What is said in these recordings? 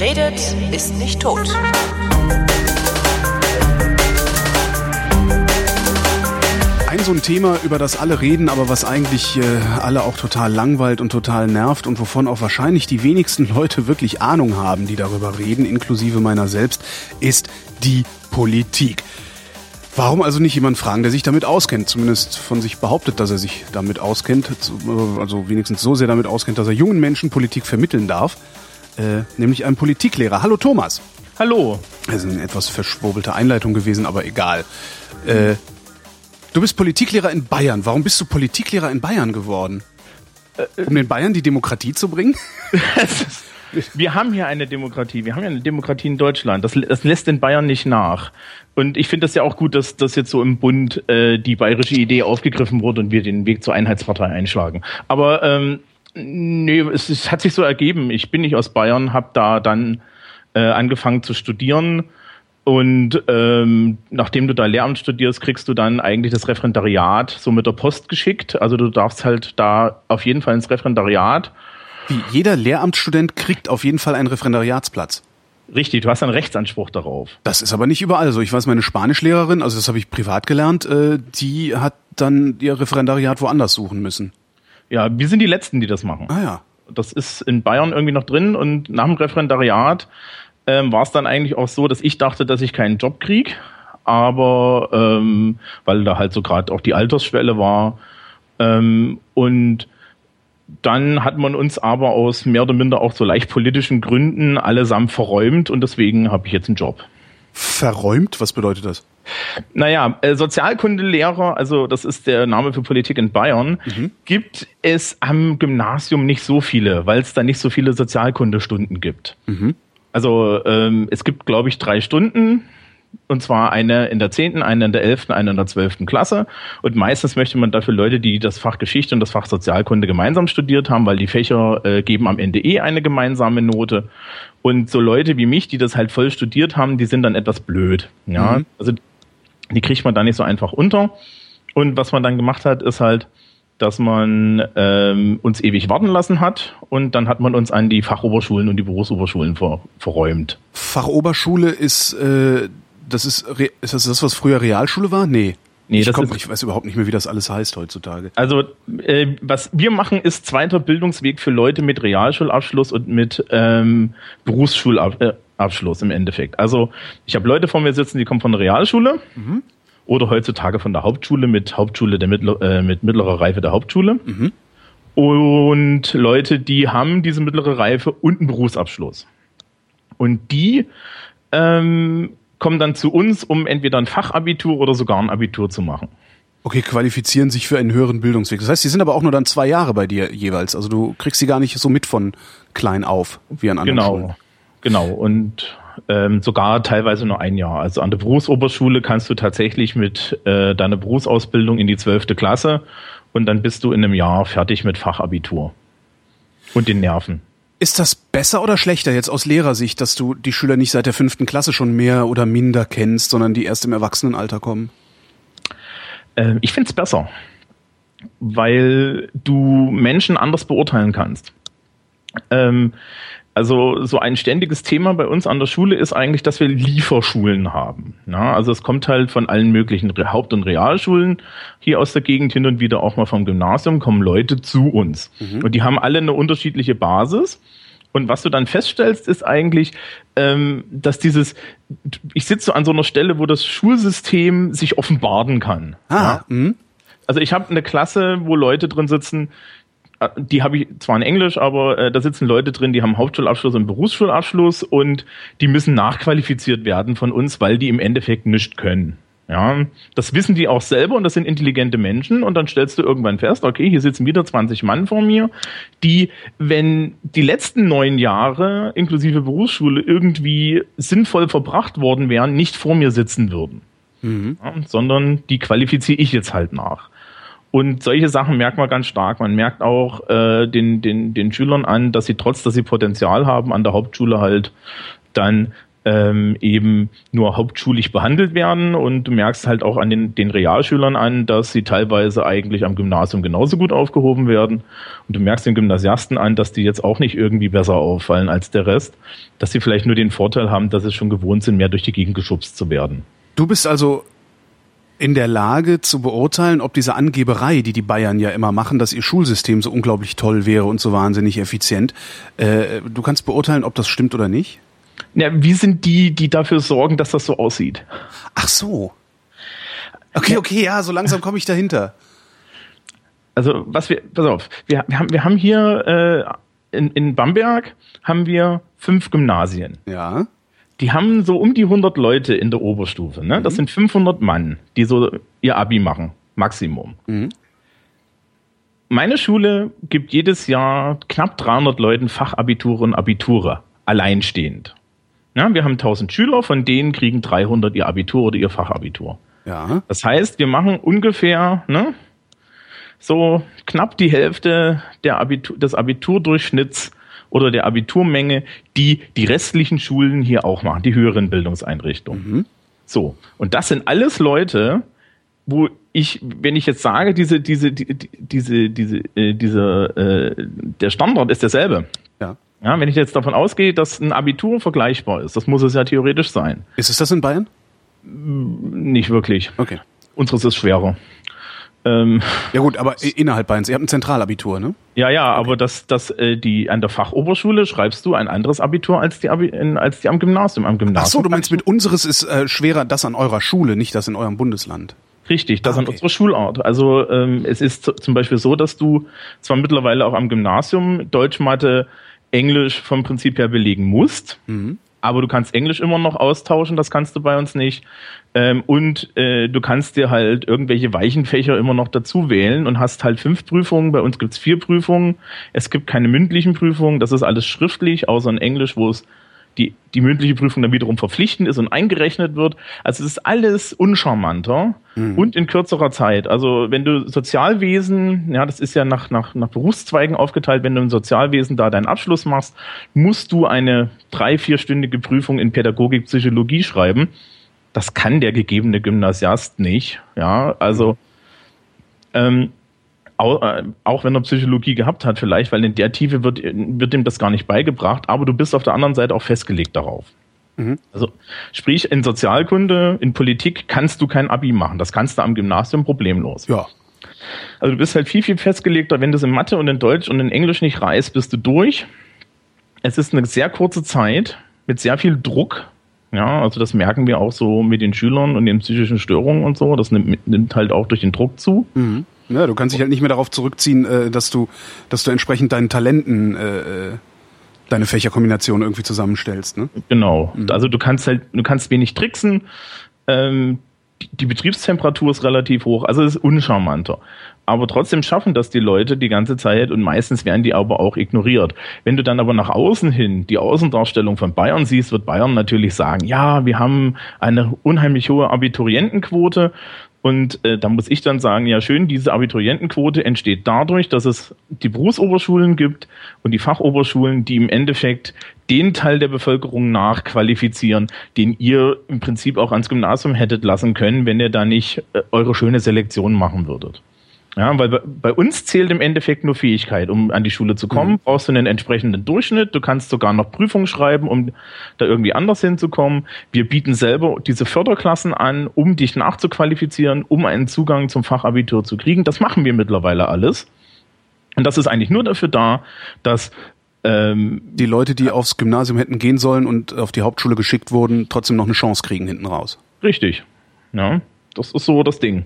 Redet, ist nicht tot. Ein so ein Thema, über das alle reden, aber was eigentlich äh, alle auch total langweilt und total nervt und wovon auch wahrscheinlich die wenigsten Leute wirklich Ahnung haben, die darüber reden, inklusive meiner selbst, ist die Politik. Warum also nicht jemand fragen, der sich damit auskennt, zumindest von sich behauptet, dass er sich damit auskennt, also wenigstens so sehr damit auskennt, dass er jungen Menschen Politik vermitteln darf, äh, nämlich einem Politiklehrer. Hallo Thomas. Hallo. Das ist eine etwas verschwurbelte Einleitung gewesen, aber egal. Äh, Du bist Politiklehrer in Bayern. Warum bist du Politiklehrer in Bayern geworden? Um den Bayern die Demokratie zu bringen? wir haben hier eine Demokratie. Wir haben ja eine Demokratie in Deutschland. Das, das lässt in Bayern nicht nach. Und ich finde das ja auch gut, dass das jetzt so im Bund äh, die bayerische Idee aufgegriffen wurde und wir den Weg zur Einheitspartei einschlagen. Aber ähm, nee, es, es hat sich so ergeben. Ich bin nicht aus Bayern, habe da dann äh, angefangen zu studieren und ähm, nachdem du da Lehramt studierst, kriegst du dann eigentlich das Referendariat so mit der Post geschickt. Also du darfst halt da auf jeden Fall ins Referendariat. Wie, jeder Lehramtsstudent kriegt auf jeden Fall einen Referendariatsplatz. Richtig, du hast einen Rechtsanspruch darauf. Das ist aber nicht überall so. Ich weiß, meine Spanischlehrerin, also das habe ich privat gelernt, äh, die hat dann ihr Referendariat woanders suchen müssen. Ja, wir sind die Letzten, die das machen. Ah ja. Das ist in Bayern irgendwie noch drin und nach dem Referendariat ähm, war es dann eigentlich auch so, dass ich dachte, dass ich keinen Job krieg, aber ähm, weil da halt so gerade auch die Altersschwelle war ähm, und dann hat man uns aber aus mehr oder minder auch so leicht politischen Gründen allesamt verräumt und deswegen habe ich jetzt einen Job. Verräumt? Was bedeutet das? Naja, äh, Sozialkundelehrer, also das ist der Name für Politik in Bayern, mhm. gibt es am Gymnasium nicht so viele, weil es da nicht so viele Sozialkundestunden gibt. Mhm. Also ähm, es gibt, glaube ich, drei Stunden. Und zwar eine in der zehnten, eine in der elften, eine in der zwölften Klasse. Und meistens möchte man dafür Leute, die das Fach Geschichte und das Fach Sozialkunde gemeinsam studiert haben, weil die Fächer äh, geben am Ende eh eine gemeinsame Note. Und so Leute wie mich, die das halt voll studiert haben, die sind dann etwas blöd. Ja, mhm. also die kriegt man da nicht so einfach unter. Und was man dann gemacht hat, ist halt, dass man ähm, uns ewig warten lassen hat und dann hat man uns an die Fachoberschulen und die Berufsoberschulen ver verräumt. Fachoberschule ist, äh, das ist, ist das das, was früher Realschule war? Nee. Nee, ich, das komm, ist, ich weiß überhaupt nicht mehr, wie das alles heißt heutzutage. Also, äh, was wir machen, ist zweiter Bildungsweg für Leute mit Realschulabschluss und mit ähm, Berufsschulabschluss im Endeffekt. Also, ich habe Leute vor mir sitzen, die kommen von der Realschule. Mhm oder heutzutage von der Hauptschule mit Hauptschule der mittler, äh, mit mittlerer Reife der Hauptschule. Mhm. Und Leute, die haben diese mittlere Reife und einen Berufsabschluss. Und die ähm, kommen dann zu uns, um entweder ein Fachabitur oder sogar ein Abitur zu machen. Okay, qualifizieren sich für einen höheren Bildungsweg. Das heißt, die sind aber auch nur dann zwei Jahre bei dir jeweils. Also du kriegst sie gar nicht so mit von klein auf wie an anderen genau, Schulen. Genau. Und ähm, sogar teilweise nur ein Jahr. Also an der Berufsoberschule kannst du tatsächlich mit äh, deiner Berufsausbildung in die zwölfte Klasse und dann bist du in einem Jahr fertig mit Fachabitur und den Nerven. Ist das besser oder schlechter jetzt aus Lehrersicht, dass du die Schüler nicht seit der fünften Klasse schon mehr oder minder kennst, sondern die erst im Erwachsenenalter kommen? Äh, ich finde es besser, weil du Menschen anders beurteilen kannst. Ähm, also so ein ständiges Thema bei uns an der Schule ist eigentlich, dass wir Lieferschulen haben. Ja, also es kommt halt von allen möglichen Haupt- und Realschulen hier aus der Gegend hin und wieder auch mal vom Gymnasium kommen Leute zu uns. Mhm. Und die haben alle eine unterschiedliche Basis. Und was du dann feststellst, ist eigentlich, ähm, dass dieses, ich sitze an so einer Stelle, wo das Schulsystem sich offenbaren kann. Ah, ja? Mhm. Also ich habe eine Klasse, wo Leute drin sitzen, die habe ich zwar in Englisch, aber äh, da sitzen Leute drin, die haben Hauptschulabschluss und Berufsschulabschluss und die müssen nachqualifiziert werden von uns, weil die im Endeffekt nichts können. Ja, das wissen die auch selber und das sind intelligente Menschen und dann stellst du irgendwann fest, okay, hier sitzen wieder 20 Mann vor mir, die, wenn die letzten neun Jahre inklusive Berufsschule irgendwie sinnvoll verbracht worden wären, nicht vor mir sitzen würden. Mhm. Ja, sondern die qualifiziere ich jetzt halt nach. Und solche Sachen merkt man ganz stark. Man merkt auch äh, den, den, den Schülern an, dass sie trotz, dass sie Potenzial haben, an der Hauptschule halt dann ähm, eben nur hauptschulisch behandelt werden und du merkst halt auch an den, den Realschülern an, dass sie teilweise eigentlich am Gymnasium genauso gut aufgehoben werden und du merkst den Gymnasiasten an, dass die jetzt auch nicht irgendwie besser auffallen als der Rest, dass sie vielleicht nur den Vorteil haben, dass sie schon gewohnt sind, mehr durch die Gegend geschubst zu werden. Du bist also in der Lage zu beurteilen, ob diese Angeberei, die die Bayern ja immer machen, dass ihr Schulsystem so unglaublich toll wäre und so wahnsinnig effizient, äh, du kannst beurteilen, ob das stimmt oder nicht? Ja, wie sind die, die dafür sorgen, dass das so aussieht? Ach so. Okay, okay, ja, so langsam komme ich dahinter. Also, was wir, pass auf, wir, wir haben, wir haben hier äh, in, in Bamberg haben wir fünf Gymnasien. Ja. Die haben so um die 100 Leute in der Oberstufe. Ne? Das sind 500 Mann, die so ihr Abi machen, Maximum. Mhm. Meine Schule gibt jedes Jahr knapp 300 Leuten Fachabiture und Abiture, alleinstehend. Ja, wir haben 1000 Schüler, von denen kriegen 300 ihr Abitur oder ihr Fachabitur. Ja. Das heißt, wir machen ungefähr ne, so knapp die Hälfte der Abitur, des Abiturdurchschnitts oder der Abiturmenge, die die restlichen Schulen hier auch machen, die höheren Bildungseinrichtungen. Mhm. So, und das sind alles Leute, wo ich, wenn ich jetzt sage, diese, diese, die, die- diese, diese, äh, diese, äh, der Standard ist derselbe. Ja. Ja, wenn ich jetzt davon ausgehe, dass ein Abitur vergleichbar ist, das muss es ja theoretisch sein. Ist es das in Bayern? Nicht wirklich. Okay. Unseres ist schwerer. Ähm, Ja gut, aber innerhalb Bayerns. Ihr habt ein Zentralabitur, ne? ja, ja, aber das, das, äh, die an der Fachoberschule schreibst du ein anderes Abitur als die, Abi, als die am Gymnasium. Am Gymnasium. Ach so, du meinst mit unseres ist äh, schwerer das an eurer Schule, nicht das in eurem Bundesland. Richtig, das Ah, an okay. unserer Schulart. Also ähm, es ist zum Beispiel so, dass du zwar mittlerweile auch am Gymnasium Deutsch, Mathe, Englisch vom Prinzip her belegen musst, aber du kannst Englisch immer noch austauschen, das kannst du bei uns nicht. Ähm, und äh, du kannst dir halt irgendwelche weichen Fächer immer noch dazu wählen und hast halt fünf Prüfungen. Bei uns gibt's vier Prüfungen. Es gibt keine mündlichen Prüfungen, das ist alles schriftlich, außer in Englisch, wo es die, die mündliche Prüfung dann wiederum verpflichtend ist und eingerechnet wird. Also es ist alles uncharmanter und in kürzerer Zeit. Also wenn du Sozialwesen, ja, das ist ja nach, nach, nach Berufszweigen aufgeteilt, wenn du im Sozialwesen da deinen Abschluss machst, musst du eine drei-, vierstündige Prüfung in Pädagogik, Psychologie schreiben. Das kann der gegebene Gymnasiast nicht. Ja, also ähm, auch, äh, auch wenn er Psychologie gehabt hat, vielleicht, weil in der Tiefe wird, wird ihm das gar nicht beigebracht, aber du bist auf der anderen Seite auch festgelegt darauf. Also sprich, in Sozialkunde, in Politik kannst du kein Abi machen. Das kannst du am Gymnasium problemlos. Ja. Also du bist halt viel, viel festgelegter. Wenn du es in Mathe und in Deutsch und in Englisch nicht reißt, bist du durch. Es ist eine sehr kurze Zeit mit sehr viel Druck. Ja, also das merken wir auch so mit den Schülern und den psychischen Störungen und so. Das nimmt, nimmt halt auch durch den Druck zu. Mhm. Ja, du kannst dich halt nicht mehr darauf zurückziehen, äh, dass du, dass du entsprechend deinen Talenten äh, äh, deine Fächerkombination irgendwie zusammenstellst, ne? Genau. Also du kannst halt, du kannst wenig tricksen. Ähm, die, die Betriebstemperatur ist relativ hoch, also es ist uncharmanter. Aber trotzdem schaffen das die Leute die ganze Zeit und meistens werden die aber auch ignoriert. Wenn du dann aber nach außen hin die Außendarstellung von Bayern siehst, wird Bayern natürlich sagen, ja, wir haben eine unheimlich hohe Abiturientenquote. Und äh, da muss ich dann sagen, ja schön, diese Abiturientenquote entsteht dadurch, dass es die Berufsoberschulen gibt und die Fachoberschulen, die im Endeffekt den Teil der Bevölkerung nachqualifizieren, den ihr im Prinzip auch ans Gymnasium hättet lassen können, wenn ihr da nicht äh, eure schöne Selektion machen würdet. Ja, weil bei, uns zählt im Endeffekt nur Fähigkeit. Um an die Schule zu kommen, brauchst du einen entsprechenden Durchschnitt. Du kannst sogar noch Prüfungen schreiben, um da irgendwie anders hinzukommen. Wir bieten selber diese Förderklassen an, um dich nachzuqualifizieren, um einen Zugang zum Fachabitur zu kriegen. Das machen wir mittlerweile alles. Und das ist eigentlich nur dafür da, dass ähm, Die Leute, die aufs Gymnasium hätten gehen sollen und auf die Hauptschule geschickt wurden, trotzdem noch eine Chance kriegen hinten raus. richtig. Ja, das ist so das Ding.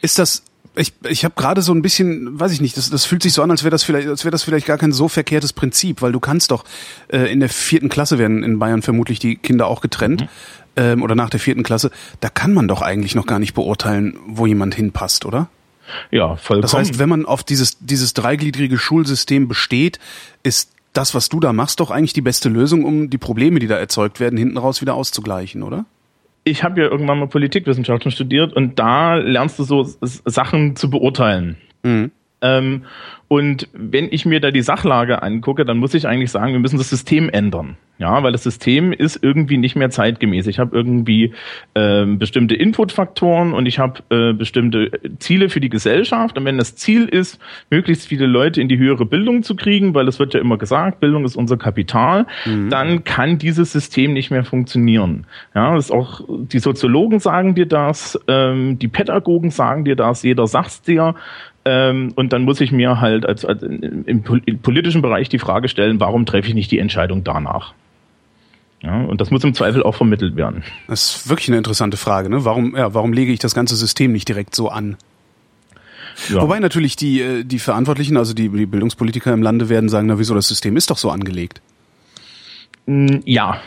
Ist das ich, ich habe gerade so ein bisschen, weiß ich nicht, das, das fühlt sich so an, als wäre das vielleicht, als wäre das vielleicht gar kein so verkehrtes Prinzip, weil du kannst doch äh, in der vierten Klasse werden in Bayern vermutlich die Kinder auch getrennt ähm, oder nach der vierten Klasse. Da kann man doch eigentlich noch gar nicht beurteilen, wo jemand hinpasst, oder? Ja, vollkommen. Das heißt, wenn man auf dieses dieses dreigliedrige Schulsystem besteht, ist das, was du da machst, doch eigentlich die beste Lösung, um die Probleme, die da erzeugt werden, hinten raus wieder auszugleichen, oder? Ich habe ja irgendwann mal Politikwissenschaften studiert und da lernst du so Sachen zu beurteilen. Mhm. Ähm, und wenn ich mir da die Sachlage angucke, dann muss ich eigentlich sagen, wir müssen das System ändern. Ja, weil das System ist irgendwie nicht mehr zeitgemäß. Ich habe irgendwie äh, bestimmte Inputfaktoren und ich habe äh, bestimmte Ziele für die Gesellschaft. Und wenn das Ziel ist, möglichst viele Leute in die höhere Bildung zu kriegen, weil es wird ja immer gesagt, Bildung ist unser Kapital, mhm. dann kann dieses System nicht mehr funktionieren. Ja, das ist auch die Soziologen sagen dir das, ähm, die Pädagogen sagen dir das, jeder sagt's dir. Ähm, und dann muss ich mir halt als, als im, im, politischen Bereich die Frage stellen, warum treffe ich nicht die Entscheidung danach? Ja, und das muss im Zweifel auch vermittelt werden. Das ist wirklich eine interessante Frage. Ne? Warum, ja, warum lege ich das ganze System nicht direkt so an? Ja. Wobei natürlich die, äh, die Verantwortlichen, also die, die Bildungspolitiker im Lande werden sagen, na wieso, das System ist doch so angelegt. Mm, ja.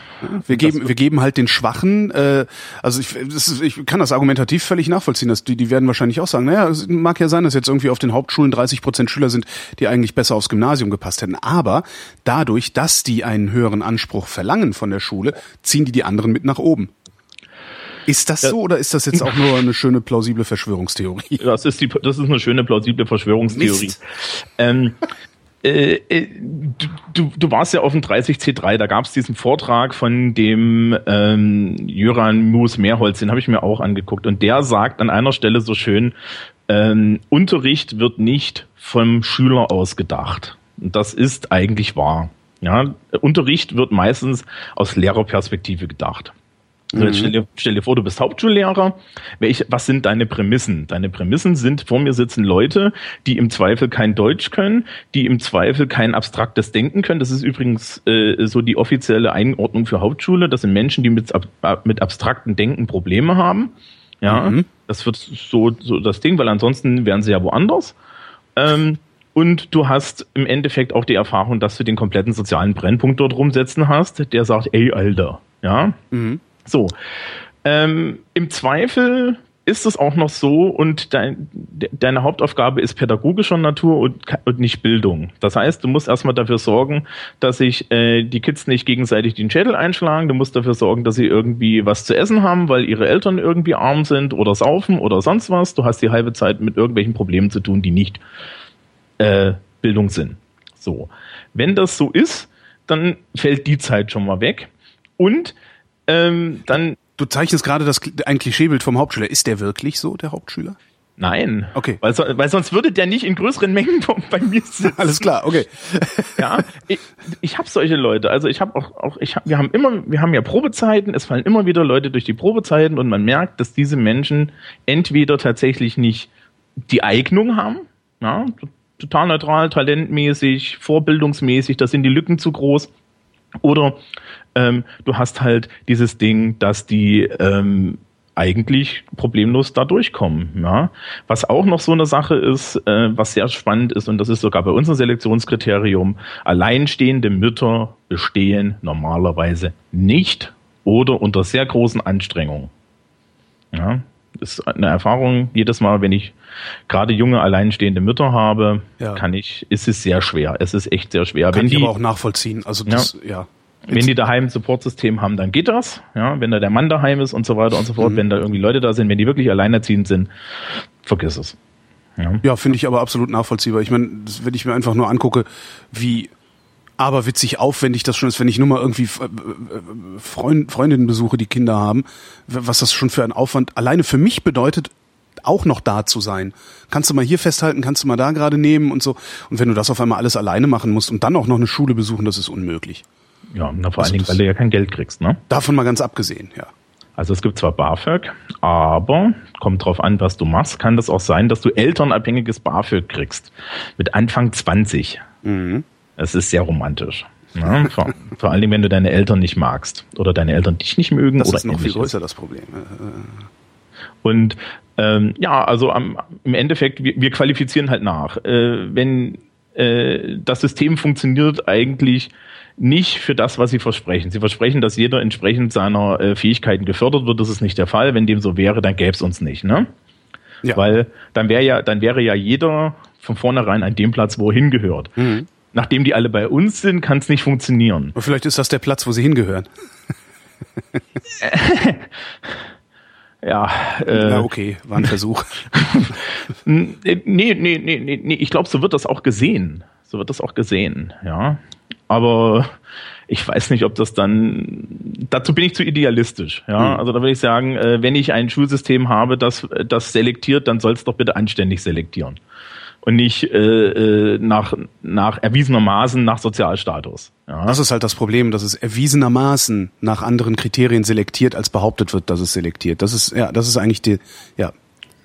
Wir geben, wir geben halt den Schwachen, äh, also ich, das ist, ich kann das argumentativ völlig nachvollziehen. Dass die, die werden wahrscheinlich auch sagen, naja, es mag ja sein, dass jetzt irgendwie auf den Hauptschulen 30 Prozent Schüler sind, die eigentlich besser aufs Gymnasium gepasst hätten. Aber dadurch, dass die einen höheren Anspruch verlangen von der Schule, ziehen die die anderen mit nach oben. Ist das so oder ist das jetzt auch nur eine schöne plausible Verschwörungstheorie? Das ist die, das ist eine schöne plausible Verschwörungstheorie. Ähm, äh, äh, du, du, warst ja auf dem 30C3, da gab es diesen Vortrag von dem ähm, Jöran Moos Mehrholz, den habe ich mir auch angeguckt. Und der sagt an einer Stelle so schön, ähm, Unterricht wird nicht vom Schüler ausgedacht. Und das ist eigentlich wahr. Ja, Unterricht wird meistens aus Lehrerperspektive gedacht. So, jetzt mhm. stell dir, stell dir vor, du bist Hauptschullehrer. Welch, was sind deine Prämissen? Deine Prämissen sind, vor mir sitzen Leute, die im Zweifel kein Deutsch können, die im Zweifel kein abstraktes Denken können. Das ist übrigens äh, so die offizielle Einordnung für Hauptschule. Das sind Menschen, die mit, mit abstrakten Denken Probleme haben. Ja, mhm. das wird so, so das Ding, weil ansonsten wären sie ja woanders. Ähm, und du hast im Endeffekt auch die Erfahrung, dass du den kompletten sozialen Brennpunkt dort rumsetzen hast, der sagt, ey, Alter, ja. Mhm. So. Ähm, Im Zweifel ist es auch noch so und dein, de, deine Hauptaufgabe ist pädagogischer Natur und, und, nicht Bildung. Das heißt, du musst erstmal dafür sorgen, dass sich äh, die Kids nicht gegenseitig den Schädel einschlagen. Du musst dafür sorgen, dass sie irgendwie was zu essen haben, weil ihre Eltern irgendwie arm sind oder saufen oder sonst was. Du hast die halbe Zeit mit irgendwelchen Problemen zu tun, die nicht äh, Bildung sind. So. Wenn das so ist, dann fällt die Zeit schon mal weg. Und ähm, dann. Du zeichnest gerade das, ein Klischeebild vom Hauptschüler. Ist der wirklich so, der Hauptschüler? Nein. Okay. Weil, weil sonst würde der nicht in größeren Mengen bei mir sitzen. Alles klar, okay. ja, ich, ich habe solche Leute. Also ich habe auch, auch ich hab, wir haben immer, wir haben ja Probezeiten. Es fallen immer wieder Leute durch die Probezeiten und man merkt, dass diese Menschen entweder tatsächlich nicht die Eignung haben, ja, total neutral, talentmäßig, vorbildungsmäßig, da sind die Lücken zu groß, oder ähm, du hast halt dieses Ding, dass die ähm, eigentlich problemlos da durchkommen. Ja? Was auch noch so eine Sache ist, äh, was sehr spannend ist, und das ist sogar bei uns ein Selektionskriterium, alleinstehende Mütter bestehen normalerweise nicht oder unter sehr großen Anstrengungen. Ja? Das ist eine Erfahrung, jedes Mal, wenn ich gerade junge alleinstehende Mütter habe, ja. kann ich, ist es sehr schwer. Es ist echt sehr schwer. Kann wenn ich die, aber auch nachvollziehen. Also das, ja. ja. Wenn die daheim ein Supportsystem haben, dann geht das. Ja, wenn da der Mann daheim ist und so weiter und so fort, mhm. wenn da irgendwie Leute da sind, wenn die wirklich alleinerziehend sind, vergiss es. Ja, ja finde ich aber absolut nachvollziehbar. Ich meine, wenn ich mir einfach nur angucke, wie aber witzig aufwendig das schon ist, wenn ich nur mal irgendwie äh, äh, Freund, Freundinnen besuche, die Kinder haben, was das schon für ein Aufwand alleine für mich bedeutet, auch noch da zu sein. Kannst du mal hier festhalten, kannst du mal da gerade nehmen und so. Und wenn du das auf einmal alles alleine machen musst und dann auch noch eine Schule besuchen, das ist unmöglich. Ja, na, vor also allen Dingen, weil du ja kein Geld kriegst, ne? Davon mal ganz abgesehen, ja. Also es gibt zwar BAföG, aber kommt drauf an, was du machst, kann das auch sein, dass du elternabhängiges BAföG kriegst. Mit Anfang 20. Mhm. Das ist sehr romantisch. Ne? vor, vor allen Dingen, wenn du deine Eltern nicht magst oder deine Eltern dich nicht mögen. Das oder ist noch viel größer das Problem. Und ähm, ja, also am, im Endeffekt, wir, wir qualifizieren halt nach. Äh, wenn äh, das System funktioniert eigentlich nicht für das, was sie versprechen. Sie versprechen, dass jeder entsprechend seiner äh, Fähigkeiten gefördert wird. Das ist nicht der Fall. Wenn dem so wäre, dann gäbe es uns nicht, ne? Ja. Weil dann wäre ja, dann wäre ja jeder von vornherein an dem Platz, wo er hingehört. Mhm. Nachdem die alle bei uns sind, kann es nicht funktionieren. Und vielleicht ist das der Platz, wo sie hingehören. Ja, äh, Na okay, war ein Versuch. nee, nee, nee, nee, nee, ich glaube, so wird das auch gesehen. So wird das auch gesehen, ja. Aber ich weiß nicht, ob das dann, dazu bin ich zu idealistisch. Ja, mhm. also da würde ich sagen, äh, wenn ich ein Schulsystem habe, das, das selektiert, dann soll es doch bitte anständig selektieren und nicht äh, äh, nach, nach erwiesenermaßen nach Sozialstatus. Ja. Das ist halt das Problem, dass es erwiesenermaßen nach anderen Kriterien selektiert, als behauptet wird, dass es selektiert. Das ist ja, das ist eigentlich die, ja,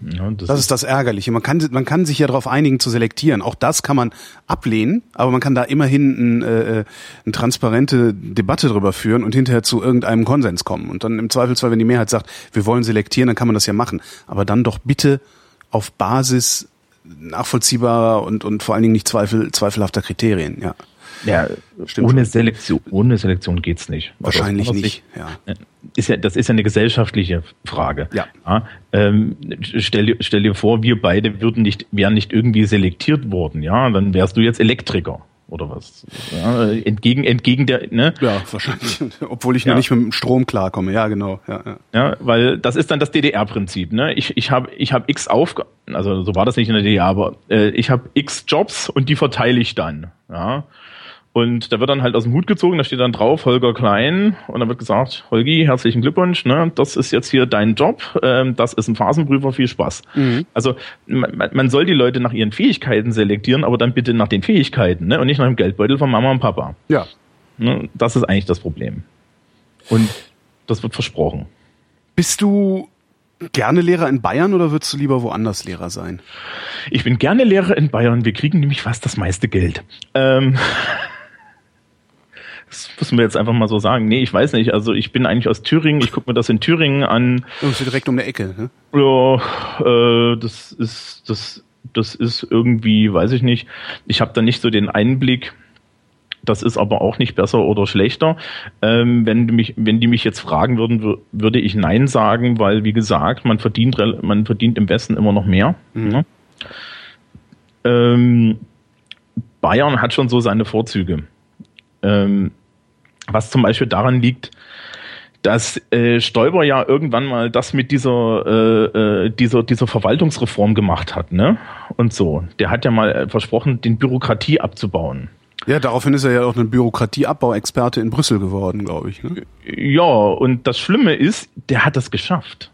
ja, das, das ist, das Ärgerliche. Man kann, man kann sich ja darauf einigen zu selektieren. Auch das kann man ablehnen, aber man kann da immerhin ein, äh, eine transparente Debatte drüber führen und hinterher zu irgendeinem Konsens kommen. Und dann im Zweifelsfall, wenn die Mehrheit sagt, wir wollen selektieren, dann kann man das ja machen. Aber dann doch bitte auf Basis nachvollziehbarer und, und vor allen Dingen nicht zweifel, zweifelhafter Kriterien, ja. Ja, Stimmt ohne schon. Selektion, ohne Selektion geht's nicht. Wahrscheinlich also, nicht. Ja. Ist ja, das ist ja eine gesellschaftliche Frage. Ja. ja ähm, stell, stell dir vor, wir beide würden nicht, wären nicht irgendwie selektiert worden, ja, dann wärst du jetzt Elektriker oder was? Ja, entgegen, entgegen der, ne? Ja, wahrscheinlich. Obwohl ich ja. noch nicht mit dem Strom klarkomme. Ja, genau. Ja, ja. ja weil das ist dann das DDR-Prinzip. Ne? Ich, ich habe ich hab x Aufgaben, also so war das nicht in der DDR, aber äh, ich habe x Jobs und die verteile ich dann. Ja. Und da wird dann halt aus dem Hut gezogen, da steht dann drauf Holger Klein und dann wird gesagt, Holgi, herzlichen Glückwunsch, ne, das ist jetzt hier dein Job, ähm, das ist ein Phasenprüfer, viel Spaß. Mhm. Also man, man, soll die Leute nach ihren Fähigkeiten selektieren, aber dann bitte nach den Fähigkeiten ne, und nicht nach dem Geldbeutel von Mama und Papa. Ja. Ne, das ist eigentlich das Problem. Und das wird versprochen. Bist du gerne Lehrer in Bayern oder würdest du lieber woanders Lehrer sein? Ich bin gerne Lehrer in Bayern. Wir kriegen nämlich fast das meiste Geld. Ähm Das müssen wir jetzt einfach mal so sagen. Nee, ich weiß nicht. Also ich bin eigentlich aus Thüringen. Ich gucke mir das in Thüringen an. Das ist direkt um der Ecke, ne? Ja, äh, das ist, das, das ist irgendwie, weiß ich nicht. Ich habe da nicht so den Einblick. Das ist aber auch nicht besser oder schlechter. Ähm, wenn, die mich, wenn die mich jetzt fragen würden, würde ich Nein sagen, weil, wie gesagt, man verdient, man verdient im Westen immer noch mehr. Mhm. Ne? Ähm, Bayern hat schon so seine Vorzüge. Ähm, was zum Beispiel daran liegt, dass äh, Stoiber ja irgendwann mal das mit dieser, äh, äh, dieser, dieser Verwaltungsreform gemacht hat, ne? Und so. Der hat ja mal äh, versprochen, den Bürokratie abzubauen. Ja, daraufhin ist er ja auch ein Bürokratieabbauexperte in Brüssel geworden, glaube ich. Ne? Ja, und das Schlimme ist, der hat das geschafft.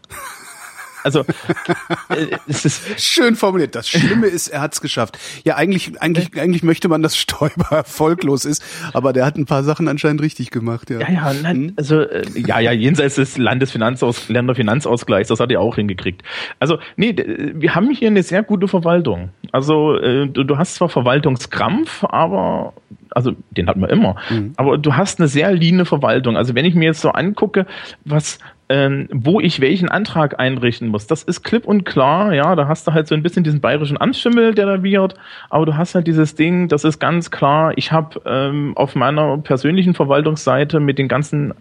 Also äh, es ist schön formuliert. Das Schlimme ist, er hat es geschafft. Ja, eigentlich, eigentlich, eigentlich möchte man, dass Stoiber erfolglos ist, aber der hat ein paar Sachen anscheinend richtig gemacht. Ja, ja, ja nein, hm? also äh, ja, ja, jenseits des Landesfinanzaus Länderfinanzausgleichs, das hat er auch hingekriegt. Also nee, wir haben hier eine sehr gute Verwaltung. Also äh, du, du hast zwar Verwaltungskrampf, aber also den hat man immer, mhm. aber du hast eine sehr line Verwaltung. Also wenn ich mir jetzt so angucke, was ähm, wo ich welchen Antrag einrichten muss. Das ist klipp und klar, ja, da hast du halt so ein bisschen diesen bayerischen Amtsschimmel, der da wird, aber du hast halt dieses Ding, das ist ganz klar, ich habe ähm, auf meiner persönlichen Verwaltungsseite mit den ganzen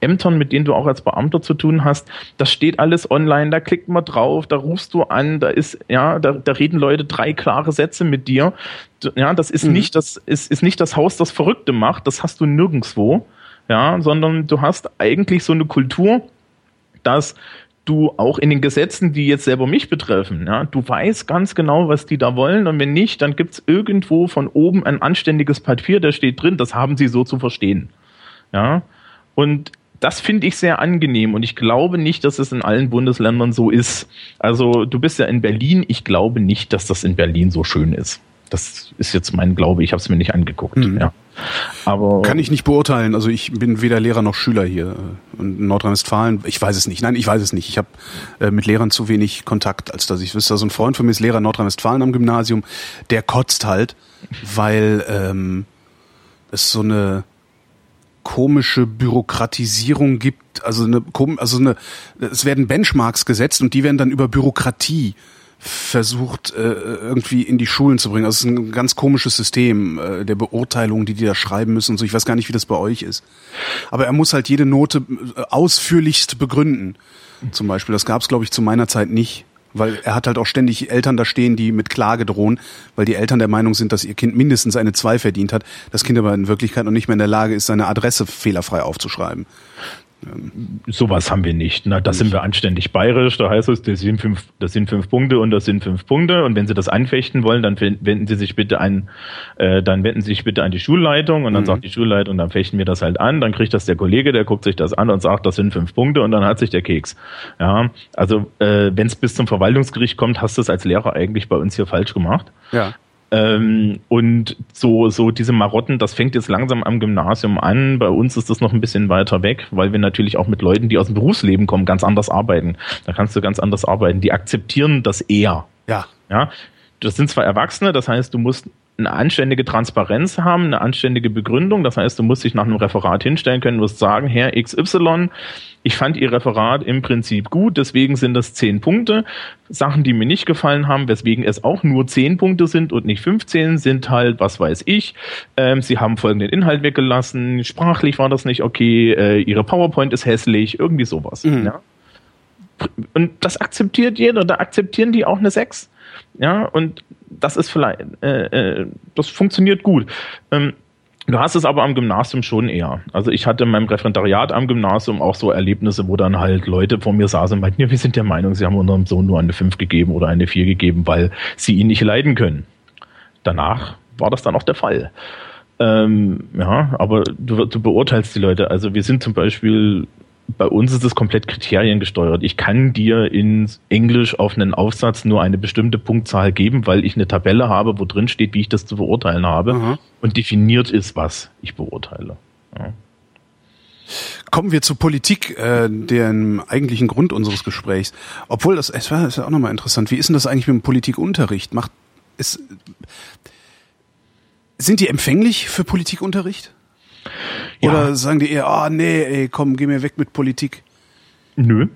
Ämtern, mit denen du auch als Beamter zu tun hast, das steht alles online, da klickt man drauf, da rufst du an, da ist, ja, da, da reden Leute drei klare Sätze mit dir. Ja, das ist mhm. nicht das, ist, ist nicht das Haus, das Verrückte macht, das hast du nirgendwo. Ja, sondern du hast eigentlich so eine Kultur, dass du auch in den Gesetzen, die jetzt selber mich betreffen, ja, du weißt ganz genau, was die da wollen und wenn nicht, dann gibt's irgendwo von oben ein anständiges Papier, da steht drin, das haben sie so zu verstehen. Ja, und das finde ich sehr angenehm und ich glaube nicht, dass es in allen Bundesländern so ist. Also du bist ja in Berlin, ich glaube nicht, dass das in Berlin so schön ist. Das ist jetzt mein Glaube, ich habe es mir nicht angeguckt. Mhm. Ja. Aber kann ich nicht beurteilen. Also ich bin weder Lehrer noch Schüler hier und in Nordrhein-Westfalen. Ich weiß es nicht. Nein, ich weiß es nicht. Ich habe äh, mit Lehrern zu wenig Kontakt, als dass ich wüsste. Also ein Freund von mir ist Lehrer in Nordrhein-Westfalen am Gymnasium. Der kotzt halt, weil ähm, es so eine komische Bürokratisierung gibt. Also eine, also eine, es werden Benchmarks gesetzt und die werden dann über Bürokratie versucht, äh, irgendwie in die Schulen zu bringen. Also es ist ein ganz komisches System äh, der Beurteilung, die die da schreiben müssen und so. Ich weiß gar nicht, wie das bei euch ist. Aber er muss halt jede Note äh, ausführlichst begründen. Zum Beispiel. Das gab es, glaube ich, zu meiner Zeit nicht. Weil er hat halt auch ständig Eltern da stehen, die mit Klage drohen, weil die Eltern der Meinung sind, dass ihr Kind mindestens eine 2 verdient hat, das Kind aber in Wirklichkeit noch nicht mehr in der Lage ist, seine Adresse fehlerfrei aufzuschreiben. Sowas haben wir nicht. Na, das nicht. sind wir anständig bayerisch. Da heißt es, das sind fünf, das sind fünf Punkte und das sind fünf Punkte. Und wenn Sie das anfechten wollen, dann wenden Sie sich bitte an, äh, dann wenden Sie sich bitte an die Schulleitung und dann mhm. sagt die Schulleitung, dann fechten wir das halt an. Dann kriegt das der Kollege, der guckt sich das an und sagt, das sind fünf Punkte und dann hat sich der Keks. Ja, also äh, wenn es bis zum Verwaltungsgericht kommt, hast du es als Lehrer eigentlich bei uns hier falsch gemacht. Ja. Ähm, und so, so diese Marotten, das fängt jetzt langsam am Gymnasium an. Bei uns ist das noch ein bisschen weiter weg, weil wir natürlich auch mit Leuten, die aus dem Berufsleben kommen, ganz anders arbeiten. Da kannst du ganz anders arbeiten. Die akzeptieren das eher. Ja. Ja. Das sind zwar Erwachsene, das heißt, du musst eine anständige Transparenz haben, eine anständige Begründung. Das heißt, du musst dich nach einem Referat hinstellen können, musst sagen, Herr XY, ich fand Ihr Referat im Prinzip gut, deswegen sind das zehn Punkte. Sachen, die mir nicht gefallen haben, weswegen es auch nur zehn Punkte sind und nicht 15, sind halt, was weiß ich, ähm, Sie haben folgenden Inhalt weggelassen, sprachlich war das nicht okay, äh, Ihre PowerPoint ist hässlich, irgendwie sowas. Mhm. Ja? Und das akzeptiert jeder, da akzeptieren die auch eine 6. Ja, und das ist vielleicht, äh, äh, das funktioniert gut. Ähm, Du hast es aber am Gymnasium schon eher. Also ich hatte in meinem Referendariat am Gymnasium auch so Erlebnisse, wo dann halt Leute vor mir saßen und meinten, ja, wir sind der Meinung, sie haben unserem Sohn nur eine 5 gegeben oder eine 4 gegeben, weil sie ihn nicht leiden können. Danach war das dann auch der Fall. Ähm, ja, aber du, du beurteilst die Leute. Also wir sind zum Beispiel bei uns ist es komplett kriteriengesteuert. Ich kann dir in Englisch auf einen Aufsatz nur eine bestimmte Punktzahl geben, weil ich eine Tabelle habe, wo drin steht, wie ich das zu beurteilen habe mhm. und definiert ist, was ich beurteile. Ja. Kommen wir zur Politik, äh, dem eigentlichen Grund unseres Gesprächs. Obwohl das, es war, ist ja auch nochmal interessant. Wie ist denn das eigentlich mit dem Politikunterricht? Macht ist sind die empfänglich für Politikunterricht? Oder ja. sagen die eher, ah oh, nee, ey, komm, geh mir weg mit Politik? Nö.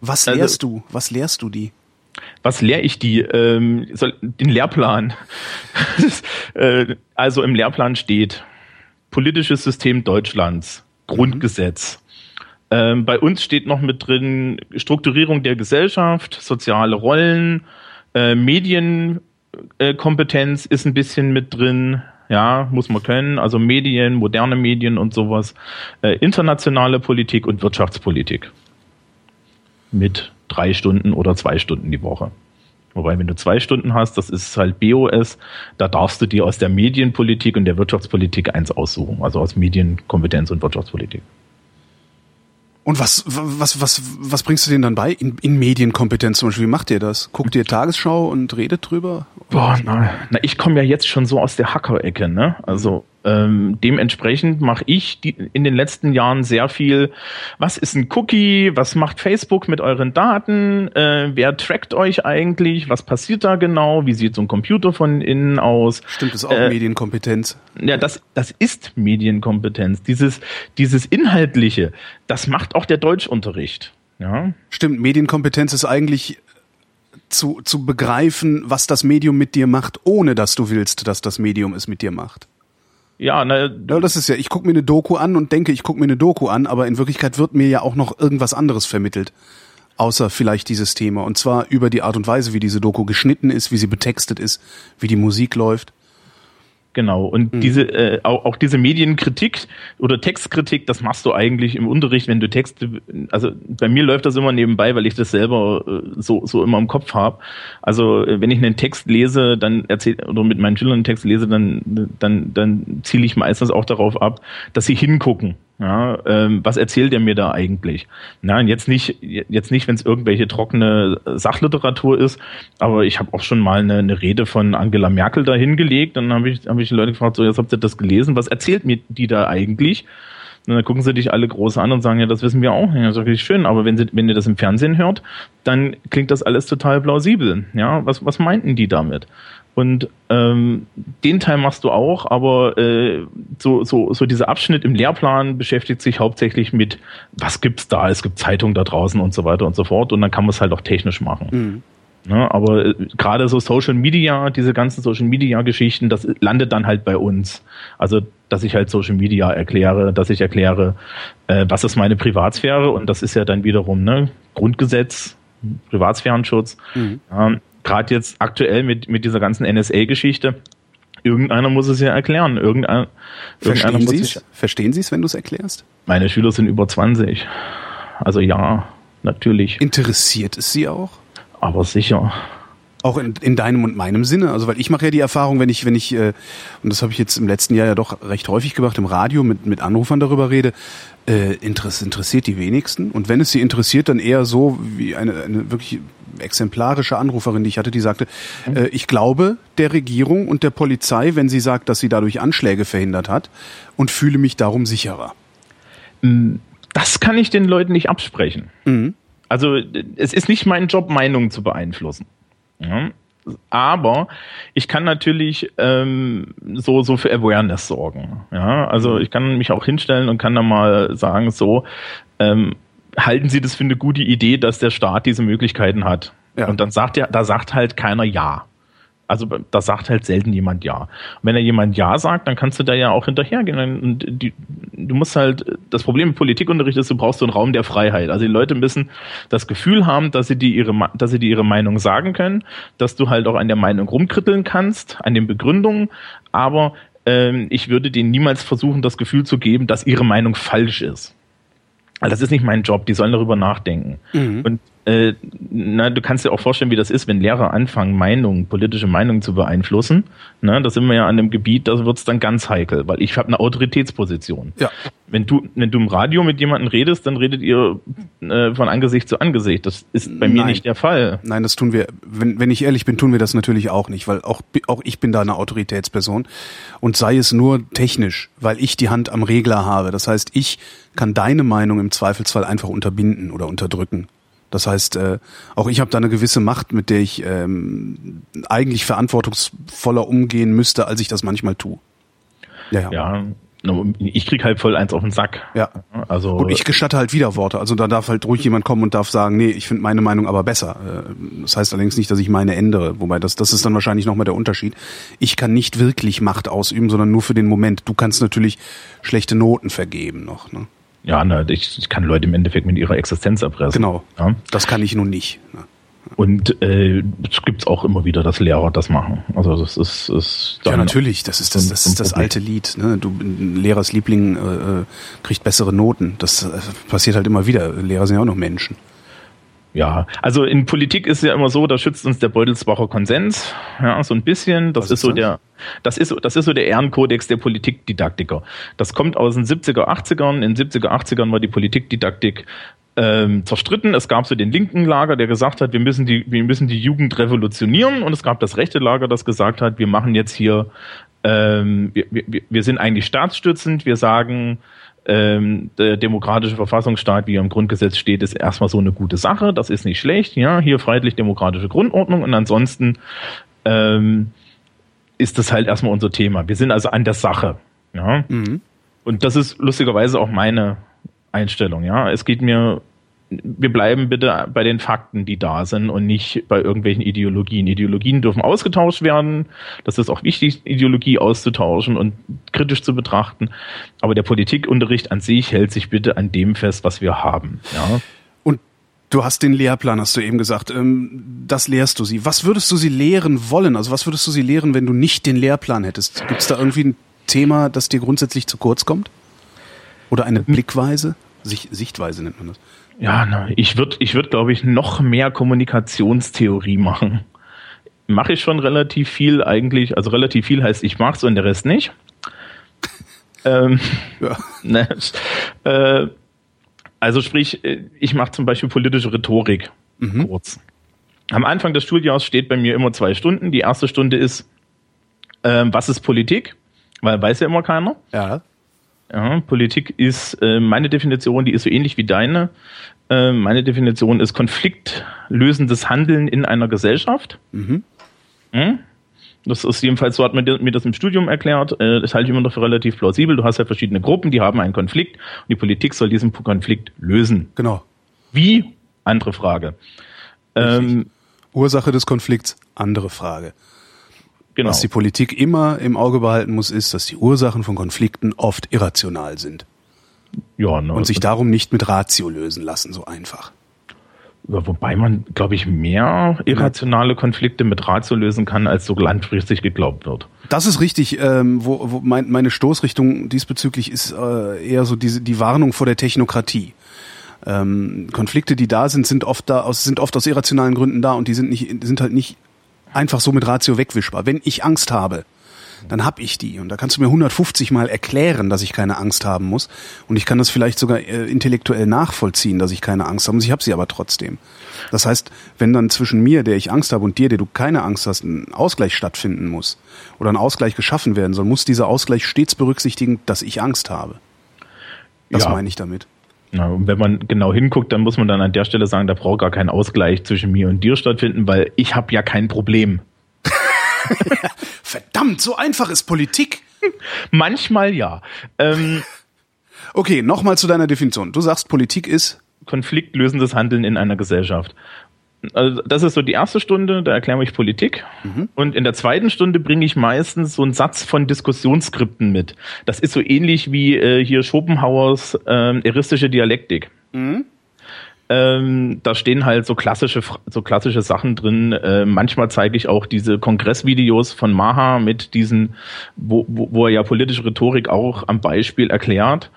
Was also lehrst du? Was lehrst du die? Was lehre ich die? Ähm, soll, den Lehrplan. äh, also im Lehrplan steht politisches System Deutschlands, Grundgesetz. Mhm. Ähm, bei uns steht noch mit drin Strukturierung der Gesellschaft, soziale Rollen, äh, Medienkompetenz ist ein bisschen mit drin, ja, muss man können. Also Medien, moderne Medien und sowas. Äh, internationale Politik und Wirtschaftspolitik. Mit drei Stunden oder zwei Stunden die Woche. Wobei, wenn du zwei Stunden hast, das ist halt BOS, da darfst du dir aus der Medienpolitik und der Wirtschaftspolitik eins aussuchen. Also aus Medienkompetenz und Wirtschaftspolitik. Und was, was, was, was bringst du denen dann bei? In, in Medienkompetenz zum Beispiel, wie macht ihr das? Guckt ihr Tagesschau und redet drüber? Boah, na, na ich komme ja jetzt schon so aus der Hacker-Ecke, ne? Also ähm, dementsprechend mache ich die, in den letzten Jahren sehr viel, was ist ein Cookie, was macht Facebook mit euren Daten, äh, wer trackt euch eigentlich, was passiert da genau, wie sieht so ein Computer von innen aus. Stimmt, das ist auch äh, Medienkompetenz. Ja, das, das ist Medienkompetenz. Dieses, dieses Inhaltliche, das macht auch der Deutschunterricht. Ja. Stimmt, Medienkompetenz ist eigentlich zu, zu begreifen, was das Medium mit dir macht, ohne dass du willst, dass das Medium es mit dir macht. Ja, na, ja, das ist ja, ich gucke mir eine Doku an und denke, ich gucke mir eine Doku an, aber in Wirklichkeit wird mir ja auch noch irgendwas anderes vermittelt. Außer vielleicht dieses Thema. Und zwar über die Art und Weise, wie diese Doku geschnitten ist, wie sie betextet ist, wie die Musik läuft. Genau. Und mhm. diese, äh, auch, auch diese Medienkritik oder Textkritik, das machst du eigentlich im Unterricht, wenn du Texte, also bei mir läuft das immer nebenbei, weil ich das selber äh, so, so immer im Kopf habe. Also äh, wenn ich einen Text lese, dann erzähl oder mit meinen Schülern einen Text lese, dann, dann, dann ziele ich meistens auch darauf ab, dass sie hingucken. Ja, ähm, was erzählt er mir da eigentlich? Na, jetzt nicht, jetzt nicht, wenn es irgendwelche trockene Sachliteratur ist, aber ich habe auch schon mal eine, eine Rede von Angela Merkel da hingelegt. Dann habe ich, hab ich die Leute gefragt, so, jetzt habt ihr das gelesen, was erzählt mir die da eigentlich? Und dann gucken sie dich alle groß an und sagen, ja, das wissen wir auch. Ja, das ist wirklich schön, aber wenn, sie, wenn ihr das im Fernsehen hört, dann klingt das alles total plausibel. Ja, was, was meinten die damit? Und ähm, den Teil machst du auch, aber äh, so, so, so dieser Abschnitt im Lehrplan beschäftigt sich hauptsächlich mit, was gibt's da? Es gibt Zeitungen da draußen und so weiter und so fort. Und dann kann man es halt auch technisch machen. Mhm. Ja, aber äh, gerade so Social Media, diese ganzen Social Media Geschichten, das landet dann halt bei uns. Also, dass ich halt Social Media erkläre, dass ich erkläre, äh, was ist meine Privatsphäre und das ist ja dann wiederum ne, Grundgesetz, Privatsphärenschutz. Mhm. Ja, gerade jetzt aktuell mit, mit dieser ganzen NSA-Geschichte irgendeiner muss es ja erklären. Irgendein, irgendeiner Verstehen Sie es, wenn du es erklärst? Meine Schüler sind über 20. Also ja, natürlich. Interessiert es Sie auch? Aber sicher. Auch in, in deinem und meinem Sinne. Also weil ich mache ja die Erfahrung, wenn ich, wenn ich, äh, und das habe ich jetzt im letzten Jahr ja doch recht häufig gemacht, im Radio mit, mit Anrufern darüber rede, äh, interessiert die wenigsten. Und wenn es sie interessiert, dann eher so wie eine, eine wirklich exemplarische Anruferin, die ich hatte, die sagte, mhm. äh, ich glaube der Regierung und der Polizei, wenn sie sagt, dass sie dadurch Anschläge verhindert hat und fühle mich darum sicherer. Mm, das kann ich den Leuten nicht absprechen. Mhm. Also es ist nicht mein Job, Meinungen zu beeinflussen. Ja? Aber ich kann natürlich ähm, so, so für Awareness sorgen. Ja? Also mhm. ich kann mich auch hinstellen und kann dann mal sagen, so, ähm, halten Sie das für eine gute Idee, dass der Staat diese Möglichkeiten hat? Ja. Und dann sagt er, da sagt halt keiner Ja. Also da sagt halt selten jemand Ja. Und wenn er jemand Ja sagt, dann kannst du da ja auch hinterhergehen. Und die, du musst halt, das Problem im Politikunterricht ist, du brauchst so einen Raum der Freiheit. Also die Leute müssen das Gefühl haben, dass sie die ihre, dass sie die ihre Meinung sagen können, dass du halt auch an der Meinung rumkritteln kannst, an den Begründungen, aber ähm, ich würde denen niemals versuchen, das Gefühl zu geben, dass ihre Meinung falsch ist. Also das ist nicht mein Job, die sollen darüber nachdenken. Mhm. Und äh, na, du kannst dir auch vorstellen, wie das ist, wenn Lehrer anfangen, Meinungen, politische Meinungen zu beeinflussen. Na, da sind wir ja an einem Gebiet, da wird's dann ganz heikel, weil ich habe eine Autoritätsposition. Ja. Wenn du, wenn du im Radio mit jemandem redest, dann redet ihr äh, von Angesicht zu Angesicht. Das ist bei mir nicht der Fall. Nein, das tun wir, wenn, wenn ich ehrlich bin, tun wir das natürlich auch nicht, weil auch, auch ich bin da eine Autoritätsperson. Und sei es nur technisch, weil ich die Hand am Regler habe. Das heißt, ich kann deine Meinung im Zweifelsfall einfach unterbinden oder unterdrücken. Das heißt, äh, auch ich habe da eine gewisse Macht, mit der ich ähm, eigentlich verantwortungsvoller umgehen müsste, als ich das manchmal tue. Ja, ja. ja ich krieg halt voll eins auf den Sack. Ja. Also und ich gestatte halt Widerworte. Also da darf halt ruhig jemand kommen und darf sagen, nee, ich finde meine Meinung aber besser. Äh, das heißt allerdings nicht, dass ich meine ändere. Wobei das, das ist dann wahrscheinlich nochmal der Unterschied. Ich kann nicht wirklich Macht ausüben, sondern nur für den Moment. Du kannst natürlich schlechte Noten vergeben noch. Ne? Ja, na, ich, ich kann Leute im Endeffekt mit ihrer Existenz erpressen. Genau. Ja? Das kann ich nun nicht. Und äh, es gibt auch immer wieder, dass Lehrer das machen. Also das ist, ist ja natürlich. Das ist das, das ist das alte Lied. Ne? Du ein Lehrers Liebling äh, kriegt bessere Noten. Das äh, passiert halt immer wieder. Lehrer sind ja auch noch Menschen. Ja, also in Politik ist ja immer so, da schützt uns der Beutelsbacher Konsens, ja, so ein bisschen. Das ist, ist, so das? der, das ist, das ist so der Ehrenkodex der Politikdidaktiker. Das kommt aus den 70er, 80ern. In den 70er, 80ern war die Politikdidaktik ähm, zerstritten. Es gab so den linken Lager, der gesagt hat, wir müssen die, wir müssen die Jugend revolutionieren, und es gab das rechte Lager, das gesagt hat, wir machen jetzt hier, ähm, wir, wir, wir sind eigentlich staatsstützend, wir sagen, ähm, der demokratische Verfassungsstaat, wie er im Grundgesetz steht, ist erstmal so eine gute Sache. Das ist nicht schlecht. Ja, hier freiheitlich-demokratische Grundordnung und ansonsten ähm, ist das halt erstmal unser Thema. Wir sind also an der Sache. Ja. Mhm. Und das ist lustigerweise auch meine Einstellung. Ja, es geht mir wir bleiben bitte bei den Fakten, die da sind und nicht bei irgendwelchen Ideologien. Ideologien dürfen ausgetauscht werden. Das ist auch wichtig, Ideologie auszutauschen und kritisch zu betrachten. Aber der Politikunterricht an sich hält sich bitte an dem fest, was wir haben. Ja. Und du hast den Lehrplan, hast du eben gesagt. Ähm, das lehrst du sie. Was würdest du sie lehren wollen? Also was würdest du sie lehren, wenn du nicht den Lehrplan hättest? Gibt es da irgendwie ein Thema, das dir grundsätzlich zu kurz kommt? Oder eine. Blickweise? Sicht, Sichtweise nennt man das. Ja, na, ich würde, ich würde, glaube ich, noch mehr Kommunikationstheorie machen. Mache ich schon relativ viel eigentlich. Also relativ viel heißt, ich mach's und der Rest nicht. ähm, ja. ne, äh, also sprich, ich mache zum Beispiel politische Rhetorik mhm. kurz. Am Anfang des Studiums steht bei mir immer zwei Stunden. Die erste Stunde ist, äh, was ist Politik? Weil weiß ja immer keiner. Ja. Ja, Politik ist äh, meine Definition, die ist so ähnlich wie deine. Äh, meine Definition ist konfliktlösendes Handeln in einer Gesellschaft. Mhm. Hm? Das ist jedenfalls so, hat man mir das im Studium erklärt. Äh, das halte ich immer noch für relativ plausibel. Du hast ja verschiedene Gruppen, die haben einen Konflikt und die Politik soll diesen Konflikt lösen. Genau. Wie? Andere Frage. Ähm, Ursache des Konflikts? Andere Frage. Genau. Was die Politik immer im Auge behalten muss, ist, dass die Ursachen von Konflikten oft irrational sind. Ja, ne, und sich darum nicht mit Ratio lösen lassen, so einfach. Wobei man, glaube ich, mehr irrationale Konflikte mit Ratio lösen kann, als so langfristig geglaubt wird. Das ist richtig. Ähm, wo, wo mein, meine Stoßrichtung diesbezüglich ist äh, eher so diese die Warnung vor der Technokratie. Ähm, Konflikte, die da sind, sind oft da aus, sind oft aus irrationalen Gründen da und die sind nicht sind halt nicht einfach so mit Ratio wegwischbar. Wenn ich Angst habe, dann hab ich die. Und da kannst du mir 150 Mal erklären, dass ich keine Angst haben muss. Und ich kann das vielleicht sogar äh, intellektuell nachvollziehen, dass ich keine Angst habe muss. Ich habe sie aber trotzdem. Das heißt, wenn dann zwischen mir, der ich Angst habe, und dir, der du keine Angst hast, ein Ausgleich stattfinden muss oder ein Ausgleich geschaffen werden soll, muss dieser Ausgleich stets berücksichtigen, dass ich Angst habe. Das ja. meine ich damit. Ja, und wenn man genau hinguckt, dann muss man dann an der Stelle sagen, da braucht gar kein Ausgleich zwischen mir und dir stattfinden, weil ich habe ja kein Problem. Verdammt, so einfach ist Politik. Manchmal ja. Ähm, okay, nochmal zu deiner Definition. Du sagst, Politik ist konfliktlösendes Handeln in einer Gesellschaft. Also das ist so die erste Stunde, da erkläre ich Politik. Mhm. Und in der zweiten Stunde bringe ich meistens so einen Satz von Diskussionsskripten mit. Das ist so ähnlich wie äh, hier Schopenhauers äh, eristische Dialektik. Mhm. Ähm, da stehen halt so klassische, so klassische Sachen drin. Äh, manchmal zeige ich auch diese Kongressvideos von Maha mit diesen, wo, wo, wo er ja politische Rhetorik auch am Beispiel erklärt.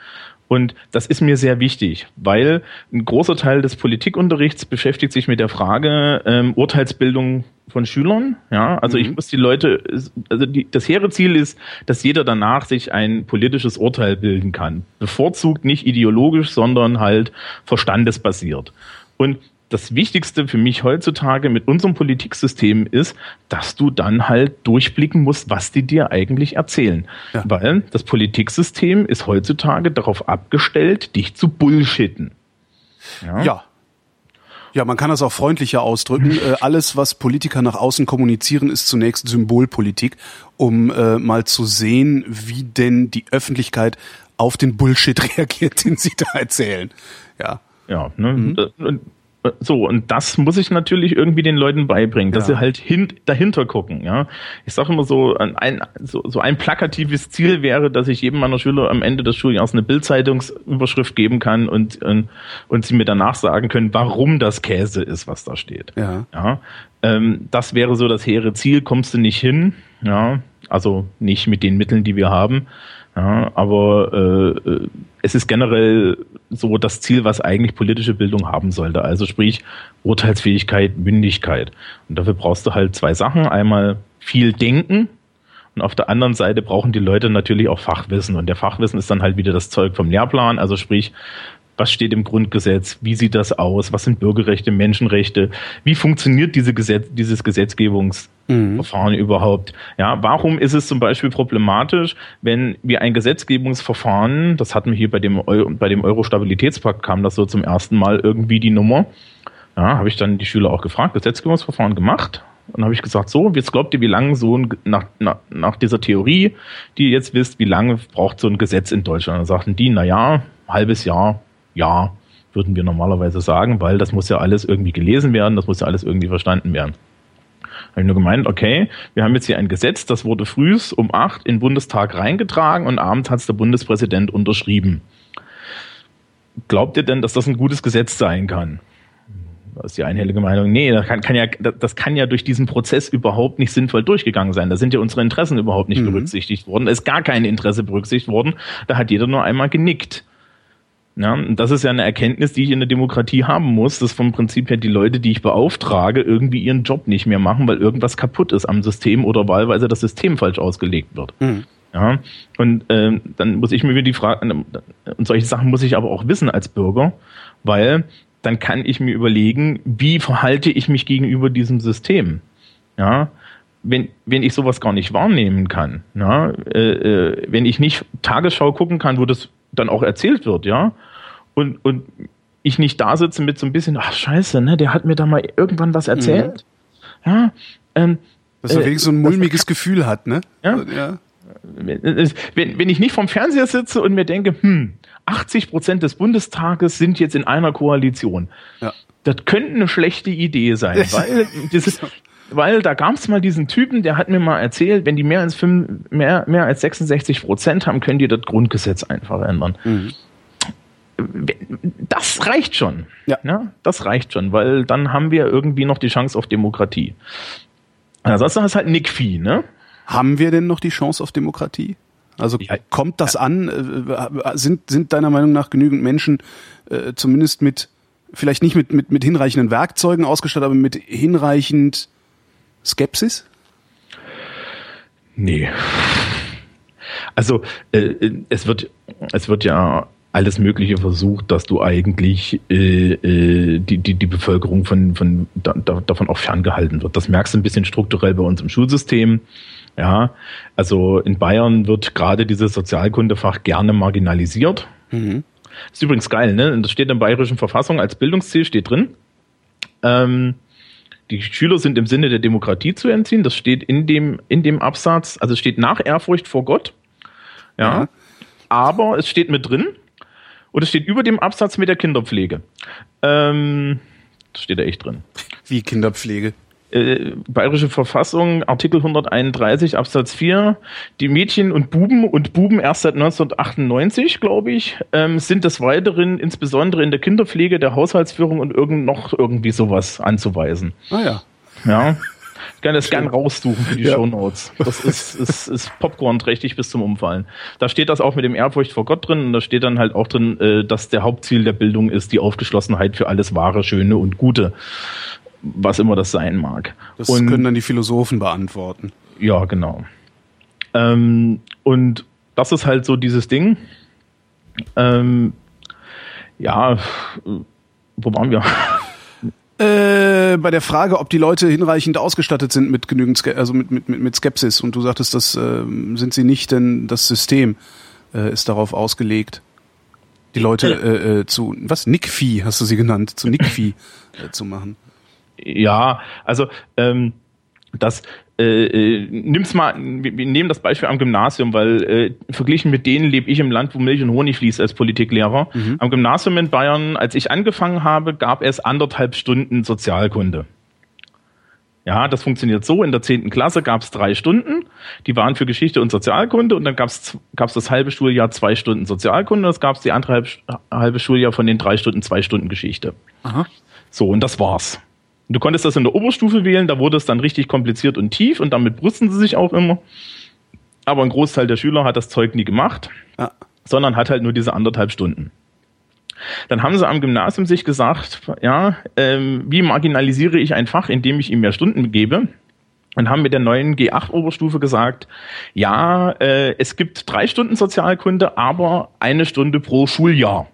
Und das ist mir sehr wichtig, weil ein großer Teil des Politikunterrichts beschäftigt sich mit der Frage ähm, Urteilsbildung von Schülern. Ja, also mhm. ich muss die Leute, also die, das hehre Ziel ist, dass jeder danach sich ein politisches Urteil bilden kann. Bevorzugt nicht ideologisch, sondern halt verstandesbasiert. Und das Wichtigste für mich heutzutage mit unserem Politiksystem ist, dass du dann halt durchblicken musst, was die dir eigentlich erzählen. Ja. Weil das Politiksystem ist heutzutage darauf abgestellt, dich zu bullshitten. Ja. ja. Ja, man kann das auch freundlicher ausdrücken. äh, alles, was Politiker nach außen kommunizieren, ist zunächst Symbolpolitik, um äh, mal zu sehen, wie denn die Öffentlichkeit auf den Bullshit reagiert, den sie da erzählen. Ja. Ja, ne? Mhm. So, und das muss ich natürlich irgendwie den Leuten beibringen, dass ja. sie halt hin, dahinter gucken. Ja, Ich sage immer so ein, so, so ein plakatives Ziel wäre, dass ich jedem meiner Schüler am Ende des Schuljahres eine Bildzeitungsüberschrift geben kann und, und, und sie mir danach sagen können, warum das Käse ist, was da steht. Ja. ja ähm, das wäre so das hehre Ziel, kommst du nicht hin. Ja, also nicht mit den Mitteln, die wir haben. Ja, aber äh, äh, es ist generell so das Ziel, was eigentlich politische Bildung haben sollte. Also sprich Urteilsfähigkeit, Mündigkeit. Und dafür brauchst du halt zwei Sachen. Einmal viel Denken und auf der anderen Seite brauchen die Leute natürlich auch Fachwissen. Und der Fachwissen ist dann halt wieder das Zeug vom Lehrplan. Also sprich, was steht im Grundgesetz? Wie sieht das aus? Was sind Bürgerrechte, Menschenrechte? Wie funktioniert diese Gesetz, dieses Gesetzgebungsverfahren mhm. überhaupt? Ja, warum ist es zum Beispiel problematisch, wenn wir ein Gesetzgebungsverfahren, das hatten wir hier bei dem, Euro, bei dem Euro-Stabilitätspakt, kam das so zum ersten Mal irgendwie die Nummer. Ja, habe ich dann die Schüler auch gefragt, Gesetzgebungsverfahren gemacht. Und habe ich gesagt, so, jetzt glaubt ihr, wie lange so ein, nach, nach, nach dieser Theorie, die ihr jetzt wisst, wie lange braucht so ein Gesetz in Deutschland? Und dann sagten die, na ja, halbes Jahr, ja, würden wir normalerweise sagen, weil das muss ja alles irgendwie gelesen werden, das muss ja alles irgendwie verstanden werden. Habe ich nur gemeint, okay, wir haben jetzt hier ein Gesetz, das wurde frühs um acht in den Bundestag reingetragen und abends hat es der Bundespräsident unterschrieben. Glaubt ihr denn, dass das ein gutes Gesetz sein kann? Das ist die einhellige Meinung. Nee, das kann, kann, ja, das kann ja durch diesen Prozess überhaupt nicht sinnvoll durchgegangen sein. Da sind ja unsere Interessen überhaupt nicht mhm. berücksichtigt worden. Da ist gar kein Interesse berücksichtigt worden. Da hat jeder nur einmal genickt. Ja, und das ist ja eine Erkenntnis, die ich in der Demokratie haben muss, dass vom Prinzip her die Leute, die ich beauftrage, irgendwie ihren Job nicht mehr machen, weil irgendwas kaputt ist am System oder wahlweise das System falsch ausgelegt wird. Mhm. Ja, und ähm, dann muss ich mir wieder die Frage, und solche Sachen muss ich aber auch wissen als Bürger, weil dann kann ich mir überlegen, wie verhalte ich mich gegenüber diesem System. Ja, wenn, wenn ich sowas gar nicht wahrnehmen kann, ja, äh, äh, wenn ich nicht Tagesschau gucken kann, wo das dann auch erzählt wird, ja, und, und ich nicht da sitze mit so ein bisschen, ach scheiße, ne, der hat mir da mal irgendwann was erzählt. Mhm. Ja. Ähm, Dass er äh, wirklich so ein mulmiges Gefühl hat, ne? Ja. Also, ja. Wenn, wenn ich nicht vom Fernseher sitze und mir denke, hm, 80 Prozent des Bundestages sind jetzt in einer Koalition. Ja. Das könnte eine schlechte Idee sein, weil, dieses, weil da gab es mal diesen Typen, der hat mir mal erzählt, wenn die mehr als, 5, mehr, mehr als 66 Prozent haben, können die das Grundgesetz einfach ändern. Mhm das reicht schon. Ja. ja. Das reicht schon, weil dann haben wir irgendwie noch die Chance auf Demokratie. Ansonsten du halt Nick Vieh, ne? Haben wir denn noch die Chance auf Demokratie? Also Ja. kommt das an? Äh, Sind, sind deiner Meinung nach genügend Menschen äh, zumindest mit, vielleicht nicht mit, mit, mit hinreichenden Werkzeugen ausgestattet, aber mit hinreichend Skepsis? Nee. Also äh, es wird es wird ja alles Mögliche versucht, dass du eigentlich äh, äh, die, die, die Bevölkerung von, von da, da, davon auch ferngehalten wird. Das merkst du ein bisschen strukturell bei uns im Schulsystem. Ja, also in Bayern wird gerade dieses Sozialkundefach gerne marginalisiert. Mhm. ist übrigens geil, ne? Das steht in der bayerischen Verfassung als Bildungsziel, steht drin. Ähm, die Schüler sind im Sinne der Demokratie zu entziehen. Das steht in dem, in dem Absatz, also es steht nach Ehrfurcht vor Gott. Ja. Ja. Aber es steht mit drin. Und es steht über dem Absatz mit der Kinderpflege. Ähm, das steht da echt drin. Wie Kinderpflege. Äh, Bayerische Verfassung, Artikel 131 Absatz 4, die Mädchen und Buben und Buben erst seit 1998, glaube ich, ähm, sind des Weiteren insbesondere in der Kinderpflege, der Haushaltsführung und irgend noch irgendwie sowas anzuweisen. Ah ja. Ja. Ich kann das gern raussuchen für die Ja. Shownotes. Das ist, ist, ist Popcorn-trächtig bis zum Umfallen. Da steht das auch mit dem Ehrfurcht vor Gott drin und da steht dann halt auch drin, äh, dass der Hauptziel der Bildung ist die Aufgeschlossenheit für alles Wahre, Schöne und Gute. Was immer das sein mag. Das und können dann die Philosophen beantworten. ja, genau. Ähm, und das ist halt so dieses Ding. Ähm, ja, wo waren wir? Äh, bei der Frage, ob die Leute hinreichend ausgestattet sind mit genügend, Ske also mit, mit, mit, mit Skepsis. Und du sagtest, das ähm, sind sie nicht, denn das System äh, ist darauf ausgelegt, die Leute äh, äh, zu, was, Nickvieh hast du sie genannt, zu Nickvieh äh, zu machen. Ja, also ähm, das äh, äh, nimm's mal, wir, wir nehmen das Beispiel am Gymnasium, weil äh, verglichen mit denen lebe ich im Land, wo Milch und Honig fließt als Politiklehrer. Am Gymnasium in Bayern, als ich angefangen habe, gab es anderthalb Stunden Sozialkunde. Ja, das funktioniert so. In der zehnten Klasse gab es drei Stunden, die waren für Geschichte und Sozialkunde und dann gab es das halbe Schuljahr zwei Stunden Sozialkunde, das gab es die andere halb, halbe Schuljahr von den drei Stunden zwei Stunden Geschichte. Aha. So, und das war's. Und Du konntest das in der Oberstufe wählen, da wurde es dann richtig kompliziert und tief und damit brüsten sie sich auch immer. Aber ein Großteil der Schüler hat das Zeug nie gemacht, Ja. sondern hat halt nur diese anderthalb Stunden. Dann haben sie am Gymnasium sich gesagt, ja, ähm, wie marginalisiere ich ein Fach, indem ich ihm mehr Stunden gebe? Und haben mit der neuen G8-Oberstufe gesagt, ja, äh, es gibt drei Stunden Sozialkunde, aber eine Stunde pro Schuljahr.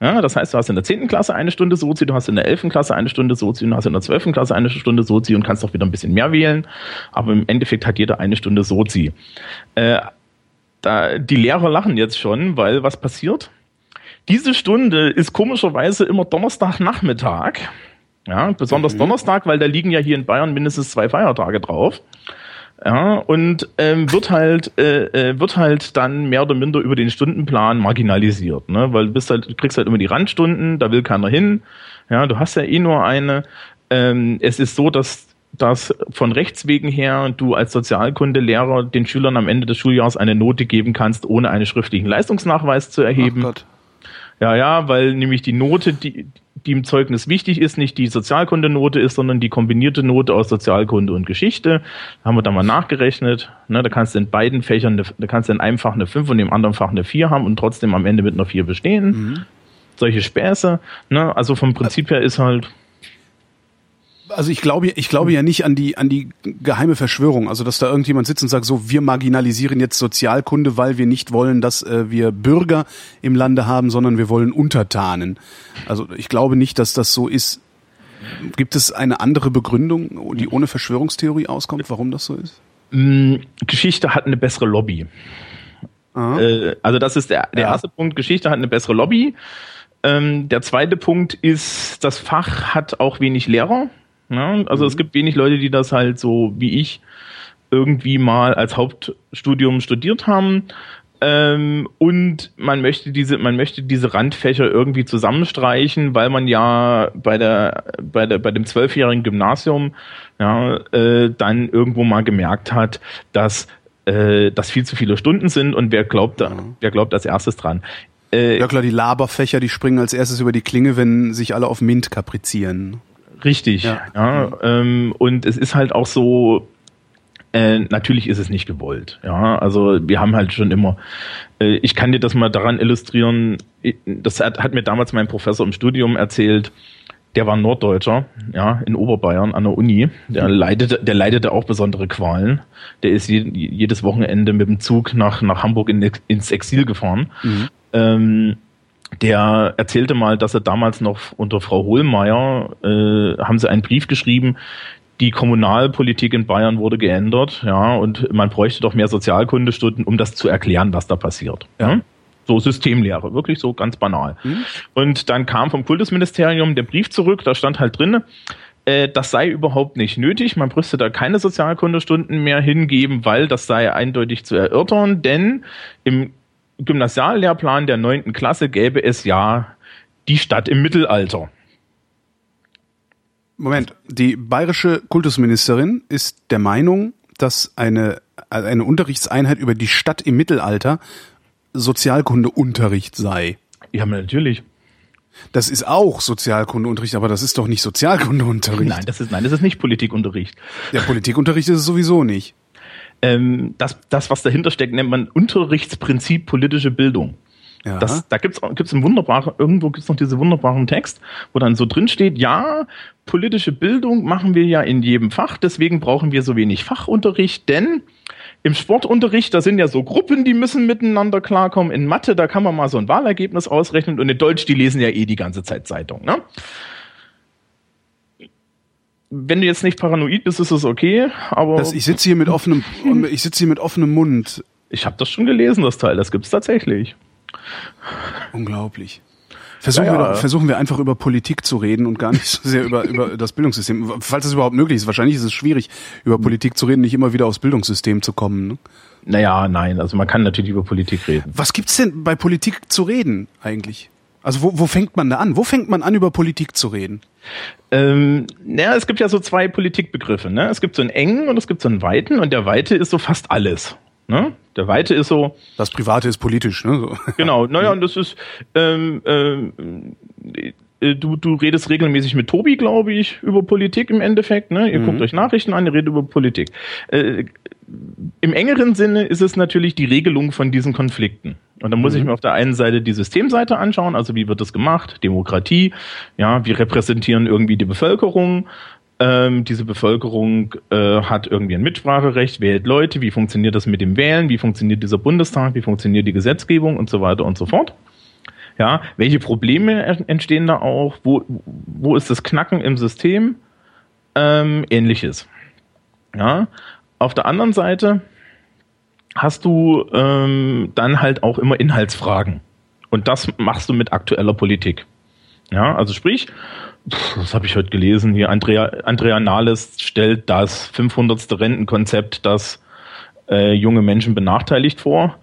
Ja, das heißt, du hast in der 10. Klasse eine Stunde Sozi, du hast in der 11. Klasse eine Stunde Sozi und du hast in der 12. Klasse eine Stunde Sozi und kannst auch wieder ein bisschen mehr wählen. Aber im Endeffekt hat jeder eine Stunde Sozi. Äh, da, die Lehrer lachen jetzt schon, weil was passiert? Diese Stunde ist komischerweise immer Donnerstagnachmittag. Ja, besonders Donnerstag, weil da liegen ja hier in Bayern mindestens zwei Feiertage drauf. Ja, und ähm, wird halt äh, äh, wird halt dann mehr oder minder über den Stundenplan marginalisiert, ne? Weil du bist halt, du kriegst halt immer die Randstunden, da will keiner hin. Ja, du hast ja eh nur eine. Ähm, es ist so, dass dass von Rechts wegen her du als Sozialkundelehrer den Schülern am Ende des Schuljahres eine Note geben kannst, ohne einen schriftlichen Leistungsnachweis zu erheben. Ja, ja, weil nämlich die Note, die, die im Zeugnis wichtig ist, nicht die Sozialkundenote ist, sondern die kombinierte Note aus Sozialkunde und Geschichte. Da haben wir da mal nachgerechnet. Ne, da kannst du in beiden Fächern, eine, da kannst du in einem Fach eine 5 und im anderen Fach eine 4 haben und trotzdem am Ende mit einer 4 bestehen. Solche Späße. Ne, also vom Prinzip her ist halt, Also ich glaube, ich glaube ja nicht an die an die geheime Verschwörung, also dass da irgendjemand sitzt und sagt, so wir marginalisieren jetzt Sozialkunde, weil wir nicht wollen, dass äh, wir Bürger im Lande haben, sondern wir wollen Untertanen. Also ich glaube nicht, dass das so ist. Gibt es eine andere Begründung, die ohne Verschwörungstheorie auskommt, warum das so ist? mh, Geschichte hat eine bessere Lobby. Aha. Äh, also das ist der, der Ja. erste Punkt. Geschichte hat eine bessere Lobby. Ähm, der zweite Punkt ist, das Fach hat auch wenig Lehrer. Ja? Also es gibt wenig Leute, die das halt so wie ich irgendwie mal als Hauptstudium studiert haben. Ähm, und man möchte diese, man möchte diese Randfächer irgendwie zusammenstreichen, weil man ja bei der, bei der, bei dem zwölfjährigen Gymnasium ja, äh, dann irgendwo mal gemerkt hat, dass äh, das viel zu viele Stunden sind und wer glaubt, da, wer glaubt als erstes dran. Äh, ja klar, die Laberfächer, die springen als erstes über die Klinge, wenn sich alle auf Mint kaprizieren. Richtig, ja. ja ähm, und es ist halt auch so, äh, natürlich ist es nicht gewollt. Ja, also wir haben halt schon immer. Äh, ich kann dir das mal daran illustrieren. Das hat, hat mir damals mein Professor im Studium erzählt. Der war Norddeutscher, ja, in Oberbayern an der Uni. Der leidete, der leidete auch besondere Qualen. Der ist je, jedes Wochenende mit dem Zug nach, nach Hamburg in, ins Exil gefahren. Mhm. Ähm, der erzählte mal, dass er damals noch unter Frau Hohlmeier äh, haben sie einen Brief geschrieben, die Kommunalpolitik in Bayern wurde geändert, ja, und man bräuchte doch mehr Sozialkundestunden, um das zu erklären, was da passiert. Ja. ja? So Systemlehre, wirklich so ganz banal. Mhm. Und dann kam vom Kultusministerium der Brief zurück, da stand halt drin, äh, das sei überhaupt nicht nötig, man müsste da keine Sozialkundestunden mehr hingeben, weil das sei eindeutig zu erörtern, denn im Gymnasiallehrplan der neunten Klasse gäbe es ja die Stadt im Mittelalter. Moment, die bayerische Kultusministerin ist der Meinung, dass eine, eine Unterrichtseinheit über die Stadt im Mittelalter Sozialkundeunterricht sei. Ja, natürlich. Das ist auch Sozialkundeunterricht, aber das ist doch nicht Sozialkundeunterricht. Nein, das ist, nein, das ist nicht Politikunterricht. Ja, Politikunterricht ist es sowieso nicht. Ähm, das, das, was dahinter steckt, nennt man Unterrichtsprinzip politische Bildung. Ja. Das, da gibt's gibt's ein wunderbarer, irgendwo gibt's noch diese wunderbaren Text, wo dann so drin steht, ja, politische Bildung machen wir ja in jedem Fach, deswegen brauchen wir so wenig Fachunterricht, denn im Sportunterricht, da sind ja so Gruppen, die müssen miteinander klarkommen. In Mathe, da kann man mal so ein Wahlergebnis ausrechnen und in Deutsch, die lesen ja eh die ganze Zeit Zeitung, ne? Wenn du jetzt nicht paranoid bist, ist es okay, aber. Das, ich sitze hier mit offenem, ich sitze hier mit offenem Mund. Ich habe das schon gelesen, das Teil, das gibt's tatsächlich. Unglaublich. Versuchen, ja, ja. Wir versuchen wir einfach über Politik zu reden und gar nicht so sehr über, über das Bildungssystem. Falls das überhaupt möglich ist. Wahrscheinlich ist es schwierig, über Politik zu reden, nicht immer wieder aufs Bildungssystem zu kommen. Ne? Naja, nein, also man kann natürlich über Politik reden. Was gibt's denn bei Politik zu reden eigentlich? Also wo, wo fängt man da an? Wo fängt man an, über Politik zu reden? Ähm, naja, es gibt ja so zwei Politikbegriffe. Ne? Es gibt so einen engen und es gibt so einen weiten und der weite ist so fast alles. Ne? Der Weite ist so. Das Private ist politisch, ne? So. Genau, naja, und das ist, ähm, ähm, äh, du, du redest regelmäßig mit Tobi, glaube ich, über Politik im Endeffekt. Ne? Ihr mhm. guckt euch Nachrichten an, ihr redet über Politik. Äh, Im engeren Sinne ist es natürlich die Regelung von diesen Konflikten. Und dann muss mhm. ich mir auf der einen Seite die Systemseite anschauen, also wie wird das gemacht, Demokratie, ja, wie repräsentieren irgendwie die Bevölkerung, ähm, diese Bevölkerung äh, hat irgendwie ein Mitspracherecht, wählt Leute, wie funktioniert das mit dem Wählen, wie funktioniert dieser Bundestag, wie funktioniert die Gesetzgebung und so weiter und so fort. Ja, welche Probleme entstehen da auch? Wo, wo ist das Knacken im System? Ähm, ähnliches. Ja, auf der anderen Seite hast du ähm, dann halt auch immer Inhaltsfragen. Und das machst du mit aktueller Politik. Ja, also sprich, das habe ich heute gelesen, hier Andrea, Andrea Nahles stellt das 500. Rentenkonzept, das äh, junge Menschen benachteiligt vor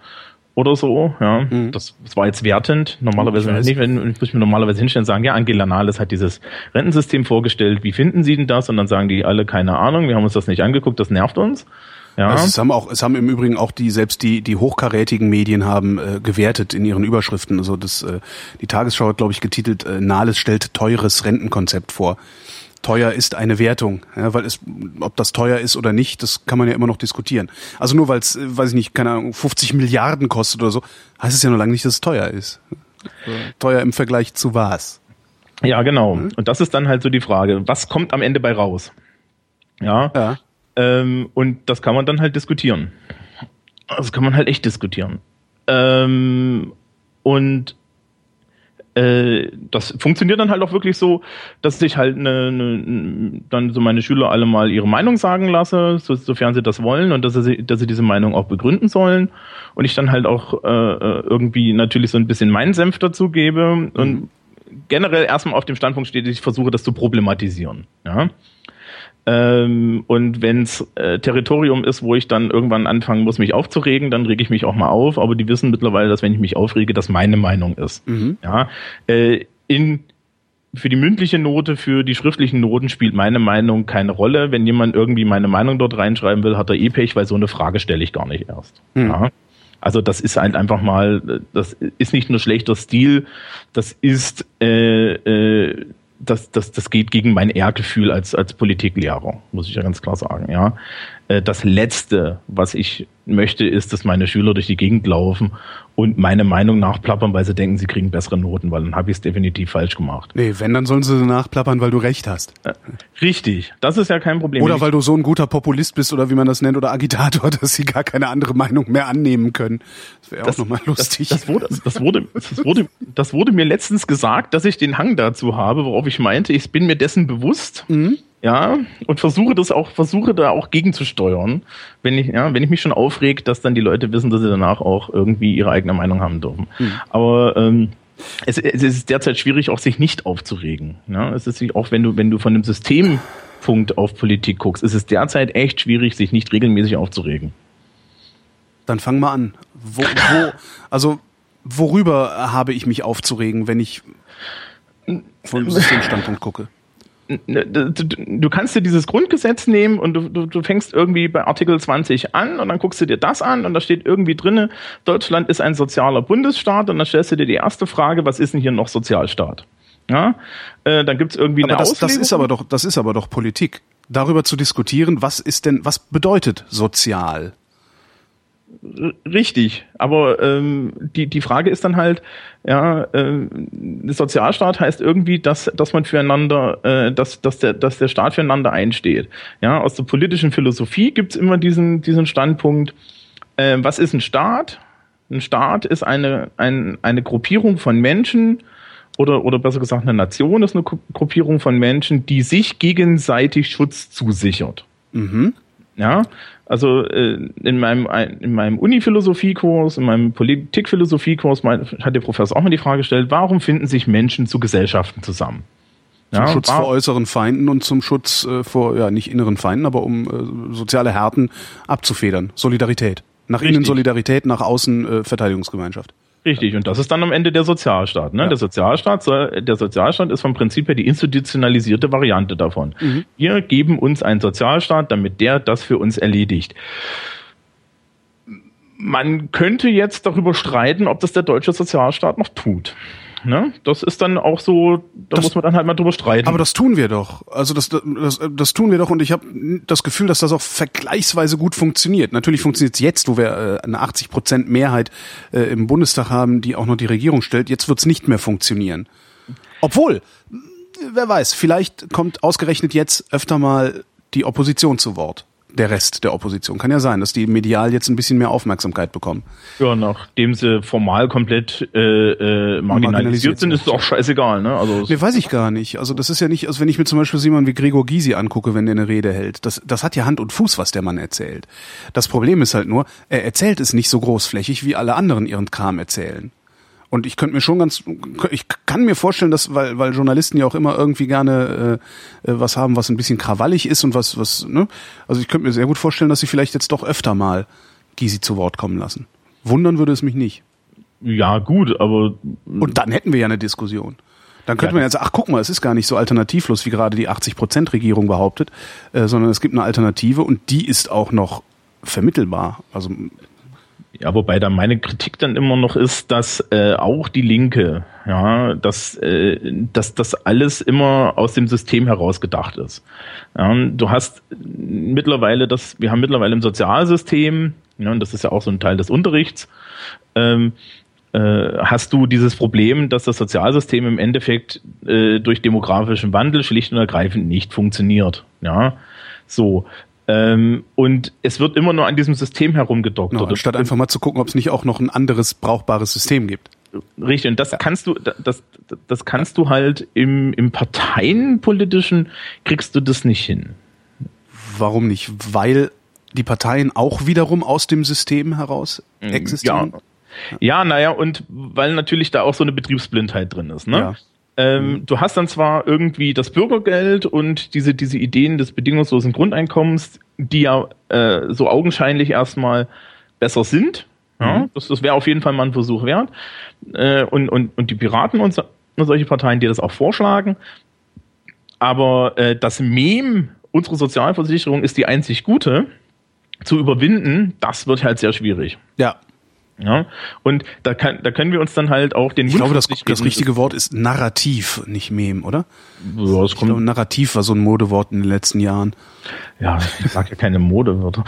oder so. Ja, mhm. das, das war jetzt wertend. Normalerweise nicht, wenn ich muss mir normalerweise hinstellen und sagen, ja, Angela Nahles hat dieses Rentensystem vorgestellt. Wie finden Sie denn das? Und dann sagen die alle keine Ahnung. Wir haben uns das nicht angeguckt. Das nervt uns. Ja. Also es haben auch, es haben im Übrigen auch die selbst die die hochkarätigen Medien haben äh, gewertet in ihren Überschriften. Also das äh, die Tagesschau hat glaube ich getitelt äh, Nahles stellt teures Rentenkonzept vor. Teuer ist eine Wertung, ja, weil es, ob das teuer ist oder nicht, das kann man ja immer noch diskutieren. Also nur weil es, äh, weiß ich nicht, keine Ahnung, 50 Milliarden kostet oder so, heißt es ja noch lange nicht, dass es teuer ist. teuer im Vergleich zu was? Ja, genau. Mhm. Und das ist dann halt so die Frage, was kommt am Ende bei raus? Ja. ja. Ähm, und das kann man dann halt diskutieren. Das kann man halt echt diskutieren. Ähm, und äh, das funktioniert dann halt auch wirklich so, dass ich halt ne, ne, dann so meine Schüler alle mal ihre Meinung sagen lasse, so, sofern sie das wollen und dass sie, dass sie diese Meinung auch begründen sollen. Und ich dann halt auch äh, äh irgendwie natürlich so ein bisschen meinen Senf dazu gebe und mhm. generell erstmal auf dem Standpunkt steht, ich versuche das zu problematisieren. Ja. Ähm, und wenn es äh, Territorium ist, wo ich dann irgendwann anfangen muss, mich aufzuregen, dann rege ich mich auch mal auf. Aber die wissen mittlerweile, dass wenn ich mich aufrege, das meine Meinung ist. Mhm. Ja, äh, in für die mündliche Note, für die schriftlichen Noten spielt meine Meinung keine Rolle. Wenn jemand irgendwie meine Meinung dort reinschreiben will, hat er eh Pech, weil so eine Frage stelle ich gar nicht erst. Mhm. Ja. Also das ist halt einfach mal, das ist nicht nur schlechter Stil, das ist, äh, äh, das, das, das geht gegen mein Ehrgefühl als, als Politiklehrer, muss ich ja ganz klar sagen, ja. Äh, das Letzte, was ich möchte, ist, dass meine Schüler durch die Gegend laufen und meine Meinung nachplappern, weil sie denken, sie kriegen bessere Noten, weil dann habe ich es definitiv falsch gemacht. Nee, wenn, dann sollen sie nachplappern, weil du recht hast. Äh, richtig, das ist ja kein Problem. Oder weil du so ein guter Populist bist oder wie man das nennt, oder Agitator, dass sie gar keine andere Meinung mehr annehmen können. Das wäre auch nochmal lustig. Das, das, wurde, das, wurde, das, wurde, das wurde mir letztens gesagt, dass ich den Hang dazu habe, worauf ich meinte, ich bin mir dessen bewusst. Mhm ja, und versuche das auch, versuche da auch gegenzusteuern, wenn ich, ja, wenn ich mich schon aufreg, dass dann die Leute wissen, dass sie danach auch irgendwie ihre eigene Meinung haben dürfen. Mhm. Aber ähm, es, es ist derzeit schwierig, auch sich nicht aufzuregen. Ja? Es ist auch, wenn du, wenn du von dem Systempunkt auf Politik guckst, ist es derzeit echt schwierig, sich nicht regelmäßig aufzuregen. Dann fang mal an. Wo, wo, also worüber habe ich mich aufzuregen, wenn ich vom Systemstandpunkt gucke? Du kannst dir dieses Grundgesetz nehmen und du, du, du fängst irgendwie bei Artikel 20 an und dann guckst du dir das an und da steht irgendwie drinne, Deutschland ist ein sozialer Bundesstaat und dann stellst du dir die erste Frage, was ist denn hier noch Sozialstaat? Ja, äh, dann gibt's irgendwie aber eine das, das ist aber doch, das ist aber doch Politik. Darüber zu diskutieren, was ist denn, was bedeutet sozial? Richtig, aber ähm, die die Frage ist dann halt, ja, äh, Sozialstaat heißt irgendwie, dass dass man füreinander, äh, dass dass der dass der Staat füreinander einsteht. Ja, aus der politischen Philosophie gibt's immer diesen diesen Standpunkt. Äh, was ist ein Staat? Ein Staat ist eine ein, eine Gruppierung von Menschen oder oder besser gesagt eine Nation ist eine Gruppierung von Menschen, die sich gegenseitig Schutz zusichert. Mhm. Ja, also äh, in meinem in meinem Uni-Philosophiekurs, in meinem Politik-Philosophiekurs hat der Professor auch mal die Frage gestellt, warum finden sich Menschen zu Gesellschaften zusammen? Zum ja, Schutz vor äußeren Feinden und zum Schutz äh, vor, ja, nicht inneren Feinden, aber um äh, soziale Härten abzufedern. Solidarität. Nach Richtig. innen Solidarität, nach außen äh, Verteidigungsgemeinschaft. Richtig, und das ist dann am Ende der Sozialstaat. Ne? Ja. Der Sozialstaat soll, der Sozialstaat ist vom Prinzip her die institutionalisierte Variante davon. Mhm. Wir geben uns einen Sozialstaat, damit der das für uns erledigt. Man könnte jetzt darüber streiten, ob das der deutsche Sozialstaat noch tut. Ne? Das ist dann auch so, da das, muss man dann halt mal drüber streiten. Aber das tun wir doch. Also das, das, das tun wir doch und ich habe das Gefühl, dass das auch vergleichsweise gut funktioniert. Natürlich funktioniert es jetzt, wo wir äh, eine 80 Prozent Mehrheit äh, im Bundestag haben, die auch noch die Regierung stellt. Jetzt wird es nicht mehr funktionieren. Obwohl, wer weiß, vielleicht kommt ausgerechnet jetzt öfter mal die Opposition zu Wort der Rest der Opposition. Kann ja sein, dass die medial jetzt ein bisschen mehr Aufmerksamkeit bekommen. Ja, nachdem sie formal komplett äh, äh, marginalisiert, sind, ist es auch scheißegal. Ne? Also nee, weiß ich gar nicht. Also das ist ja nicht, also wenn ich mir zum Beispiel jemanden wie Gregor Gysi angucke, wenn der eine Rede hält, das, das hat ja Hand und Fuß, was der Mann erzählt. Das Problem ist halt nur, er erzählt es nicht so großflächig, wie alle anderen ihren Kram erzählen. Und ich könnte mir schon ganz, ich kann mir vorstellen, dass, weil, weil Journalisten ja auch immer irgendwie gerne äh, äh, was haben, was ein bisschen krawallig ist und was, was, ne? Also ich könnte mir sehr gut vorstellen, dass sie vielleicht jetzt doch öfter mal Gysi zu Wort kommen lassen. Wundern würde es mich nicht. Ja, gut, aber. Und dann hätten wir ja eine Diskussion. Dann könnte ja, man ja sagen, ach guck mal, es ist gar nicht so alternativlos, wie gerade die 80-Prozent-Regierung behauptet, äh, sondern es gibt eine Alternative und die ist auch noch vermittelbar. Also ja, wobei da meine Kritik dann immer noch ist, dass äh, auch die Linke, ja, dass, äh, dass das alles immer aus dem System heraus gedacht ist. Ja, du hast mittlerweile das, wir haben mittlerweile im Sozialsystem, ja, und das ist ja auch so ein Teil des Unterrichts, ähm, äh, hast du dieses Problem, dass das Sozialsystem im Endeffekt äh, durch demografischen Wandel schlicht und ergreifend nicht funktioniert. Ja, so. Ähm, und es wird immer nur an diesem System herumgedoktert. No, anstatt einfach mal zu gucken, ob es nicht auch noch ein anderes brauchbares System gibt. Richtig, und das ja. kannst du, das, das kannst du halt im, im Parteienpolitischen kriegst du das nicht hin. Warum nicht? Weil die Parteien auch wiederum aus dem System heraus mm, existieren? Ja. Ja, naja, und weil natürlich da auch so eine Betriebsblindheit drin ist. Ne? Ja. Ähm, mhm. du hast dann zwar irgendwie das Bürgergeld und diese, diese Ideen des bedingungslosen Grundeinkommens, die ja äh, so augenscheinlich erstmal besser sind. Ja, mhm. Das, das wäre auf jeden Fall mal ein Versuch wert. Äh, und, und, und die Piraten und, so, und solche Parteien, die das auch vorschlagen. Aber äh, das Mem, unsere Sozialversicherung ist die einzig gute, zu überwinden, das wird halt sehr schwierig. Ja, Ja, und da, kann, da können wir uns dann halt auch den Ich glaube, das, das richtige Wort ist Narrativ, nicht Mem, oder? Ja, das ich glaube, Narrativ war so ein Modewort in den letzten Jahren. Ja, ich sag ja keine Modewörter.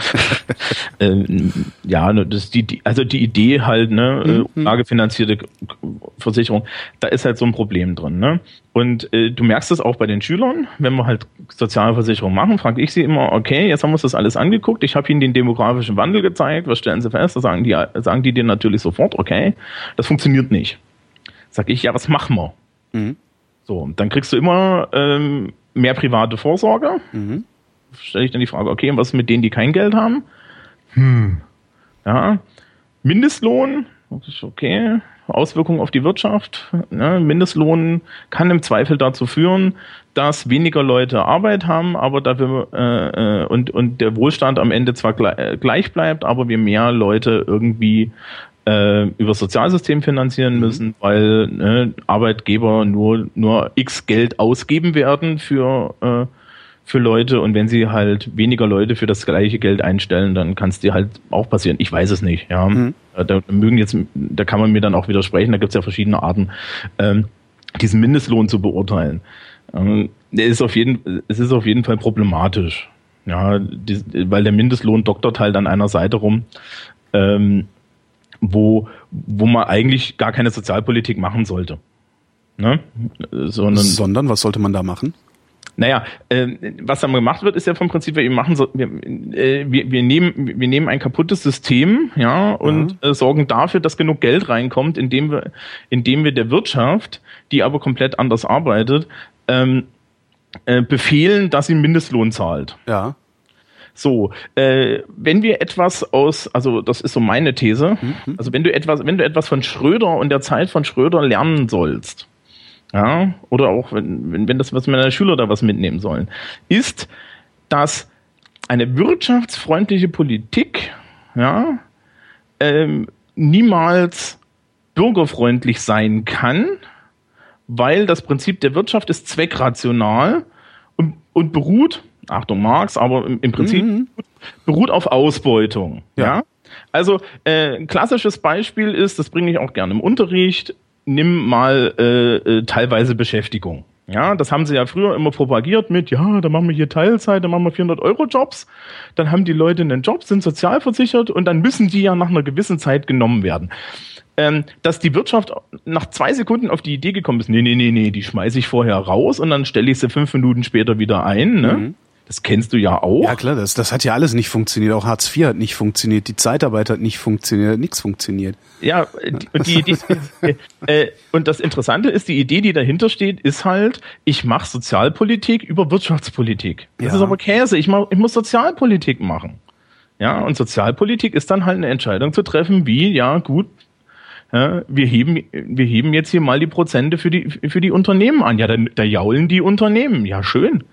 ähm, ja, ne, das die, die, also die Idee halt, ne, mhm. lagefinanzierte Versicherung, da ist halt so ein Problem drin, ne? Und äh, du merkst es auch bei den Schülern, wenn wir halt Sozialversicherung machen, frage ich sie immer, okay, jetzt haben wir uns das alles angeguckt, ich habe ihnen den demografischen Wandel gezeigt, was stellen sie fest? Da sagen die, sagen die dir natürlich sofort, okay, das funktioniert nicht. Sag ich, ja, was machen wir? Mhm. So, dann kriegst du immer ähm, mehr private Vorsorge. Mhm stelle ich dann die Frage, okay, und was ist mit denen, die kein Geld haben? Hm. Ja. Mindestlohn, okay. Auswirkungen auf die Wirtschaft. Ja, Mindestlohn kann im Zweifel dazu führen, dass weniger Leute Arbeit haben, aber dafür äh, äh und und der Wohlstand am Ende zwar äh, gleich bleibt, aber wir mehr Leute irgendwie äh, über das Sozialsystem finanzieren mhm. müssen, weil äh, Arbeitgeber nur nur X Geld ausgeben werden für äh, für Leute und wenn sie halt weniger Leute für das gleiche Geld einstellen, dann kann es dir halt auch passieren. Ich weiß es nicht. Ja, mhm. da mögen jetzt, da kann man mir dann auch widersprechen. Da gibt es ja verschiedene Arten, ähm, diesen Mindestlohn zu beurteilen. Ähm, ist auf jeden, es ist auf jeden Fall problematisch. Ja, die, weil der Mindestlohn doktert halt an einer Seite rum, ähm, wo, wo man eigentlich gar keine Sozialpolitik machen sollte. Ne? Sondern, Sondern was sollte man da machen? Naja, äh, was dann gemacht wird, ist ja vom Prinzip, wir machen so, wir, äh, wir, wir nehmen, wir nehmen ein kaputtes System, ja, und mhm. äh, sorgen dafür, dass genug Geld reinkommt, indem wir, indem wir der Wirtschaft, die aber komplett anders arbeitet, ähm, äh, befehlen, dass sie Mindestlohn zahlt. Ja. So, äh, wenn wir etwas aus, also das ist so meine These, mhm. also wenn du etwas, wenn du etwas von Schröder und der Zeit von Schröder lernen sollst, ja, oder auch wenn, wenn, wenn das was meine Schüler da was mitnehmen sollen, ist, dass eine wirtschaftsfreundliche Politik, ja, ähm, niemals bürgerfreundlich sein kann, weil das Prinzip der Wirtschaft ist zweckrational und, und beruht, Achtung Marx, aber im, im Prinzip mhm. beruht auf Ausbeutung. Ja. ja? Also äh, ein klassisches Beispiel ist, das bringe ich auch gerne im Unterricht, nimm mal äh, äh, teilweise Beschäftigung. Ja, das haben sie ja früher immer propagiert mit, ja, da machen wir hier Teilzeit, da machen wir 400 Euro Jobs, dann haben die Leute einen Job, sind sozialversichert und dann müssen die ja nach einer gewissen Zeit genommen werden. Ähm, dass die Wirtschaft nach zwei Sekunden auf die Idee gekommen ist, nee, nee, nee, nee, die schmeiße ich vorher raus und dann stelle ich sie fünf Minuten später wieder ein. Ne? Mhm. Das kennst du ja auch. Ja klar, das, das hat ja alles nicht funktioniert. Auch Hartz IV hat nicht funktioniert, die Zeitarbeit hat nicht funktioniert, nichts funktioniert. Ja, und die, die, äh, und das Interessante ist, die Idee, die dahinter steht, ist halt, ich mache Sozialpolitik über Wirtschaftspolitik. Das ja. ist aber Käse. Ich, mach, ich muss Sozialpolitik machen. Ja, und Sozialpolitik ist dann halt eine Entscheidung zu treffen, wie, ja, gut, ja, wir heben, wir heben jetzt hier mal die Prozente für die, für die Unternehmen an. Ja, da, da jaulen die Unternehmen. Ja, schön.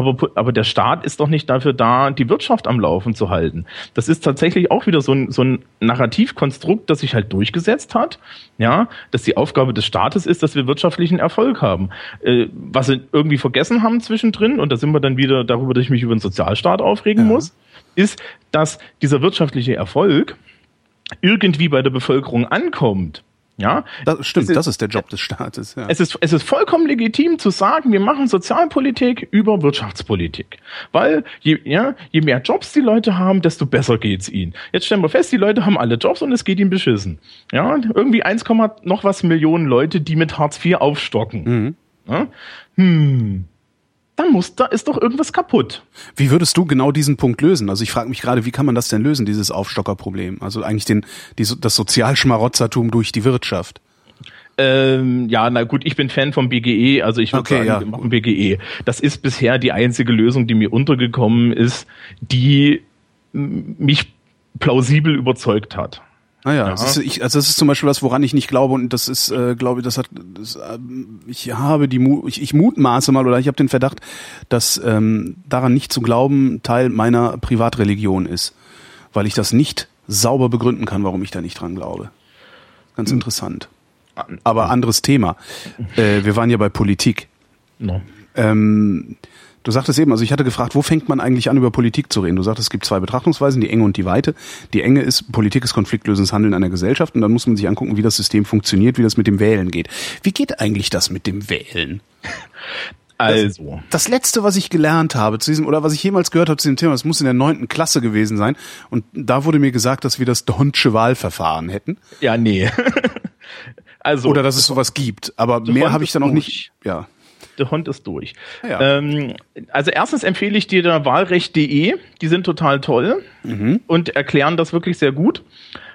Aber, aber der Staat ist doch nicht dafür da, die Wirtschaft am Laufen zu halten. Das ist tatsächlich auch wieder so ein, so ein Narrativkonstrukt, das sich halt durchgesetzt hat, ja, dass die Aufgabe des Staates ist, dass wir wirtschaftlichen Erfolg haben. Äh, was sie irgendwie vergessen haben zwischendrin, und da sind wir dann wieder darüber, dass ich mich über den Sozialstaat aufregen ja. muss, ist, dass dieser wirtschaftliche Erfolg irgendwie bei der Bevölkerung ankommt ja, das stimmt, ist, das ist der Job des Staates. Ja. Es, ist, es ist vollkommen legitim zu sagen, wir machen Sozialpolitik über Wirtschaftspolitik. Weil je, ja, je mehr Jobs die Leute haben, desto besser geht's ihnen. Jetzt stellen wir fest, die Leute haben alle Jobs und es geht ihnen beschissen. Ja, irgendwie 1, noch was Millionen Leute, die mit Hartz IV aufstocken. Mhm. Ja? Hm, dann muss, da ist doch irgendwas kaputt. Wie würdest du genau diesen Punkt lösen? Also ich frage mich gerade, wie kann man das denn lösen, dieses Aufstockerproblem? Also eigentlich den, die, das Sozialschmarotzertum durch die Wirtschaft. Ähm, ja, na gut, ich bin Fan vom BGE, also ich würde okay, sagen, ja. wir machen BGE. Das ist bisher die einzige Lösung, die mir untergekommen ist, die mich plausibel überzeugt hat. Ah ja, das ist, ich, also das ist zum Beispiel was, woran ich nicht glaube und das ist, äh, glaube ich, das hat, das, äh, ich habe die, Mu ich, ich mutmaße mal oder ich habe den Verdacht, dass ähm, daran nicht zu glauben Teil meiner Privatreligion ist, weil ich das nicht sauber begründen kann, warum ich da nicht dran glaube. Ganz hm. interessant. Aber anderes Thema. Äh, wir waren ja bei Politik. No. Ähm, Du sagtest eben, also ich hatte gefragt, wo fängt man eigentlich an, über Politik zu reden? Du sagtest, es gibt zwei Betrachtungsweisen, die Enge und die Weite. Die Enge ist, Politik ist konfliktlösendes Handeln einer Gesellschaft und dann muss man sich angucken, wie das System funktioniert, wie das mit dem Wählen geht. Wie geht eigentlich das mit dem Wählen? Also. Das, das letzte, was ich gelernt habe zu diesem, oder was ich jemals gehört habe zu diesem Thema, das muss in der neunten Klasse gewesen sein. Und da wurde mir gesagt, dass wir das Donsche Wahlverfahren hätten. Ja, nee. also. Oder dass es sowas gibt. Aber mehr habe ich dann auch nicht, ja der Hund ist durch. Ja. Ähm, also erstens empfehle ich dir da wahlrecht.de, die sind total toll mhm. und erklären das wirklich sehr gut.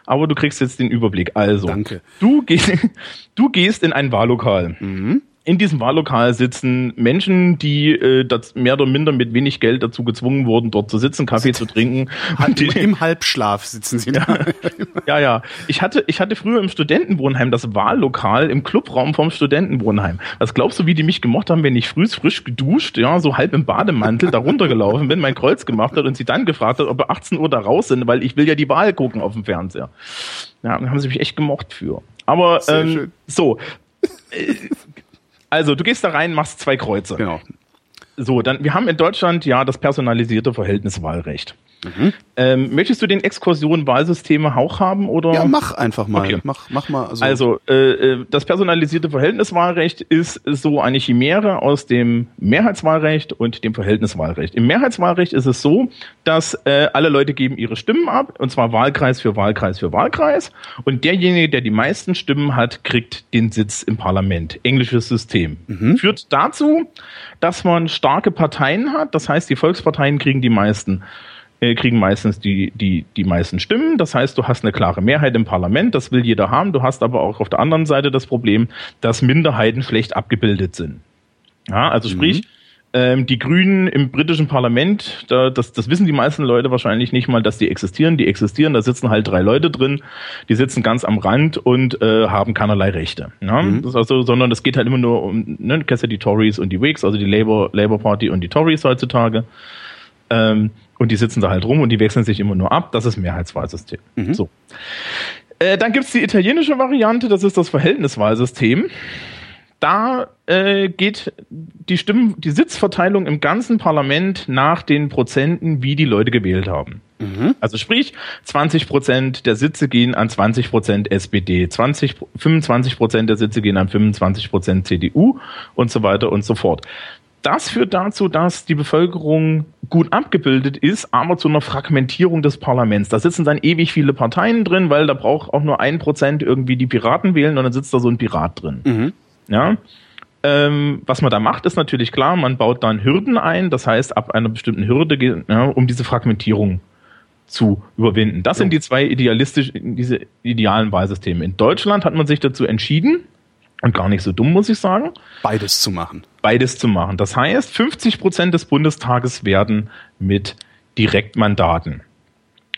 Aber du kriegst jetzt den Überblick. Also, Danke. Du, gehst, du gehst in ein Wahllokal. Mhm in diesem Wahllokal sitzen Menschen, die äh, das mehr oder minder mit wenig Geld dazu gezwungen wurden, dort zu sitzen, Kaffee zu trinken. Und die, Im Halbschlaf sitzen sie da. ja, ja. Ich hatte, ich hatte früher im Studentenwohnheim das Wahllokal im Clubraum vom Studentenwohnheim. Was glaubst du, wie die mich gemocht haben, wenn ich früh frisch geduscht, ja, so halb im Bademantel da runtergelaufen bin, mein Kreuz gemacht hat und sie dann gefragt hat, ob wir 18 Uhr da raus sind, weil ich will ja die Wahl gucken auf dem Fernseher. Ja, da haben sie mich echt gemocht für. Aber ähm, so. Also, du gehst da rein, machst zwei Kreuze. Genau. So, dann, wir haben in Deutschland ja das personalisierte Verhältniswahlrecht. Mhm. Ähm, möchtest du den Exkursion-Wahlsysteme auch haben oder? Ja, mach einfach mal. Okay. Mach, mach mal. Also, also äh, äh, das personalisierte Verhältniswahlrecht ist so eine Chimäre aus dem Mehrheitswahlrecht und dem Verhältniswahlrecht. Im Mehrheitswahlrecht ist es so, dass äh, alle Leute geben ihre Stimmen ab und zwar Wahlkreis für Wahlkreis für Wahlkreis und derjenige, der die meisten Stimmen hat, kriegt den Sitz im Parlament. Englisches System mhm. führt dazu, dass man starke Parteien hat. Das heißt, die Volksparteien kriegen die meisten äh, kriegen meistens die, die, die meisten Stimmen. Das heißt, du hast eine klare Mehrheit im Parlament, das will jeder haben. Du hast aber auch auf der anderen Seite das Problem, dass Minderheiten schlecht abgebildet sind. Ja, also sprich, mhm. ähm, die Grünen im britischen Parlament, da, das, das wissen die meisten Leute wahrscheinlich nicht mal, dass die existieren. Die existieren, da sitzen halt drei Leute drin, die sitzen ganz am Rand und äh, haben keinerlei Rechte. Ja? Mhm. Das also, sondern es geht halt immer nur um, ne, kennst ja die Tories und die Whigs, also die Labour, Labour Party und die Tories heutzutage. Ähm, und die sitzen da halt rum und die wechseln sich immer nur ab. Das ist Mehrheitswahlsystem. Mhm. So. Äh, dann gibt's die italienische Variante, das ist das Verhältniswahlsystem. Da äh, geht die Stimmen, die Sitzverteilung im ganzen Parlament nach den Prozenten, wie die Leute gewählt haben. Mhm. Also sprich, 20 Prozent der Sitze gehen an 20 Prozent SPD, 20, 25 Prozent der Sitze gehen an 25 Prozent CDU und so weiter und so fort das führt dazu, dass die Bevölkerung gut abgebildet ist, aber zu einer Fragmentierung des Parlaments. Da sitzen dann ewig viele Parteien drin, weil da braucht auch nur ein Prozent irgendwie die Piraten wählen und dann sitzt da so ein Pirat drin. Mhm. Ja. Ähm, was man da macht, ist natürlich klar, man baut dann Hürden ein, das heißt, ab einer bestimmten Hürde, ja, um diese Fragmentierung zu überwinden. Das ja. sind die zwei idealistisch, diese idealen Wahlsysteme. In Deutschland hat man sich dazu entschieden, und gar nicht so dumm, muss ich sagen. Beides zu machen. Beides zu machen. Das heißt, 50 Prozent des Bundestages werden mit Direktmandaten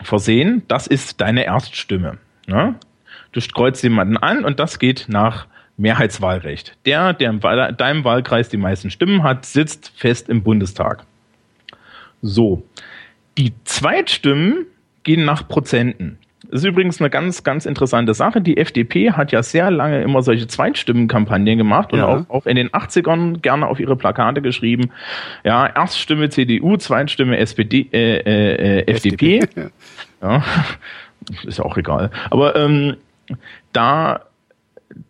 versehen. Das ist deine Erststimme. Ne? Du kreuzt jemanden an und das geht nach Mehrheitswahlrecht. Der, der in deinem Wahlkreis die meisten Stimmen hat, sitzt fest im Bundestag. So. Die Zweitstimmen gehen nach Prozenten. Das ist übrigens eine ganz, ganz interessante Sache. Die FDP hat ja sehr lange immer solche Zweitstimmenkampagnen gemacht und ja. auch, auch in den 80ern gerne auf ihre Plakate geschrieben. Ja, Erststimme CDU, Zweitstimme SPD, äh, äh, FDP. FDP. Ja. Ist ja auch egal. Aber ähm, da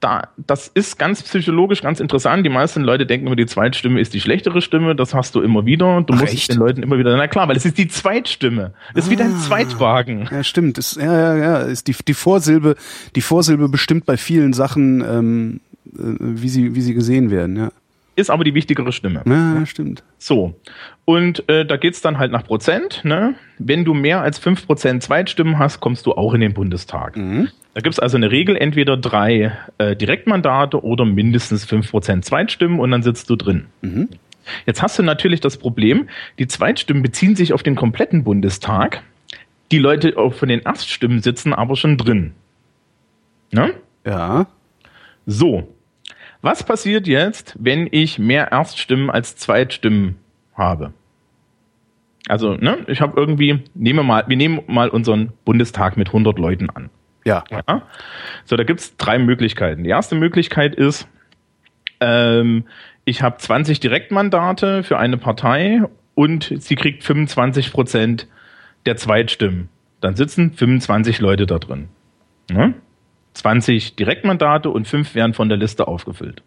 da, das ist ganz psychologisch ganz interessant. Die meisten Leute denken immer, die Zweitstimme ist die schlechtere Stimme. Das hast du immer wieder. Du Ach, musst echt? den Leuten immer wieder, na klar, weil es ist die Zweitstimme. Das ist ah, wie dein ah. Zweitwagen. Ja, stimmt. Das, ja, ja, ja. Ist die, die Vorsilbe, die Vorsilbe bestimmt bei vielen Sachen, ähm, äh, wie sie, wie sie gesehen werden, ja ist aber die wichtigere Stimme. Ja, stimmt. So. Und äh, da geht's dann halt nach Prozent. Ne? Wenn du mehr als fünf Prozent Zweitstimmen hast, kommst du auch in den Bundestag. Mhm. Da gibt's also eine Regel, entweder drei äh, Direktmandate oder mindestens fünf Prozent Zweitstimmen und dann sitzt du drin. Mhm. Jetzt hast du natürlich das Problem, die Zweitstimmen beziehen sich auf den kompletten Bundestag. Die Leute von den Erststimmen sitzen aber schon drin. Ne? Ja. So, was passiert jetzt, wenn ich mehr Erststimmen als Zweitstimmen habe? Also, ne, ich habe irgendwie, nehmen wir mal, wir nehmen mal unseren Bundestag mit 100 Leuten an. Ja. ja? So, da gibt's drei Möglichkeiten. Die erste Möglichkeit ist, ähm, ich habe 20 Direktmandate für eine Partei und sie kriegt 25 Prozent der Zweitstimmen. Dann sitzen 25 Leute da drin. Ne? 20 Direktmandate und 5 werden von der Liste aufgefüllt.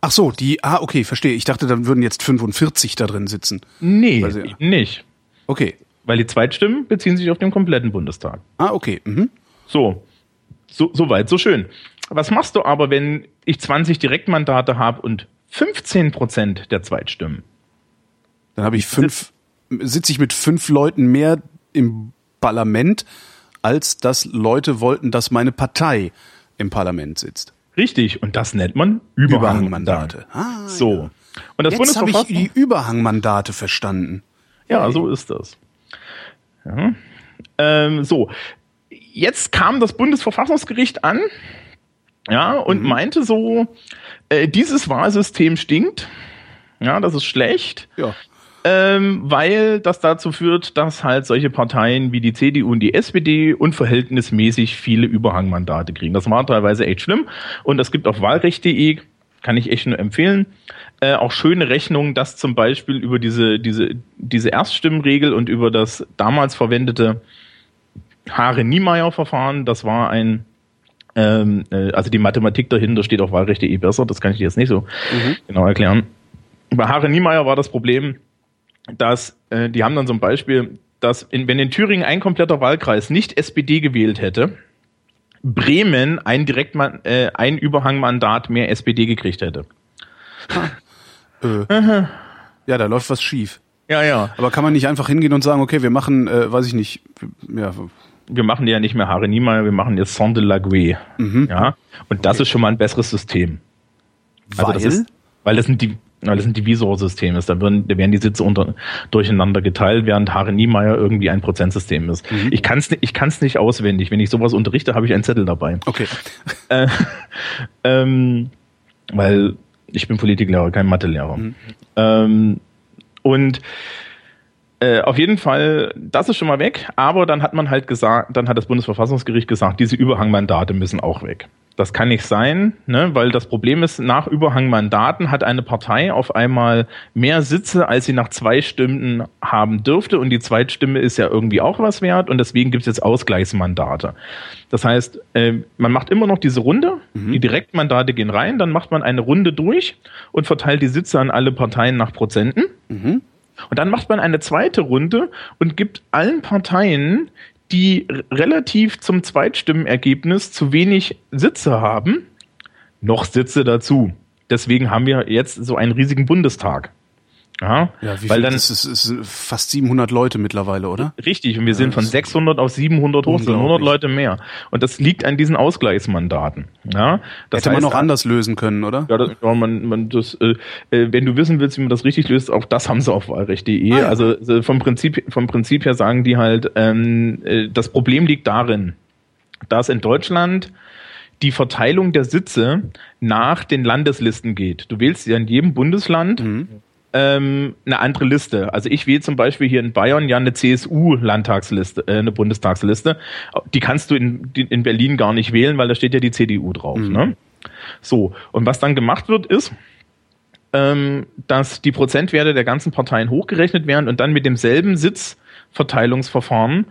Ach so, die, ah, okay, verstehe. Ich dachte, dann würden jetzt 45 da drin sitzen. Nee, sie, nicht. Okay. Weil die Zweitstimmen beziehen sich auf den kompletten Bundestag. Ah, okay. Mhm. So. So, so weit, so schön. Was machst du aber, wenn ich 20 Direktmandate habe und 15 Prozent der Zweitstimmen? Dann habe ich fünf, sitze ich mit fünf Leuten mehr im Parlament, als dass Leute wollten, dass meine Partei im Parlament sitzt. Richtig, und das nennt man Überhangmandate. Ah, so. Ja. Und das Jetzt habe ich die Überhangmandate verstanden. Ja, so ist das. Ja. Ähm, so, jetzt kam das Bundesverfassungsgericht an, ja, und mhm. meinte so, äh, dieses Wahlsystem stinkt, ja, das ist schlecht. Ja. Ähm, weil das dazu führt, dass halt solche Parteien wie die CDU und die SPD unverhältnismäßig viele Überhangmandate kriegen. Das war teilweise echt schlimm. Und es gibt auf wahlrecht.de, kann ich echt nur empfehlen, äh, auch schöne Rechnungen, dass zum Beispiel über diese, diese, diese Erststimmregel und über das damals verwendete Haare-Niemeyer-Verfahren, das war ein ähm, äh, also die Mathematik dahinter steht auf wahlrecht.de besser, das kann ich dir jetzt nicht so mhm. genau erklären. Bei Haare Niemeyer war das Problem, dass äh, die haben dann zum Beispiel, dass in, wenn in Thüringen ein kompletter Wahlkreis nicht SPD gewählt hätte, Bremen ein Direktman äh, ein Überhangmandat mehr SPD gekriegt hätte. Äh. Ja, da läuft was schief. Ja, ja. Aber kann man nicht einfach hingehen und sagen, okay, wir machen, äh, weiß ich nicht, ja. Wir machen ja nicht mehr Haare Niemeyer, wir machen jetzt Sonde Lague. Mhm. Ja. Und das okay. ist schon mal ein besseres System. Weil? Also das ist, weil das sind die, weil das ein Divisorsystem ist. Da werden, da werden die Sitze unter, durcheinander geteilt, während Haare Niemeyer irgendwie ein Prozentsystem ist. Mhm. Ich kann es ich kann's nicht auswendig. Wenn ich sowas unterrichte, habe ich einen Zettel dabei. Okay. Äh, ähm, weil ich bin Politiklehrer, kein Mathelehrer. Mhm. Ähm, und äh, auf jeden Fall, das ist schon mal weg, aber dann hat man halt gesagt, dann hat das Bundesverfassungsgericht gesagt, diese Überhangmandate müssen auch weg. Das kann nicht sein, ne? weil das Problem ist, nach Überhangmandaten hat eine Partei auf einmal mehr Sitze, als sie nach zwei Stimmen haben dürfte. Und die Zweitstimme ist ja irgendwie auch was wert und deswegen gibt es jetzt Ausgleichsmandate. Das heißt, äh, man macht immer noch diese Runde, mhm. die Direktmandate gehen rein, dann macht man eine Runde durch und verteilt die Sitze an alle Parteien nach Prozenten. Mhm. Und dann macht man eine zweite Runde und gibt allen Parteien die relativ zum Zweitstimmenergebnis zu wenig Sitze haben, noch Sitze dazu. Deswegen haben wir jetzt so einen riesigen Bundestag. Ja, ja wie weil dann ist es ist fast 700 Leute mittlerweile, oder? Richtig, und wir sind von 600 auf 700 hoch, 100 Leute mehr. Und das liegt an diesen Ausgleichsmandaten. Ja, das Hätte heißt, man auch anders lösen können, oder? Ja, das, ja man, man das, äh, äh, wenn du wissen willst, wie man das richtig löst, auch das haben sie auf wahlrecht.de. Ah, ja. Also äh, vom Prinzip vom Prinzip her sagen die halt, ähm, äh, das Problem liegt darin, dass in Deutschland die Verteilung der Sitze nach den Landeslisten geht. Du wählst ja in jedem Bundesland mhm ähm, eine andere Liste. Also ich wähle zum Beispiel hier in Bayern ja eine CSU-Landtagsliste, äh, eine Bundestagsliste. Die kannst du in, in Berlin gar nicht wählen, weil da steht ja die CDU drauf. Mhm. Ne? So, und was dann gemacht wird, ist, ähm, dass die Prozentwerte der ganzen Parteien hochgerechnet werden und dann mit demselben Sitzverteilungsverfahren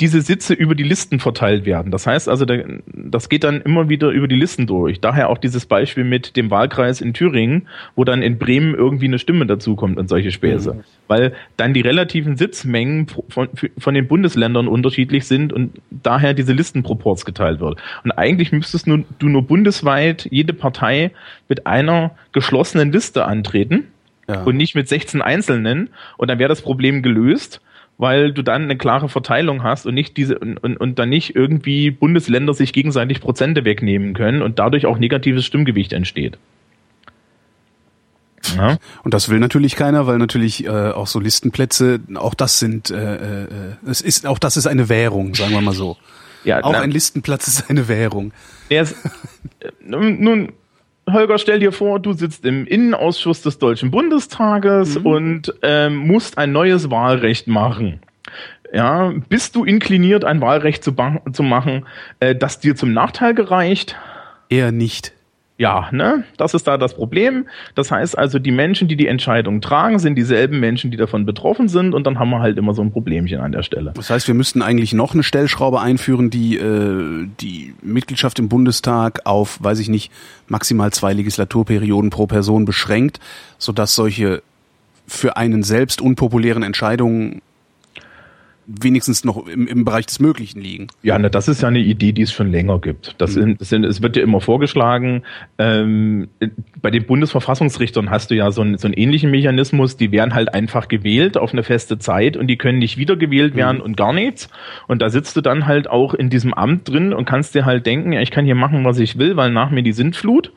diese Sitze über die Listen verteilt werden. Das heißt also, das geht dann immer wieder über die Listen durch. Daher auch dieses Beispiel mit dem Wahlkreis in Thüringen, wo dann in Bremen irgendwie eine Stimme dazukommt und solche Späße. Mhm. Weil dann die relativen Sitzmengen von, von den Bundesländern unterschiedlich sind und daher diese Listenproports geteilt wird. Und eigentlich müsstest du, nur bundesweit jede Partei mit einer geschlossenen Liste antreten. Ja. Und nicht mit 16 Einzelnen. Und dann wäre das Problem gelöst weil du dann eine klare Verteilung hast und nicht diese und, und, und dann nicht irgendwie Bundesländer sich gegenseitig Prozente wegnehmen können und dadurch auch negatives Stimmgewicht entsteht. Ja. Und das will natürlich keiner, weil natürlich äh, auch so Listenplätze, auch das sind, äh, äh, es ist, auch das ist eine Währung, sagen wir mal so. Ja, auch na, ein Listenplatz ist eine Währung. Ist, äh, nun, Holger, stell dir vor, du sitzt im Innenausschuss des Deutschen Bundestages mhm. und ähm, musst ein neues Wahlrecht machen. Ja, bist du inkliniert, ein Wahlrecht zu, zu machen, äh, das dir zum Nachteil gereicht? Eher nicht. Ja, ne? Das ist da das Problem. Das heißt also, die Menschen, die die Entscheidung tragen, sind dieselben Menschen, die davon betroffen sind und dann haben wir halt immer so ein Problemchen an der Stelle. Das heißt, wir müssten eigentlich noch eine Stellschraube einführen, die äh, die Mitgliedschaft im Bundestag auf, weiß ich nicht, maximal zwei Legislaturperioden pro Person beschränkt, sodass solche für einen selbst unpopulären Entscheidungen wenigstens noch im, im Bereich des Möglichen liegen. Ja, ne, das ist ja eine Idee, die es schon länger gibt. Das, Mhm. sind, es wird ja immer vorgeschlagen, ähm, bei den Bundesverfassungsrichtern hast du ja so einen, so einen ähnlichen Mechanismus, die werden halt einfach gewählt auf eine feste Zeit und die können nicht wiedergewählt Mhm. werden und gar nichts. Und da sitzt du dann halt auch in diesem Amt drin und kannst dir halt denken, ja, ich kann hier machen, was ich will, weil nach mir die Sintflut.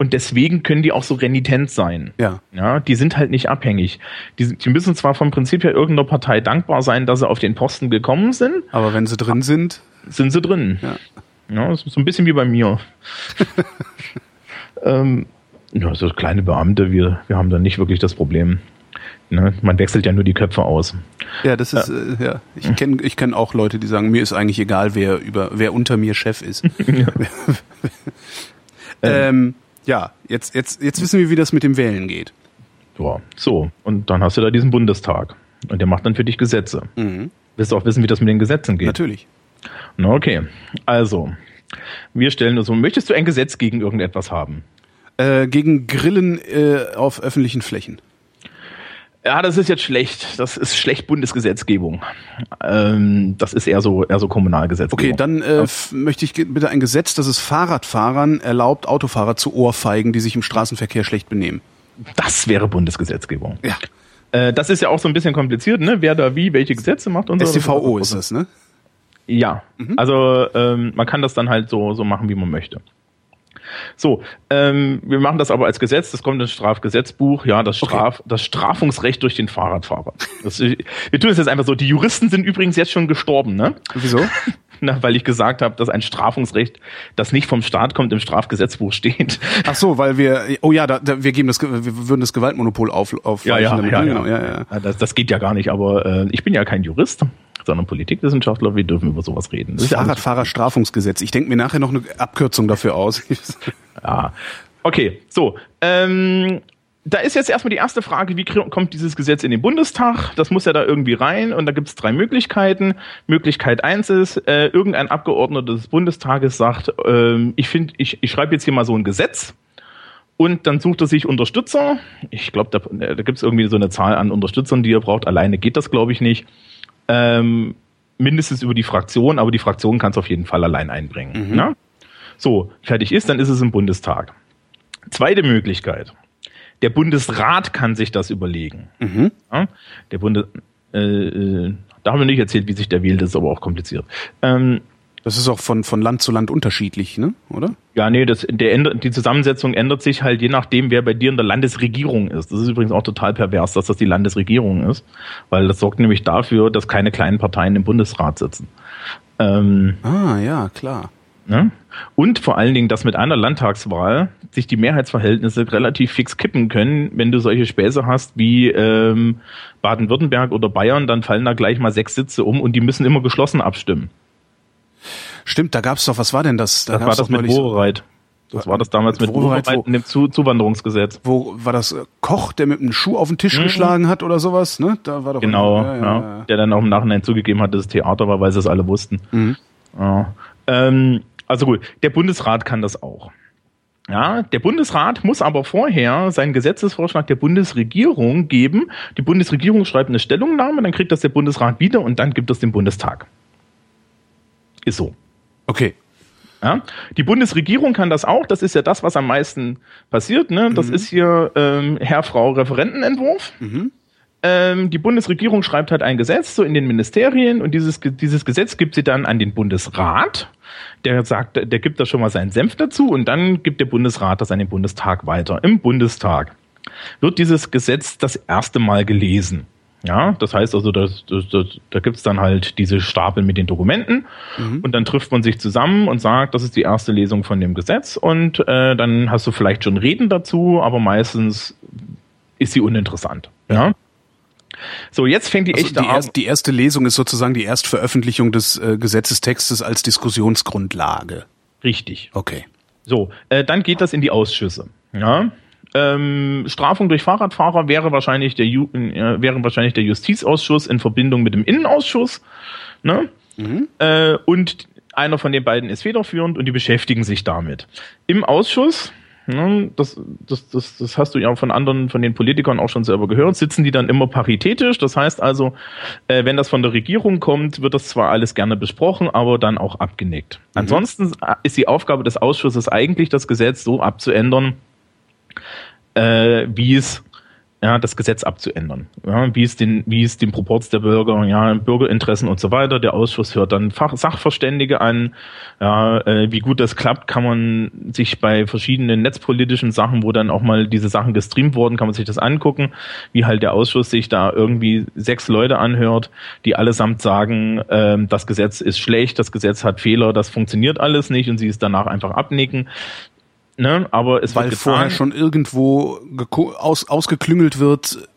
Und deswegen können die auch so renitent sein. Ja. Ja, die sind halt nicht abhängig. Die, die müssen zwar vom Prinzip her irgendeiner Partei dankbar sein, dass sie auf den Posten gekommen sind, Aber wenn sie drin sind, sind sie drin. Ja. Ja, das ist so ein bisschen wie bei mir. ähm, ja, so kleine Beamte, wir, wir haben da nicht wirklich das Problem. Ne? Man wechselt ja nur die Köpfe aus. ja, das ist ja, äh, ja. ich kenne ich kenn auch Leute, die sagen, mir ist eigentlich egal, wer über wer unter mir Chef ist. ähm, ja, jetzt jetzt jetzt wissen wir, wie das mit dem Wählen geht. Ja, so. Und dann hast du da diesen Bundestag. Und der macht dann für dich Gesetze. Mhm. Willst du auch wissen, wie das mit den Gesetzen geht? Natürlich. Na, okay. Also, wir stellen uns so, möchtest du ein Gesetz gegen irgendetwas haben? Äh, gegen Grillen äh, auf öffentlichen Flächen. Ja, das ist jetzt schlecht. Das ist schlecht Bundesgesetzgebung. Ähm, das ist eher so, eher so Kommunalgesetzgebung. Okay, dann äh, möchte ich bitte ein Gesetz, das es Fahrradfahrern erlaubt, Autofahrer zu ohrfeigen, die sich im Straßenverkehr schlecht benehmen. Das wäre Bundesgesetzgebung. Ja. Äh, das ist ja auch so ein bisschen kompliziert, ne? Wer da wie, welche Gesetze macht und so. StVO ist das, ne? Ja. Also ähm, man kann das dann halt so, so machen, wie man möchte. So, ähm, wir machen das aber als Gesetz, das kommt ins Strafgesetzbuch, ja, das, Straf, das Strafungsrecht durch den Fahrradfahrer. Das, wir tun es jetzt einfach so. Die Juristen sind übrigens jetzt schon gestorben, ne? Wieso? Na, weil ich gesagt habe, dass ein Strafungsrecht, das nicht vom Staat kommt, im Strafgesetzbuch steht. Ach so, weil wir, oh ja, da, da, wir geben das, wir würden das Gewaltmonopol auf, aufweichen damit, ne? Genau, ja, ja. Ja, Das, das geht ja gar nicht, aber äh, ich bin ja kein Jurist, sondern Politikwissenschaftler, wir dürfen über sowas reden. Das Fahrradfahrerstrafungsgesetz. Ich denke mir nachher noch eine Abkürzung dafür aus. Ja. Okay, so. Ähm, da ist jetzt erstmal die erste Frage, wie kommt dieses Gesetz in den Bundestag? Das muss ja da irgendwie rein und da gibt es drei Möglichkeiten. Möglichkeit eins ist, äh, irgendein Abgeordneter des Bundestages sagt, ähm, ich finde, ich, ich schreibe jetzt hier mal so ein Gesetz und dann sucht er sich Unterstützer. Ich glaube, da, da gibt es irgendwie so eine Zahl an Unterstützern, die er braucht. Alleine geht das, glaube ich, nicht. Ähm, mindestens über die Fraktion, aber die Fraktion kann es auf jeden Fall allein einbringen. Ne? So, fertig ist, dann ist es im Bundestag. Zweite Möglichkeit. Der Bundesrat kann sich das überlegen. Ja, der Bundes, äh, äh, da haben wir nicht erzählt, wie sich der wählt, das ist aber auch kompliziert. Ähm, Das ist auch von, von Land zu Land unterschiedlich, ne? Oder? ja, nee, das, der ändert, die Zusammensetzung ändert sich halt je nachdem, wer bei dir in der Landesregierung ist. Das ist übrigens auch total pervers, dass das die Landesregierung ist, weil das sorgt nämlich dafür, dass keine kleinen Parteien im Bundesrat sitzen. Ähm, Ah, ja, klar. Ne? Und vor allen Dingen, dass mit einer Landtagswahl sich die Mehrheitsverhältnisse relativ fix kippen können, wenn du solche Späße hast wie ähm, Baden-Württemberg oder Bayern, dann fallen da gleich mal sechs Sitze um und die müssen immer geschlossen abstimmen. Stimmt, da gab's doch, was war denn das? Da Das war das mit Wowereit. Das war das damals Mit mit und dem Zu Zuwanderungsgesetz. Wo war das äh, Koch, der mit einem Schuh auf den Tisch geschlagen hat oder sowas, ne? Da war doch Mhm. Genau, ja, ja, ja, der dann auch im Nachhinein zugegeben hat, dass es Theater war, weil sie es alle wussten. Mhm. Ähm, also gut, der Bundesrat kann das auch. Ja, der Bundesrat muss aber vorher seinen Gesetzesvorschlag der Bundesregierung geben. Die Bundesregierung schreibt eine Stellungnahme, dann kriegt das der Bundesrat wieder und dann gibt es den Bundestag. Ist so. Okay. Ja? Die Bundesregierung kann das auch. Das ist ja das, was am meisten passiert. Ne? Das ist hier ähm, Herr, Frau Referentenentwurf. Ähm, die Bundesregierung schreibt halt ein Gesetz so in den Ministerien und dieses, dieses Gesetz gibt sie dann an den Bundesrat. Der sagt, der gibt da schon mal seinen Senf dazu und dann gibt der Bundesrat das an den Bundestag weiter. Im Bundestag wird dieses Gesetz das erste Mal gelesen. Ja, das heißt also, das, das, das, da gibt's dann halt diese Stapel mit den Dokumenten und dann trifft man sich zusammen und sagt, das ist die erste Lesung von dem Gesetz und äh, dann hast du vielleicht schon Reden dazu, aber meistens ist sie uninteressant. Ja. So, jetzt fängt die Also echte die, erst, die erste Lesung ist sozusagen die Erstveröffentlichung des äh, Gesetzestextes als Diskussionsgrundlage. Richtig. Okay. So, äh, dann geht das in die Ausschüsse. Ja. Ähm, Strafung durch Fahrradfahrer wäre wahrscheinlich der Ju äh, wäre wahrscheinlich der Justizausschuss in Verbindung mit dem Innenausschuss. Ne? Mhm. Äh, und einer von den beiden ist federführend und die beschäftigen sich damit. Im Ausschuss Ne, das, das, das, das hast du ja von anderen, von den Politikern auch schon selber gehört, sitzen die dann immer paritätisch. Das heißt also, äh, wenn das von der Regierung kommt, wird das zwar alles gerne besprochen, aber dann auch abgenickt. Mhm. Ansonsten ist die Aufgabe des Ausschusses eigentlich, das Gesetz so abzuändern, äh, wie es ja, das Gesetz abzuändern. Ja, wie es den, wie es den Proports der Bürger, ja, Bürgerinteressen und so weiter. Der Ausschuss hört dann Fach, Sachverständige an. Ja, äh, wie gut das klappt, kann man sich bei verschiedenen netzpolitischen Sachen, wo dann auch mal diese Sachen gestreamt wurden, kann man sich das angucken, wie halt der Ausschuss sich da irgendwie sechs Leute anhört, die allesamt sagen, äh, das Gesetz ist schlecht, das Gesetz hat Fehler, das funktioniert alles nicht und sie es danach einfach abnicken. Ne? Aber es Weil vorher schon irgendwo aus, ausgeklüngelt wird,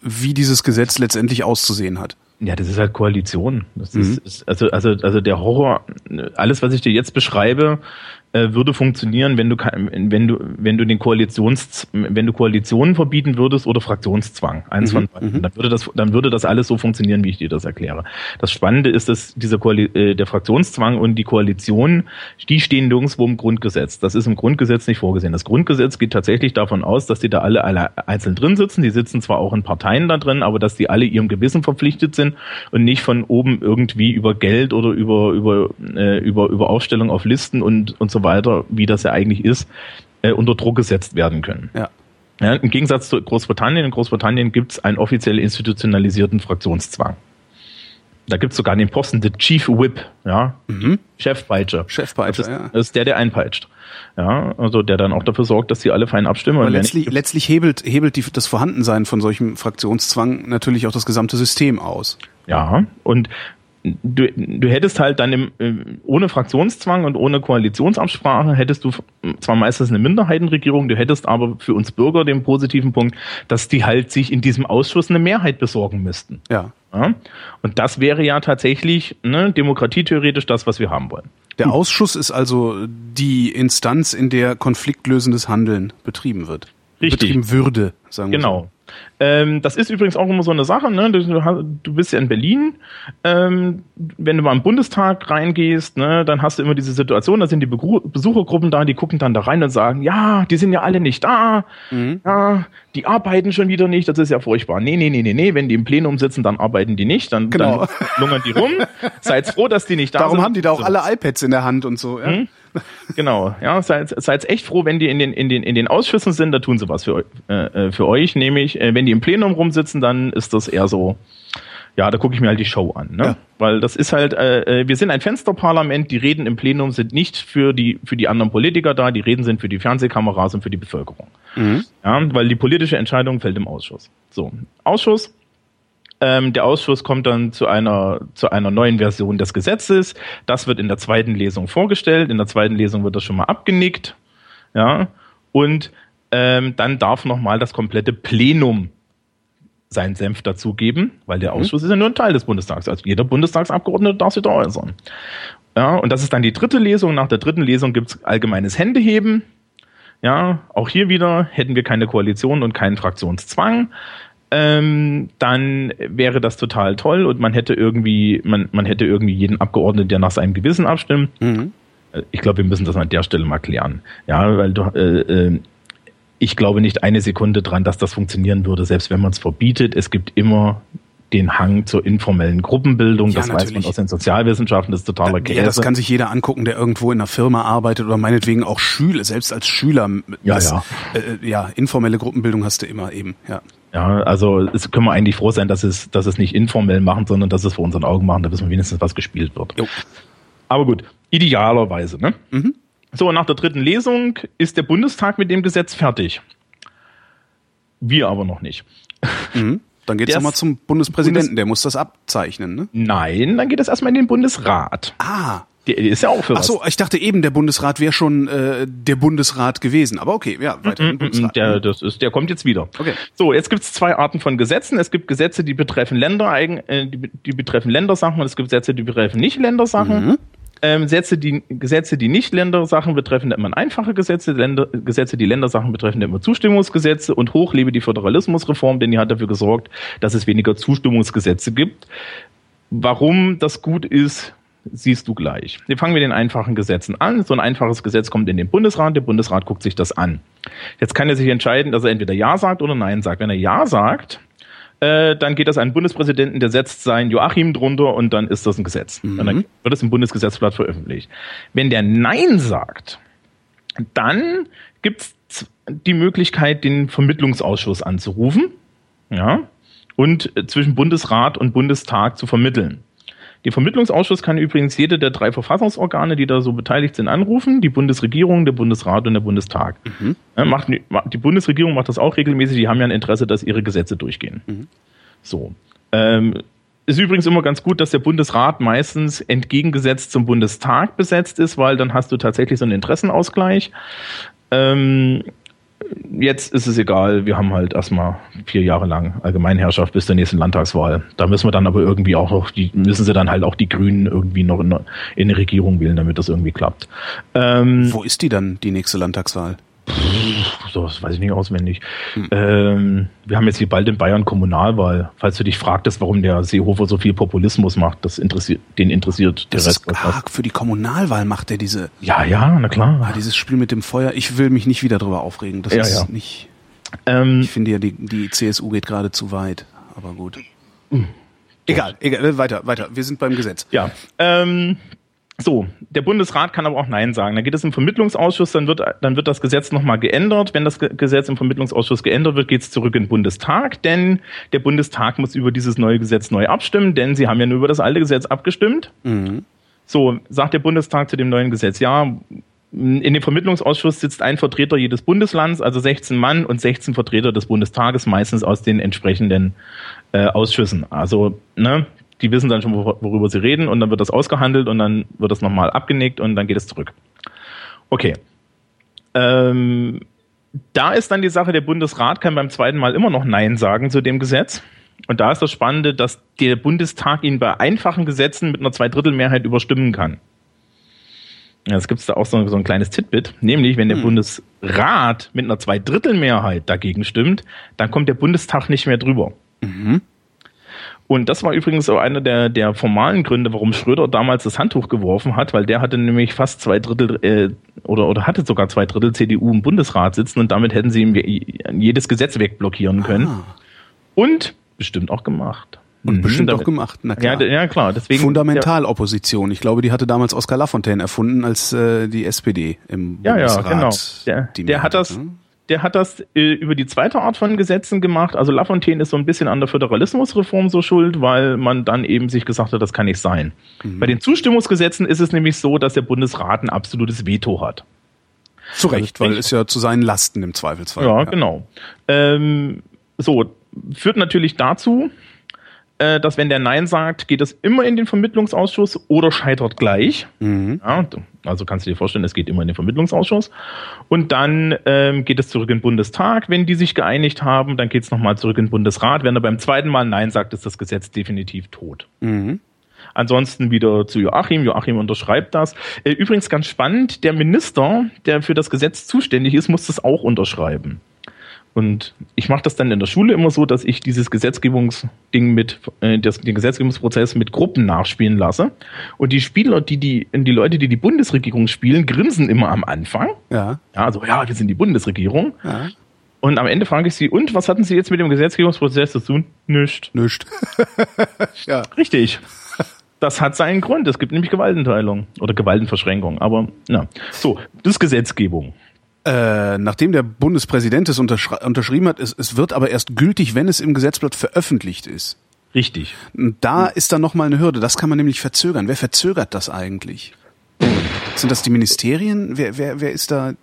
wie dieses Gesetz letztendlich auszusehen hat. Ja, das ist halt Koalition. Das mhm. ist, also, also, also der Horror, alles, was ich dir jetzt beschreibe, äh, würde funktionieren, wenn du wenn du wenn du den Koalitions wenn du Koalitionen verbieten würdest oder Fraktionszwang eins mhm, von mhm. dann würde das dann würde das alles so funktionieren, wie ich dir das erkläre. Das Spannende ist, dass dieser Koali äh, der Fraktionszwang und die Koalition, die stehen nirgendwo im Grundgesetz. Das ist im Grundgesetz nicht vorgesehen. Das Grundgesetz geht tatsächlich davon aus, dass die da alle, alle einzeln drin sitzen. Die sitzen zwar auch in Parteien da drin, aber dass die alle ihrem Gewissen verpflichtet sind und nicht von oben irgendwie über Geld oder über über äh, über über Aufstellung auf Listen und und so weiter, wie das ja eigentlich ist, äh, unter Druck gesetzt werden können. Ja. Ja, Im Gegensatz zu Großbritannien, in Großbritannien gibt es einen offiziell institutionalisierten Fraktionszwang. Da gibt es sogar den Posten der Chief Whip, ja, mhm. Chefpeitscher. Chefpeitscher, das ist, ja. Das ist der, der einpeitscht. Ja, also der dann auch dafür sorgt, dass sie alle fein abstimmen. Aber letztlich, letztlich hebelt, hebelt die, das Vorhandensein von solchem Fraktionszwang natürlich auch das gesamte System aus. Ja, und du, du hättest halt dann im, äh, ohne Fraktionszwang und ohne Koalitionsabsprache hättest du zwar meistens eine Minderheitenregierung, du hättest aber für uns Bürger den positiven Punkt, dass die halt sich in diesem Ausschuss eine Mehrheit besorgen müssten. Ja. ja? Und das wäre ja tatsächlich ne, demokratietheoretisch das, was wir haben wollen. Der Ausschuss ist also die Instanz, in der konfliktlösendes Handeln betrieben wird. Richtig. Betrieben würde, sagen wir Genau. So. Ähm, das ist übrigens auch immer so eine Sache, ne? du, du bist ja in Berlin, ähm, wenn du mal im Bundestag reingehst, ne, dann hast du immer diese Situation, da sind die Besuchergruppen da, die gucken dann da rein und sagen, ja, die sind ja alle nicht da, mhm. ja, die arbeiten schon wieder nicht, das ist ja furchtbar. Nee, nee, nee, nee, nee, wenn die im Plenum sitzen, dann arbeiten die nicht, dann, genau. dann lungern die rum. Seid froh, dass die nicht da Darum sind. Darum haben die da auch so. alle iPads in der Hand und so, ja. Mhm. Genau, ja, seid, seid echt froh, wenn die in den, in den, in den Ausschüssen sind, da tun sie was für, äh, äh, für euch, nämlich, äh, wenn die im Plenum rumsitzen, dann ist das eher so, ja, da gucke ich mir halt die Show an, ne? Ja. Weil das ist halt, äh, äh, wir sind ein Fensterparlament, die Reden im Plenum sind nicht für die, für die anderen Politiker da, die Reden sind für die Fernsehkameras und für die Bevölkerung. Mhm. Ja, weil die politische Entscheidung fällt im Ausschuss. So, Ausschuss, ähm, der Ausschuss kommt dann zu einer, zu einer neuen Version des Gesetzes. Das wird in der zweiten Lesung vorgestellt. In der zweiten Lesung wird das schon mal abgenickt. Ja. Und ähm, dann darf nochmal das komplette Plenum seinen Senf dazugeben, weil der mhm. Ausschuss mhm. ist ja nur ein Teil des Bundestags. Also jeder Bundestagsabgeordnete darf sich da äußern. Ja, und das ist dann die dritte Lesung. Nach der dritten Lesung gibt's allgemeines Händeheben. Ja, auch hier wieder hätten wir keine Koalition und keinen Fraktionszwang ähm, dann wäre das total toll und man hätte irgendwie, man, man hätte irgendwie jeden Abgeordneten, der nach seinem Gewissen abstimmt. Mhm. Äh, ich glaube, wir müssen das an der Stelle mal klären. Ja, weil du, äh, äh, ich glaube nicht eine Sekunde dran, dass das funktionieren würde, selbst wenn man es verbietet. Es gibt immer den Hang zur informellen Gruppenbildung. Ja, das natürlich. weiß man aus den Sozialwissenschaften, das ist totaler Käse. Ja, das kann sich jeder angucken, der irgendwo in einer Firma arbeitet oder meinetwegen auch Schüler, selbst als Schüler. Ja, das, ja. Äh, ja, informelle Gruppenbildung hast du immer eben, ja. Ja, also es können wir eigentlich froh sein, dass es, dass es nicht informell machen, sondern dass es vor unseren Augen machen, da wissen wir wenigstens, was gespielt wird. Jo. Aber gut, idealerweise, ne? Mhm. So, nach der dritten Lesung ist der Bundestag mit dem Gesetz fertig. Wir aber noch nicht. Mhm. Dann geht es nochmal zum Bundespräsidenten, Bundes der muss das abzeichnen, ne? Nein, dann geht es erstmal in den Bundesrat. Ah. Der ist ja auch für Ach so, ich dachte eben, der Bundesrat wäre schon äh, der Bundesrat gewesen. Aber okay, ja, weiter. Mm, mm, Bundesrat. Der, das ist, der kommt jetzt wieder. Okay. So, jetzt gibt's zwei Arten von Gesetzen. Es gibt Gesetze, die betreffen Länder, äh, die, die betreffen Ländersachen und es gibt Gesetze, die betreffen nicht Ländersachen. Mhm. Ähm, Gesetze, die, Gesetze, die nicht Ländersachen betreffen, nennt man einfache Gesetze. Länder, Gesetze, die Ländersachen betreffen, nennt man Zustimmungsgesetze. Und hoch lebe die Föderalismusreform, denn die hat dafür gesorgt, dass es weniger Zustimmungsgesetze gibt. Warum das gut ist, siehst du gleich. Wir fangen mit den einfachen Gesetzen an. So ein einfaches Gesetz kommt in den Bundesrat, der Bundesrat guckt sich das an. Jetzt kann er sich entscheiden, dass er entweder Ja sagt oder Nein sagt. Wenn er Ja sagt, äh, dann geht das an den Bundespräsidenten, der setzt sein Joachim drunter und dann ist das ein Gesetz. Mhm. Und dann wird es im Bundesgesetzblatt veröffentlicht. Wenn der Nein sagt, dann gibt's die Möglichkeit, den Vermittlungsausschuss anzurufen, ja, und äh, zwischen Bundesrat und Bundestag zu vermitteln. Der Vermittlungsausschuss kann übrigens jede der drei Verfassungsorgane, die da so beteiligt sind, anrufen. Die Bundesregierung, der Bundesrat und der Bundestag. Mhm. Ja, macht, die Bundesregierung macht das auch regelmäßig. Die haben ja ein Interesse, dass ihre Gesetze durchgehen. Mhm. So. Ähm, ist übrigens immer ganz gut, dass der Bundesrat meistens entgegengesetzt zum Bundestag besetzt ist, weil dann hast du tatsächlich so einen Interessenausgleich. Ähm, jetzt ist es egal, wir haben halt erstmal vier Jahre lang Allgemeinherrschaft bis zur nächsten Landtagswahl. Da müssen wir dann aber irgendwie auch noch, die müssen sie dann halt auch die Grünen irgendwie noch in, in eine Regierung wählen, damit das irgendwie klappt. Ähm, Wo ist die dann, die nächste Landtagswahl? So, das weiß ich nicht auswendig. Hm. Ähm, wir haben jetzt hier bald in Bayern Kommunalwahl. Falls du dich fragtest, warum der Seehofer so viel Populismus macht, das interessiert, den interessiert der das Rest. Ist arg. Für die Kommunalwahl macht er diese. Ja, ja, na klar. Ah, dieses Spiel mit dem Feuer. Ich will mich nicht wieder drüber aufregen. Das ja, ist ja. nicht. Ähm, ich finde ja, die, die CSU geht gerade zu weit. Aber gut. Hm. Egal, egal, weiter, weiter. Wir sind beim Gesetz. Ja. Ähm, so, der Bundesrat kann aber auch Nein sagen. Dann geht es im Vermittlungsausschuss, dann wird, dann wird das Gesetz nochmal geändert. Wenn das Gesetz im Vermittlungsausschuss geändert wird, geht es zurück in den Bundestag, denn der Bundestag muss über dieses neue Gesetz neu abstimmen, denn sie haben ja nur über das alte Gesetz abgestimmt. Mhm. So, sagt der Bundestag zu dem neuen Gesetz, ja, in dem Vermittlungsausschuss sitzt ein Vertreter jedes Bundeslands, also 16 Mann und 16 Vertreter des Bundestages, meistens aus den entsprechenden äh, Ausschüssen. Also, ne, die wissen dann schon, worüber sie reden und dann wird das ausgehandelt und dann wird das nochmal abgenickt und dann geht es zurück. Okay. Ähm, da ist dann die Sache, der Bundesrat kann beim zweiten Mal immer noch Nein sagen zu dem Gesetz. Und da ist das Spannende, dass der Bundestag ihn bei einfachen Gesetzen mit einer Zweidrittelmehrheit überstimmen kann. Jetzt gibt es da auch so, so, ein kleines Titbit, nämlich wenn der hm. Bundesrat mit einer Zweidrittelmehrheit dagegen stimmt, dann kommt der Bundestag nicht mehr drüber. Mhm. Und das war übrigens auch einer der, der formalen Gründe, warum Schröder damals das Handtuch geworfen hat, weil der hatte nämlich fast zwei Drittel äh, oder, oder hatte sogar zwei Drittel CDU im Bundesrat sitzen und damit hätten sie ihm jedes Gesetz wegblockieren können. Ah. Und bestimmt auch gemacht. Und mhm, bestimmt damit, auch gemacht, na klar. Ja, ja klar. Deswegen, Fundamentalopposition. Ich glaube, die hatte damals Oskar Lafontaine erfunden, als äh, die SPD im ja, Bundesrat. Ja, genau. Der, der hat das, ne? Der hat das äh, über die zweite Art von Gesetzen gemacht. Also Lafontaine ist so ein bisschen an der Föderalismusreform so schuld, weil man dann eben sich gesagt hat, das kann nicht sein. Mhm. Bei den Zustimmungsgesetzen ist es nämlich so, dass der Bundesrat ein absolutes Veto hat. Zu Recht, also, weil es ja zu seinen Lasten im Zweifelsfall. Ja, ja. genau. Ähm, so, führt natürlich dazu, äh, dass wenn der Nein sagt, geht es immer in den Vermittlungsausschuss oder scheitert gleich. Mhm. Ja, also kannst du dir vorstellen, es geht immer in den Vermittlungsausschuss. Und dann ähm, geht es zurück in den Bundestag, wenn die sich geeinigt haben. Dann geht es nochmal zurück in den Bundesrat. Wenn er beim zweiten Mal Nein sagt, ist das Gesetz definitiv tot. Mhm. Ansonsten wieder zu Joachim. Joachim unterschreibt das. Äh, übrigens ganz spannend, der Minister, der für das Gesetz zuständig ist, muss das auch unterschreiben. Und ich mache das dann in der Schule immer so, dass ich dieses Gesetzgebungsding mit, äh, das, den Gesetzgebungsprozess mit Gruppen nachspielen lasse. Und die Spieler, die, die, die Leute, die die Bundesregierung spielen, grinsen immer am Anfang. Ja. Ja, also, ja, wir sind die Bundesregierung. Ja. Und am Ende frage ich sie, und was hatten Sie jetzt mit dem Gesetzgebungsprozess zu tun? Nischt. Nischt. ja. Richtig. Das hat seinen Grund. Es gibt nämlich Gewaltenteilung oder Gewaltenverschränkung. Aber, na. So, das ist Gesetzgebung. Äh, nachdem der Bundespräsident es unterschrieben hat, es, es wird aber erst gültig, wenn es im Gesetzblatt veröffentlicht ist. Richtig. Und da hm. ist dann nochmal eine Hürde. Das kann man nämlich verzögern. Wer verzögert das eigentlich? Sind das die Ministerien? Wer, wer, wer ist da?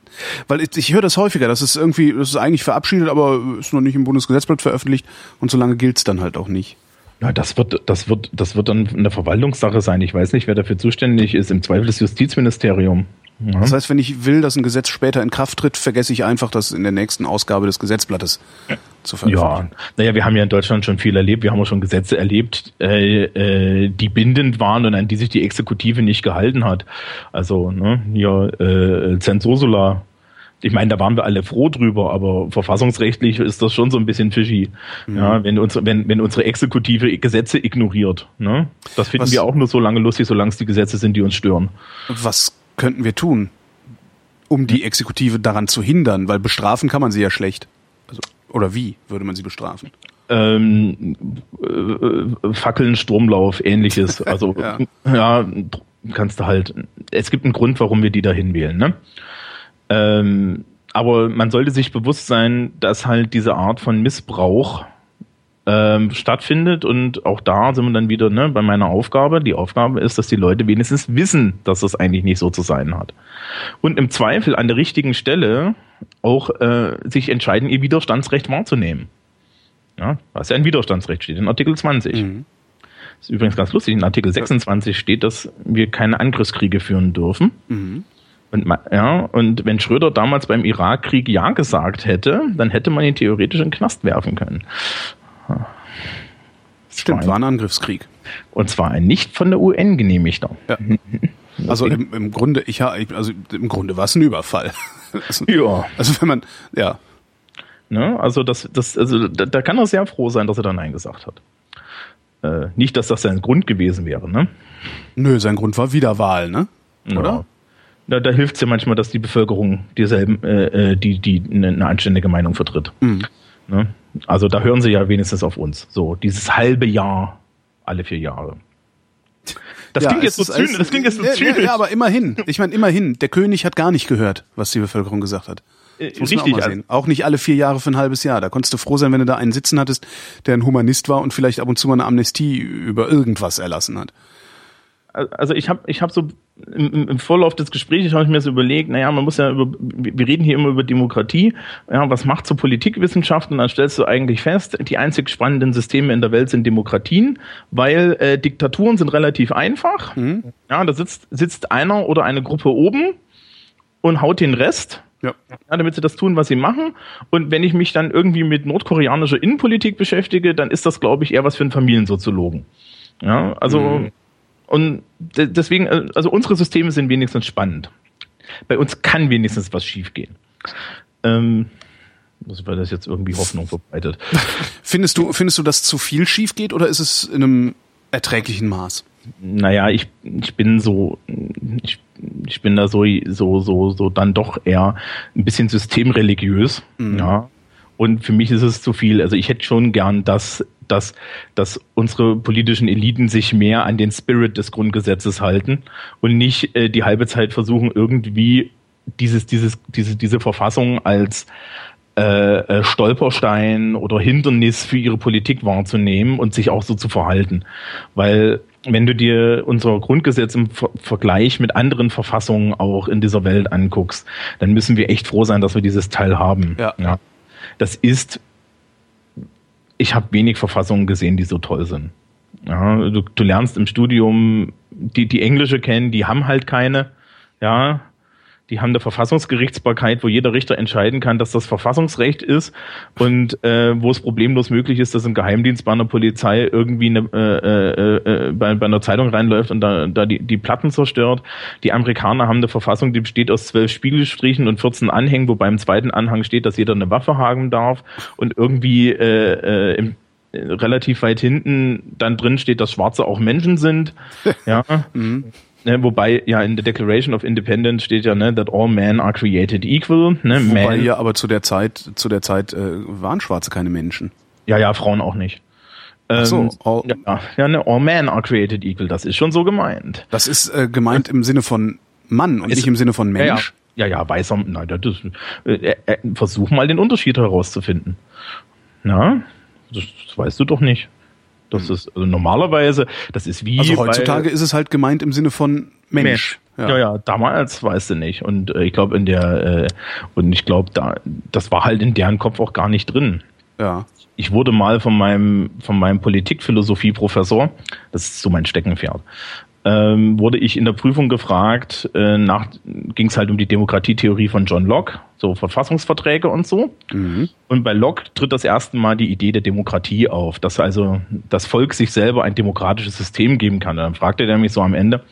Weil ich, ich höre das häufiger, das ist irgendwie, das ist eigentlich verabschiedet, aber ist noch nicht im Bundesgesetzblatt veröffentlicht und solange gilt's dann halt auch nicht. Ja, das wird, das wird, das wird dann eine Verwaltungssache sein. Ich weiß nicht, wer dafür zuständig ist. Im Zweifel das Justizministerium. Ja. Das heißt, wenn ich will, dass ein Gesetz später in Kraft tritt, vergesse ich einfach, das in der nächsten Ausgabe des Gesetzblattes ja. zu veröffentlichen. Ja, naja, wir haben ja in Deutschland schon viel erlebt. Wir haben auch schon Gesetze erlebt, äh, äh, die bindend waren und an die sich die Exekutive nicht gehalten hat. Also, ne, hier äh, Zensursula ich meine, da waren wir alle froh drüber, aber verfassungsrechtlich ist das schon so ein bisschen fishy. Mhm. Ja, wenn, uns, wenn, wenn unsere Exekutive Gesetze ignoriert. Ne? Das finden was, wir auch nur so lange lustig, solange es die Gesetze sind, die uns stören. Was könnten wir tun, um die Exekutive daran zu hindern? Weil bestrafen kann man sie ja schlecht. Also, oder wie würde man sie bestrafen? Ähm, äh, Fackeln, Stromlauf, ähnliches. Also ja. ja, kannst du halt. Es gibt einen Grund, warum wir die dahin wählen. Ne? Ähm, aber man sollte sich bewusst sein, dass halt diese Art von Missbrauch ähm, stattfindet und auch da sind wir dann wieder ne, bei meiner Aufgabe. Die Aufgabe ist, dass die Leute wenigstens wissen, dass das eigentlich nicht so zu sein hat. Und im Zweifel an der richtigen Stelle auch äh, sich entscheiden, ihr Widerstandsrecht wahrzunehmen. Ja, was ja ein Widerstandsrecht steht in Artikel 20. Mhm. Das ist übrigens ganz lustig. In Artikel 26 steht, dass wir keine Angriffskriege führen dürfen. Mhm. Und, ja, und wenn Schröder damals beim Irakkrieg Ja gesagt hätte, dann hätte man ihn theoretisch in den Knast werfen können. Stimmt, war ein Angriffskrieg. Und zwar ein nicht von der UN genehmigter. Ja. Also im, im Grunde, ich also im Grunde war es ein Überfall. Also, ja. Also wenn man, ja. Ne, also das, das, also da, da kann er sehr froh sein, dass er da Nein gesagt hat. Äh, nicht, dass das sein Grund gewesen wäre, ne? Nö, sein Grund war Wiederwahl, ne? Oder? Ja. Da, da hilft es ja manchmal, dass die Bevölkerung dieselben, äh, äh die, die eine anständige Meinung vertritt. Mhm. Ne? Also da hören sie ja wenigstens auf uns. So, dieses halbe Jahr, alle vier Jahre. Das ja, klingt jetzt so zynisch. Das klingt jetzt so zynisch. Ja, ja, aber immerhin. Ich meine, immerhin. Der König hat gar nicht gehört, was die Bevölkerung gesagt hat. Das muss Richtig. Auch, also auch, nicht alle vier Jahre für ein halbes Jahr. Da konntest du froh sein, wenn du da einen sitzen hattest, der ein Humanist war und vielleicht ab und zu mal eine Amnestie über irgendwas erlassen hat also ich habe ich hab so im, im Vorlauf des Gesprächs habe ich mir so überlegt, naja, man muss ja über, wir reden hier immer über Demokratie, ja, was macht so Politikwissenschaft und dann stellst du eigentlich fest, die einzig spannenden Systeme in der Welt sind Demokratien, weil äh, Diktaturen sind relativ einfach, mhm. ja, da sitzt, sitzt einer oder eine Gruppe oben und haut den Rest, ja. ja. damit sie das tun, was sie machen. Und wenn ich mich dann irgendwie mit nordkoreanischer Innenpolitik beschäftige, dann ist das, glaube ich, eher was für einen Familiensoziologen. Ja, also mhm. Und deswegen, äh, also unsere Systeme sind wenigstens spannend. Bei uns kann wenigstens was schiefgehen. Ähm, weil das jetzt irgendwie Hoffnung verbreitet. Findest du, findest du, dass zu viel schief geht oder ist es in einem erträglichen Maß? Naja, ich, ich bin so, ich, ich bin da so, so, so, so dann doch eher ein bisschen systemreligiös, mhm. ja. Und für mich ist es zu viel. Also ich hätte schon gern, dass dass, dass unsere politischen Eliten sich mehr an den Spirit des Grundgesetzes halten und nicht äh, die halbe Zeit versuchen, irgendwie dieses, dieses, diese, diese Verfassung als äh, äh, Stolperstein oder Hindernis für ihre Politik wahrzunehmen und sich auch so zu verhalten. Weil wenn du dir unser Grundgesetz im Ver Vergleich mit anderen Verfassungen auch in dieser Welt anguckst, dann müssen wir echt froh sein, dass wir dieses Teil haben. Ja. ja. Das ist ich habe wenig Verfassungen gesehen, die so toll sind. Ja, du, du lernst im Studium die, die englische kennen, die haben halt keine. Ja, die haben eine Verfassungsgerichtsbarkeit, wo jeder Richter entscheiden kann, dass das Verfassungsrecht ist und äh, wo es problemlos möglich ist, dass ein Geheimdienst bei einer Polizei irgendwie eine, äh, äh, äh, bei, bei einer Zeitung reinläuft und da, da die, die Platten zerstört. Die Amerikaner haben eine Verfassung, die besteht aus zwölf Spiegelstrichen und 14 Anhängen, wobei im zweiten Anhang steht, dass jeder eine Waffe haben darf und irgendwie äh, äh, im relativ weit hinten dann drin steht, dass Schwarze auch Menschen sind. Ja. mhm. Ne, wobei ja in der Declaration of Independence steht ja, ne, that all men are created equal. Ne, wobei man, ja, aber zu der Zeit, zu der Zeit äh, waren Schwarze keine Menschen. Ja, ja, Frauen auch nicht. Ach so, ähm, all, ja, ja, ne, all men are created equal. Das ist schon so gemeint. Das ist äh, gemeint im Sinne von Mann und ist, nicht im Sinne von Mensch. Ja, ja, ja weißer. Nein, das, äh, äh, versuch mal den Unterschied herauszufinden. Na, das, das weißt du doch nicht. Das hm. ist also normalerweise, das ist wie. Also heutzutage ist es halt gemeint im Sinne von Mensch. Mensch. Ja. ja, ja, damals weißt du nicht. Und äh, ich glaube in der äh, und ich glaube da, das war halt in deren Kopf auch gar nicht drin. Ja. Ich wurde mal von meinem von meinem Politikphilosophie-Professor, das ist so mein Steckenpferd, ähm, wurde ich in der Prüfung gefragt, äh, nach ging es halt um die Demokratietheorie von John Locke, so Verfassungsverträge und so. Mhm. Und bei Locke tritt das erste Mal die Idee der Demokratie auf, dass also das Volk sich selber ein demokratisches System geben kann. Und dann fragte er mich so am Ende,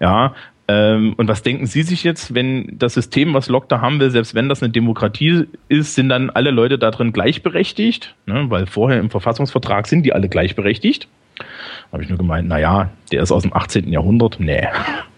ja, ähm, und was denken Sie sich jetzt, wenn das System, was Locke da haben will, selbst wenn das eine Demokratie ist, sind dann alle Leute da drin gleichberechtigt? Ne? Weil vorher im Verfassungsvertrag sind die alle gleichberechtigt. Habe ich nur gemeint, na ja, der ist aus dem 18. Jahrhundert. Nee.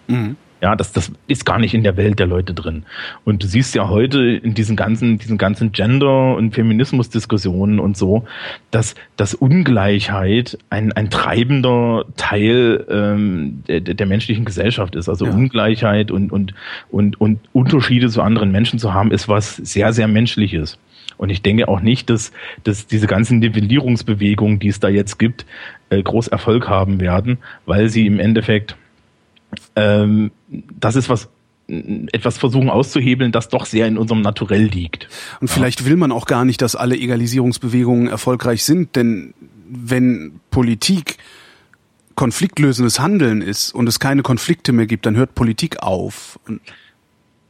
Mhm. Ja, das, das ist gar nicht in der Welt der Leute drin. Und du siehst ja heute in diesen ganzen, diesen ganzen Gender- und Feminismus-Diskussionen und so, dass, dass Ungleichheit ein, ein treibender Teil ähm, der, der menschlichen Gesellschaft ist. Also ja. Ungleichheit und, und, und, und Unterschiede zu anderen Menschen zu haben, ist was sehr, sehr Menschliches. Und ich denke auch nicht, dass, dass diese ganzen Nivellierungsbewegungen, die es da jetzt gibt, äh, groß Erfolg haben werden, weil sie im Endeffekt ähm, das ist was etwas versuchen auszuhebeln, das doch sehr in unserem Naturell liegt. Und vielleicht will man auch gar nicht, dass alle Egalisierungsbewegungen erfolgreich sind, denn wenn Politik konfliktlösendes Handeln ist und es keine Konflikte mehr gibt, dann hört Politik auf.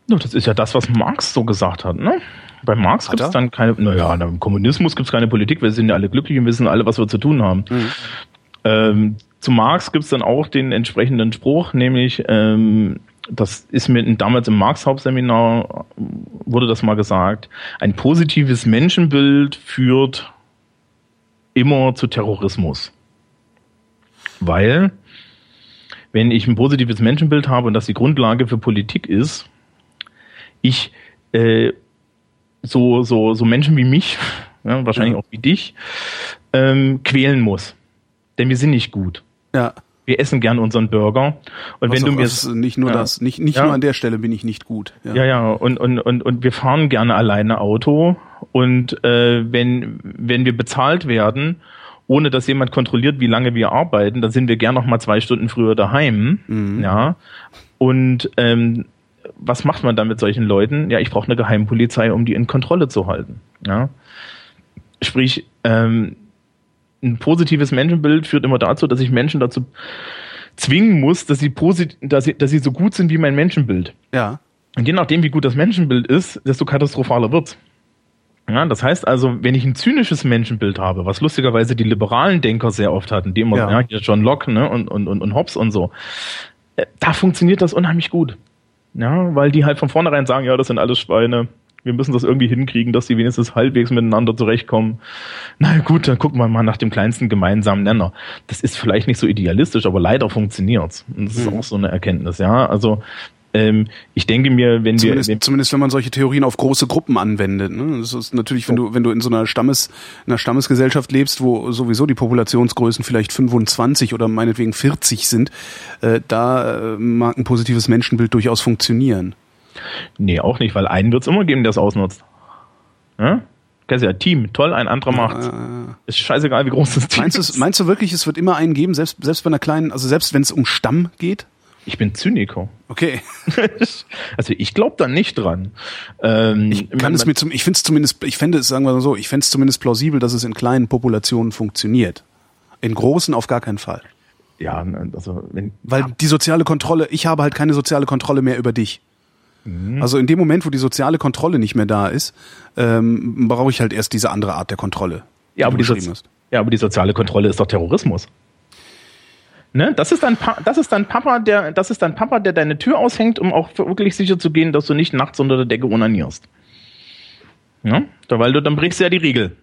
No, das ist ja das, was Marx so gesagt hat, ne? Bei Marx gibt es dann keine, naja, im Kommunismus gibt es keine Politik, wir sind ja alle glücklich und wissen alle, was wir zu tun haben. Mhm. Ähm, zu Marx gibt es dann auch den entsprechenden Spruch, nämlich, ähm, das ist mir damals im Marx-Hauptseminar, wurde das mal gesagt, ein positives Menschenbild führt immer zu Terrorismus. Weil, wenn ich ein positives Menschenbild habe und das die Grundlage für Politik ist, ich äh, so, so, so Menschen wie mich, ja, wahrscheinlich ja. auch wie dich, ähm, quälen muss. Denn wir sind nicht gut. Ja. Wir essen gern unseren Burger. Und was wenn du mir nicht nur ja. das, nicht nicht ja. nur an der Stelle bin ich nicht gut. Ja, ja, ja. Und und und und wir fahren gerne alleine Auto. Und äh, wenn wenn wir bezahlt werden, ohne dass jemand kontrolliert, wie lange wir arbeiten, dann sind wir gern noch mal zwei Stunden früher daheim. Mhm. Ja. Und ähm, was macht man dann mit solchen Leuten? Ja, ich brauche eine Geheimpolizei, um die in Kontrolle zu halten. Ja. Sprich, ähm, ein positives Menschenbild führt immer dazu, dass ich Menschen dazu zwingen muss, dass sie, posit dass sie, dass sie so gut sind wie mein Menschenbild. Ja. Und je nachdem, wie gut das Menschenbild ist, desto katastrophaler wird's. Ja, das heißt also, wenn ich ein zynisches Menschenbild habe, was lustigerweise die liberalen Denker sehr oft hatten, die immer, ja. ja, John Locke ne, und, und, und, und Hobbes und so, äh, da funktioniert das unheimlich gut. Ja, weil die halt von vornherein sagen, ja, das sind alles Schweine, wir müssen das irgendwie hinkriegen, dass sie wenigstens halbwegs miteinander zurechtkommen. Na gut, dann gucken wir mal nach dem kleinsten gemeinsamen Nenner. Das ist vielleicht nicht so idealistisch, aber leider funktioniert's. Und das ist mhm. auch so eine Erkenntnis, ja. Also ähm, ich denke mir, wenn zumindest, wir wenn, zumindest wenn man solche Theorien auf große Gruppen anwendet. Ne? Das ist natürlich, wenn du wenn du in so einer Stammes einer Stammesgesellschaft lebst, wo sowieso die Populationsgrößen vielleicht 25 oder meinetwegen 40 sind, äh, da äh, mag ein positives Menschenbild durchaus funktionieren. Nee, auch nicht, weil einen wird es immer geben, der es ausnutzt. Ja? Kennst ja, Team, toll, ein anderer macht's. Äh, ist scheißegal, wie groß das Team meinst ist. Meinst du wirklich, es wird immer einen geben, selbst, selbst bei einer kleinen, also selbst wenn es um Stamm geht? Ich bin Zyniker. Okay. also ich glaube da nicht dran. Ähm, ich kann es mir zum, ich finde es zumindest, ich fände es, sagen wir mal so, ich fände es zumindest plausibel, dass es in kleinen Populationen funktioniert. In großen auf gar keinen Fall. Ja, also wenn. Weil die soziale Kontrolle, ich habe halt keine soziale Kontrolle mehr über dich. Mhm. Also in dem Moment, wo die soziale Kontrolle nicht mehr da ist, ähm, brauche ich halt erst diese andere Art der Kontrolle. Ja, aber die, so ja, aber die soziale Kontrolle ist doch Terrorismus. Ne? Das ist dein pa das ist dein Papa, der das ist dein Papa, der deine Tür aushängt, um auch wirklich sicher zu gehen, dass du nicht nachts unter der Decke unanierst. Ja? Weil du dann brichst du ja die Regel.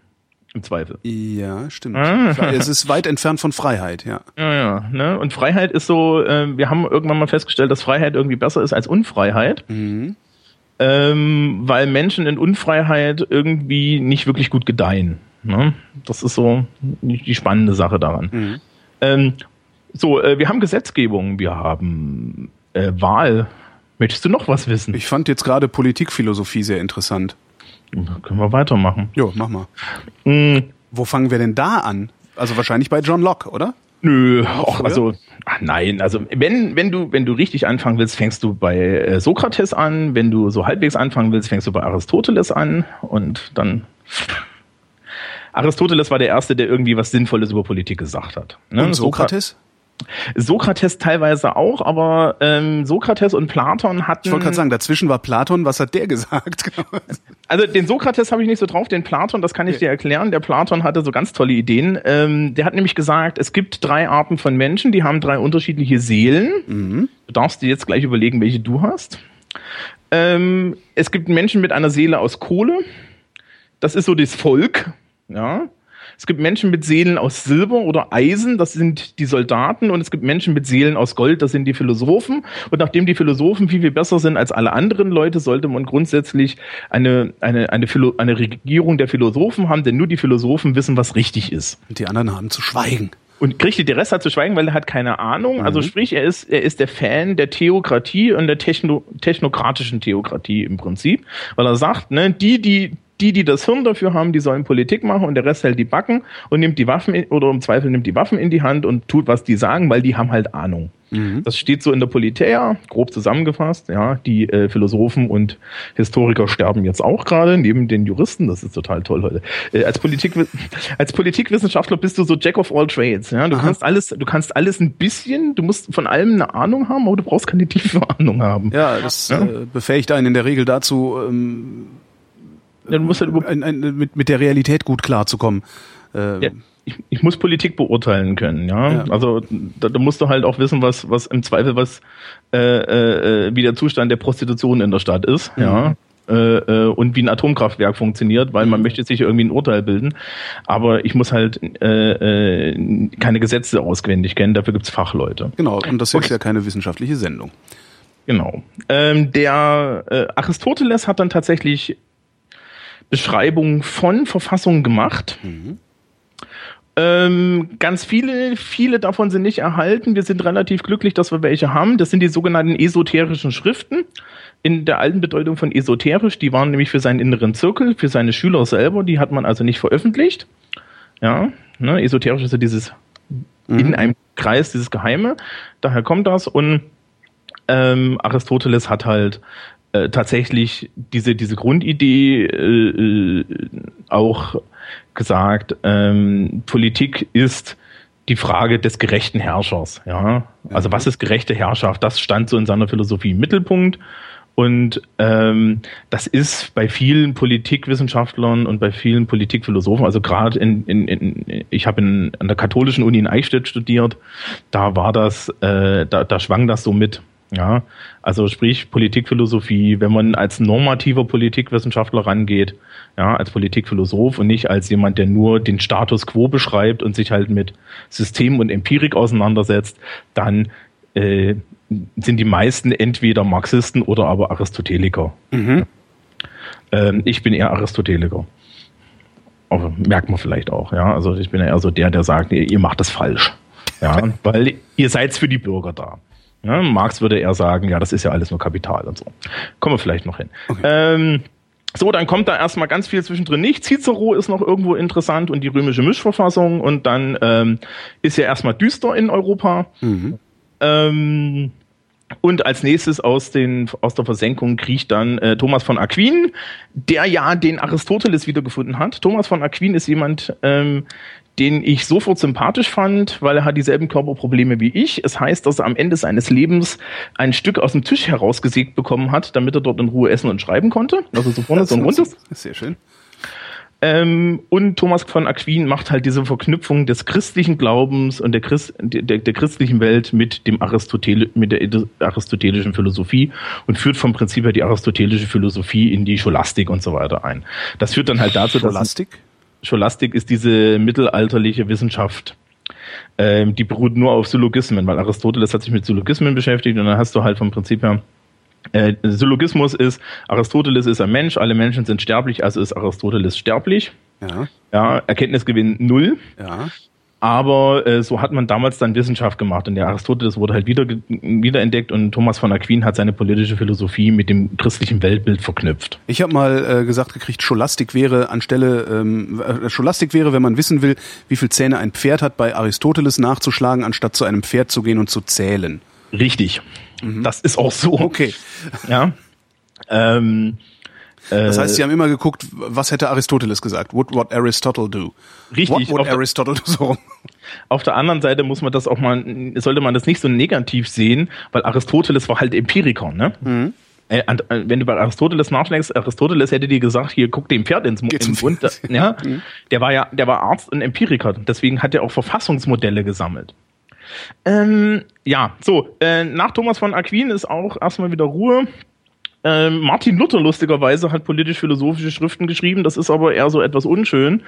Im Zweifel. Ja, stimmt. Ah. Es ist weit entfernt von Freiheit, ja. Ja, ja. Ne? Und Freiheit ist so, äh, wir haben irgendwann mal festgestellt, dass Freiheit irgendwie besser ist als Unfreiheit. Mhm. Ähm, weil Menschen in Unfreiheit irgendwie nicht wirklich gut gedeihen. Ne? Das ist so die spannende Sache daran. Mhm. Ähm, so, äh, wir haben Gesetzgebung, wir haben äh, Wahl. Möchtest du noch was wissen? Ich fand jetzt gerade Politikphilosophie sehr interessant. Können wir weitermachen. Jo, mach mal. Mhm. Wo fangen wir denn da an? Also wahrscheinlich bei John Locke, oder? Nö, auch, also ach nein, also wenn wenn du wenn du richtig anfangen willst, fängst du bei äh, Sokrates an, wenn du so halbwegs anfangen willst, fängst du bei Aristoteles an und dann Aristoteles war der erste, der irgendwie was Sinnvolles über Politik gesagt hat. Ne? Und Sokrates? Sokrates teilweise auch, aber ähm, Sokrates und Platon hatten. Ich wollte gerade sagen, dazwischen war Platon, was hat der gesagt? also den Sokrates habe ich nicht so drauf, den Platon, das kann ich dir erklären. Der Platon hatte so ganz tolle Ideen. Ähm, der hat nämlich gesagt, es gibt drei Arten von Menschen, die haben drei unterschiedliche Seelen. Mhm. Du darfst dir jetzt gleich überlegen, welche du hast. Ähm, es gibt Menschen mit einer Seele aus Kohle. Das ist so das Volk. Ja. Es gibt Menschen mit Seelen aus Silber oder Eisen, das sind die Soldaten, und es gibt Menschen mit Seelen aus Gold, das sind die Philosophen. Und nachdem die Philosophen viel, viel besser sind als alle anderen Leute, sollte man grundsätzlich eine, eine, eine, Philo eine Regierung der Philosophen haben, denn nur die Philosophen wissen, was richtig ist. Und die anderen haben zu schweigen. Und richtig, der Rest hat zu schweigen, weil er hat keine Ahnung. Also mhm. sprich, er ist, er ist der Fan der Theokratie und der Techno, technokratischen Theokratie im Prinzip, weil er sagt, ne, die, die, die, die das Hirn dafür haben, die sollen Politik machen und der Rest hält die Backen und nimmt die Waffen in, oder im Zweifel nimmt die Waffen in die Hand und tut, was die sagen, weil die haben halt Ahnung. Mhm. Das steht so in der Politäa, grob zusammengefasst. Ja, die äh, Philosophen und Historiker sterben jetzt auch gerade neben den Juristen. Das ist total toll heute. Äh, als Politik als Politikwissenschaftler bist du so Jack of all Trades. Ja, du Aha. kannst alles, du kannst alles ein bisschen. Du musst von allem eine Ahnung haben, aber du brauchst keine tiefe Ahnung haben. Ja, das ja? Äh, befähigt einen in der Regel dazu. Ähm dann muss halt ein, ein, mit, mit der Realität gut klarzukommen. Äh, ja, ich, ich muss Politik beurteilen können, ja. ja. Also da, da musst du halt auch wissen, was, was im Zweifel was äh, äh, wie der Zustand der Prostitution in der Stadt ist, mhm. ja. Äh, äh, und wie ein Atomkraftwerk funktioniert, weil man mhm. möchte sich irgendwie ein Urteil bilden. Aber ich muss halt äh, äh, keine Gesetze auswendig kennen, dafür gibt's Fachleute. Genau, und das ist okay. ja keine wissenschaftliche Sendung. Genau. Ähm, der äh, Aristoteles hat dann tatsächlich Beschreibungen von Verfassungen gemacht. Mhm. Ähm, ganz viele, viele davon sind nicht erhalten. Wir sind relativ glücklich, dass wir welche haben. Das sind die sogenannten esoterischen Schriften. In der alten Bedeutung von esoterisch, die waren nämlich für seinen inneren Zirkel, für seine Schüler selber, die hat man also nicht veröffentlicht. Ja, ne, esoterisch ist ja dieses mhm. in einem Kreis, dieses Geheime. Daher kommt das. Und ähm, Aristoteles hat halt äh, tatsächlich diese, diese Grundidee äh, äh, auch gesagt, ähm, Politik ist die Frage des gerechten Herrschers. Ja? Also was ist gerechte Herrschaft? Das stand so in seiner Philosophie im Mittelpunkt. Und ähm, das ist bei vielen Politikwissenschaftlern und bei vielen Politikphilosophen, also gerade in, in, in ich habe in, an der katholischen Uni in Eichstätt studiert, da war das, äh, da, da schwang das so mit. Ja, also sprich Politikphilosophie, wenn man als normativer Politikwissenschaftler rangeht, ja, als Politikphilosoph und nicht als jemand, der nur den Status quo beschreibt und sich halt mit System und Empirik auseinandersetzt, dann äh, sind die meisten entweder Marxisten oder aber Aristoteliker. Mhm. Ähm, ich bin eher Aristoteliker. Aber merkt man vielleicht auch, ja. Also ich bin eher so der, der sagt, ihr, ihr macht das falsch. Ja, weil ihr seid für die Bürger da. Ja, Marx würde eher sagen, ja, das ist ja alles nur Kapital und so. Kommen wir vielleicht noch hin. Okay. Ähm, so, dann kommt da erstmal ganz viel zwischendrin nicht. Cicero ist noch irgendwo interessant und die römische Mischverfassung und dann ähm, ist ja erstmal düster in Europa. Mhm. Ähm, und als nächstes aus, den, aus der Versenkung kriecht dann äh, Thomas von Aquin, der ja den Aristoteles wiedergefunden hat. Thomas von Aquin ist jemand, ähm, den ich sofort sympathisch fand, weil er hat dieselben Körperprobleme wie ich. Es heißt, dass er am Ende seines Lebens ein Stück aus dem Tisch herausgesägt bekommen hat, damit er dort in Ruhe essen und schreiben konnte. Also so vorne so ein rundes. Sehr schön. Ähm, und Thomas von Aquin macht halt diese Verknüpfung des christlichen Glaubens und der, Christ, der, der christlichen Welt mit dem Aristotel, mit der aristotelischen Philosophie und führt vom Prinzip her die aristotelische Philosophie in die Scholastik und so weiter ein. Das führt dann halt dazu, Scholastik? dass Scholastik ist diese mittelalterliche Wissenschaft. Ähm, die beruht nur auf Syllogismen, weil Aristoteles hat sich mit Syllogismen beschäftigt und dann hast du halt vom Prinzip her äh, Syllogismus ist, Aristoteles ist ein Mensch, alle Menschen sind sterblich, also ist Aristoteles sterblich. Ja. Ja, Erkenntnisgewinn null. Ja. Aber äh, so hat man damals dann Wissenschaft gemacht und der Aristoteles wurde halt wieder wiederentdeckt und Thomas von Aquin hat seine politische Philosophie mit dem christlichen Weltbild verknüpft. Ich habe mal äh, gesagt gekriegt, Scholastik wäre anstelle ähm, äh, Scholastik wäre, wenn man wissen will, wie viel Zähne ein Pferd hat, bei Aristoteles nachzuschlagen, anstatt zu einem Pferd zu gehen und zu zählen. Richtig. Mhm. Das ist auch so. Okay. Ja. Ähm, Das heißt, Sie haben immer geguckt, was hätte Aristoteles gesagt? What would Aristotle do? Richtig. What would Aristotle do? So rum. Auf der anderen Seite muss man das auch mal, sollte man das nicht so negativ sehen, weil Aristoteles war halt Empiriker, ne? Mhm. Äh, wenn du bei Aristoteles nachschlägst, Aristoteles hätte dir gesagt, hier guck dem Pferd ins, ins Mund. Ja, mhm. der war ja, der war Arzt und Empiriker, deswegen hat er auch Verfassungsmodelle gesammelt. Ähm, ja, so, äh, nach Thomas von Aquin ist auch erstmal wieder Ruhe. Ähm, Martin Luther lustigerweise hat politisch-philosophische Schriften geschrieben, das ist aber eher so etwas unschön,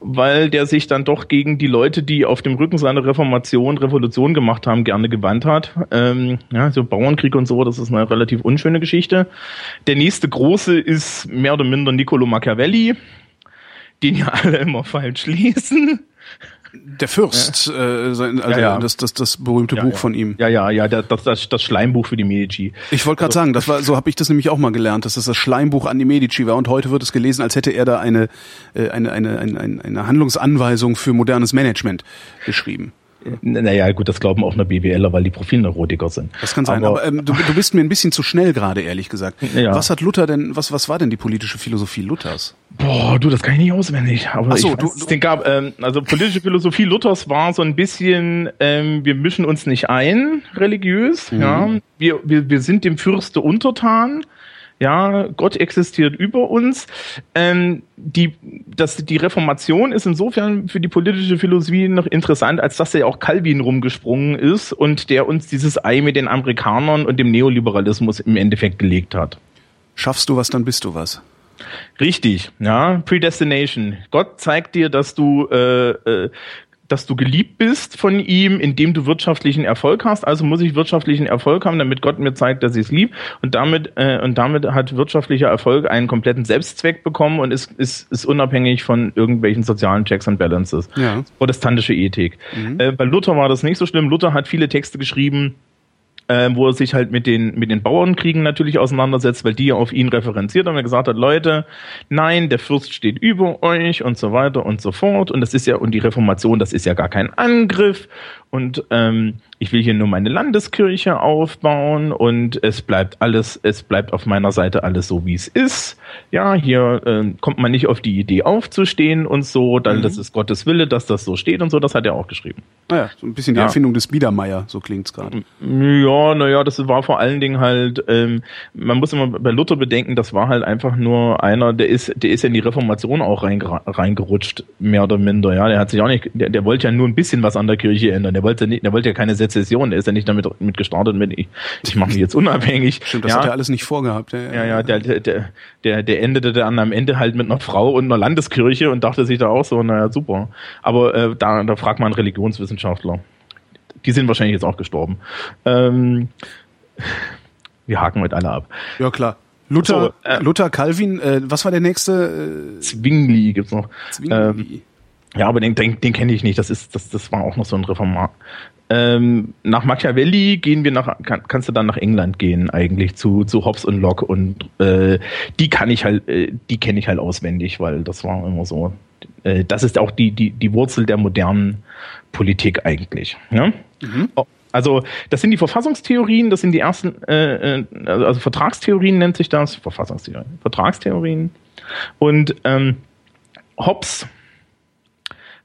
weil der sich dann doch gegen die Leute, die auf dem Rücken seiner Reformation Revolution gemacht haben, gerne gewandt hat. Ähm, ja, so Bauernkrieg und so, das ist eine relativ unschöne Geschichte. Der nächste große ist mehr oder minder Niccolo Machiavelli, den ja alle immer falsch lesen. Der Fürst, ja. äh, sein, also ja, ja. Das, das, das berühmte Buch von ihm. Ja, ja, ja, das, das, das Schleimbuch für die Medici. Ich wollte gerade also, sagen, das war, so habe ich das nämlich auch mal gelernt, dass das das Schleimbuch an die Medici war und heute wird es gelesen, als hätte er da eine, äh, eine, eine, eine, eine Handlungsanweisung für modernes Management geschrieben. Naja, gut, das glauben auch nur BWLer, weil die Profilneurotiker sind. Das kann sein, aber, aber ähm, du, du bist mir ein bisschen zu schnell gerade, ehrlich gesagt. Ja. Was hat Luther denn, was, was war denn die politische Philosophie Luthers? Boah, du, das kann ich nicht auswendig. Aber Ach so, du, du, gab, ähm, also politische Philosophie Luthers war so ein bisschen, ähm, wir mischen uns nicht ein, religiös, mhm. ja. Wir, wir, wir sind dem Fürste untertan ja, Gott existiert über uns. Ähm, die, das, die Reformation ist insofern für die politische Philosophie noch interessant, als dass ja auch Calvin rumgesprungen ist und der uns dieses Ei mit den Amerikanern und dem Neoliberalismus im Endeffekt gelegt hat. Schaffst du was, dann bist du was. Richtig, ja, Predestination. Gott zeigt dir, dass du äh, äh, dass du geliebt bist von ihm, indem du wirtschaftlichen Erfolg hast. Also muss ich wirtschaftlichen Erfolg haben, damit Gott mir zeigt, dass ich es lieb. Und damit äh, und damit hat wirtschaftlicher Erfolg einen kompletten Selbstzweck bekommen und ist ist, ist unabhängig von irgendwelchen sozialen Checks and Balances. Ja. Protestantische Ethik. Mhm. Äh, bei Luther war das nicht so schlimm. Luther hat viele Texte geschrieben äh, wo er sich halt mit den, mit den Bauernkriegen natürlich auseinandersetzt, weil die ja auf ihn referenziert haben und gesagt hat, Leute, nein, der Fürst steht über euch und so weiter und so fort. Und das ist ja, und die Reformation, das ist ja gar kein Angriff. Und ähm, ich will hier nur meine Landeskirche aufbauen und es bleibt alles, es bleibt auf meiner Seite alles so, wie es ist. Ja, hier äh, kommt man nicht auf die Idee aufzustehen und so, dann mhm. das ist Gottes Wille, dass das so steht und so, das hat er auch geschrieben. Naja, so ein bisschen die ja. Erfindung des Biedermeier, so klingt's gerade. Ja, naja, das war vor allen Dingen halt, ähm, man muss immer bei Luther bedenken, das war halt einfach nur einer, der ist, der ist ja in die Reformation auch reingerutscht, mehr oder minder, ja. Der hat sich auch nicht, der, der wollte ja nur ein bisschen was an der Kirche ändern. Der wollte nicht, der wollte ja keine Sezession, der ist ja nicht damit mit gestartet mit, ich, ich mache mich jetzt unabhängig. Stimmt, das ja. hat er alles nicht vorgehabt. Ja, ja, ja der, der, der, der endete dann am Ende halt mit einer Frau und einer Landeskirche und dachte sich da auch so, naja, super. Aber äh, da, da fragt man Religionswissenschaftler. Die sind wahrscheinlich jetzt auch gestorben. Ähm, wir haken heute alle ab. Ja, klar. Luther, so, äh, Luther Calvin, äh, was war der nächste? Äh, Zwingli gibt's noch. Zwingli. Ähm, ja, aber den, den, den kenne ich nicht. Das ist, das, das war auch noch so ein Reformat. Ähm, nach Machiavelli gehen wir nach, kann, kannst du dann nach England gehen eigentlich zu, zu Hobbes und Locke und äh, die kann ich halt, äh, die kenne ich halt auswendig, weil das war immer so. Äh, das ist auch die, die, die Wurzel der modernen Politik eigentlich. Ja? Mhm. Oh, also das sind die Verfassungstheorien, das sind die ersten, äh, äh also Vertragstheorien nennt sich das, Verfassungstheorien, Vertragstheorien. Und ähm, Hobbes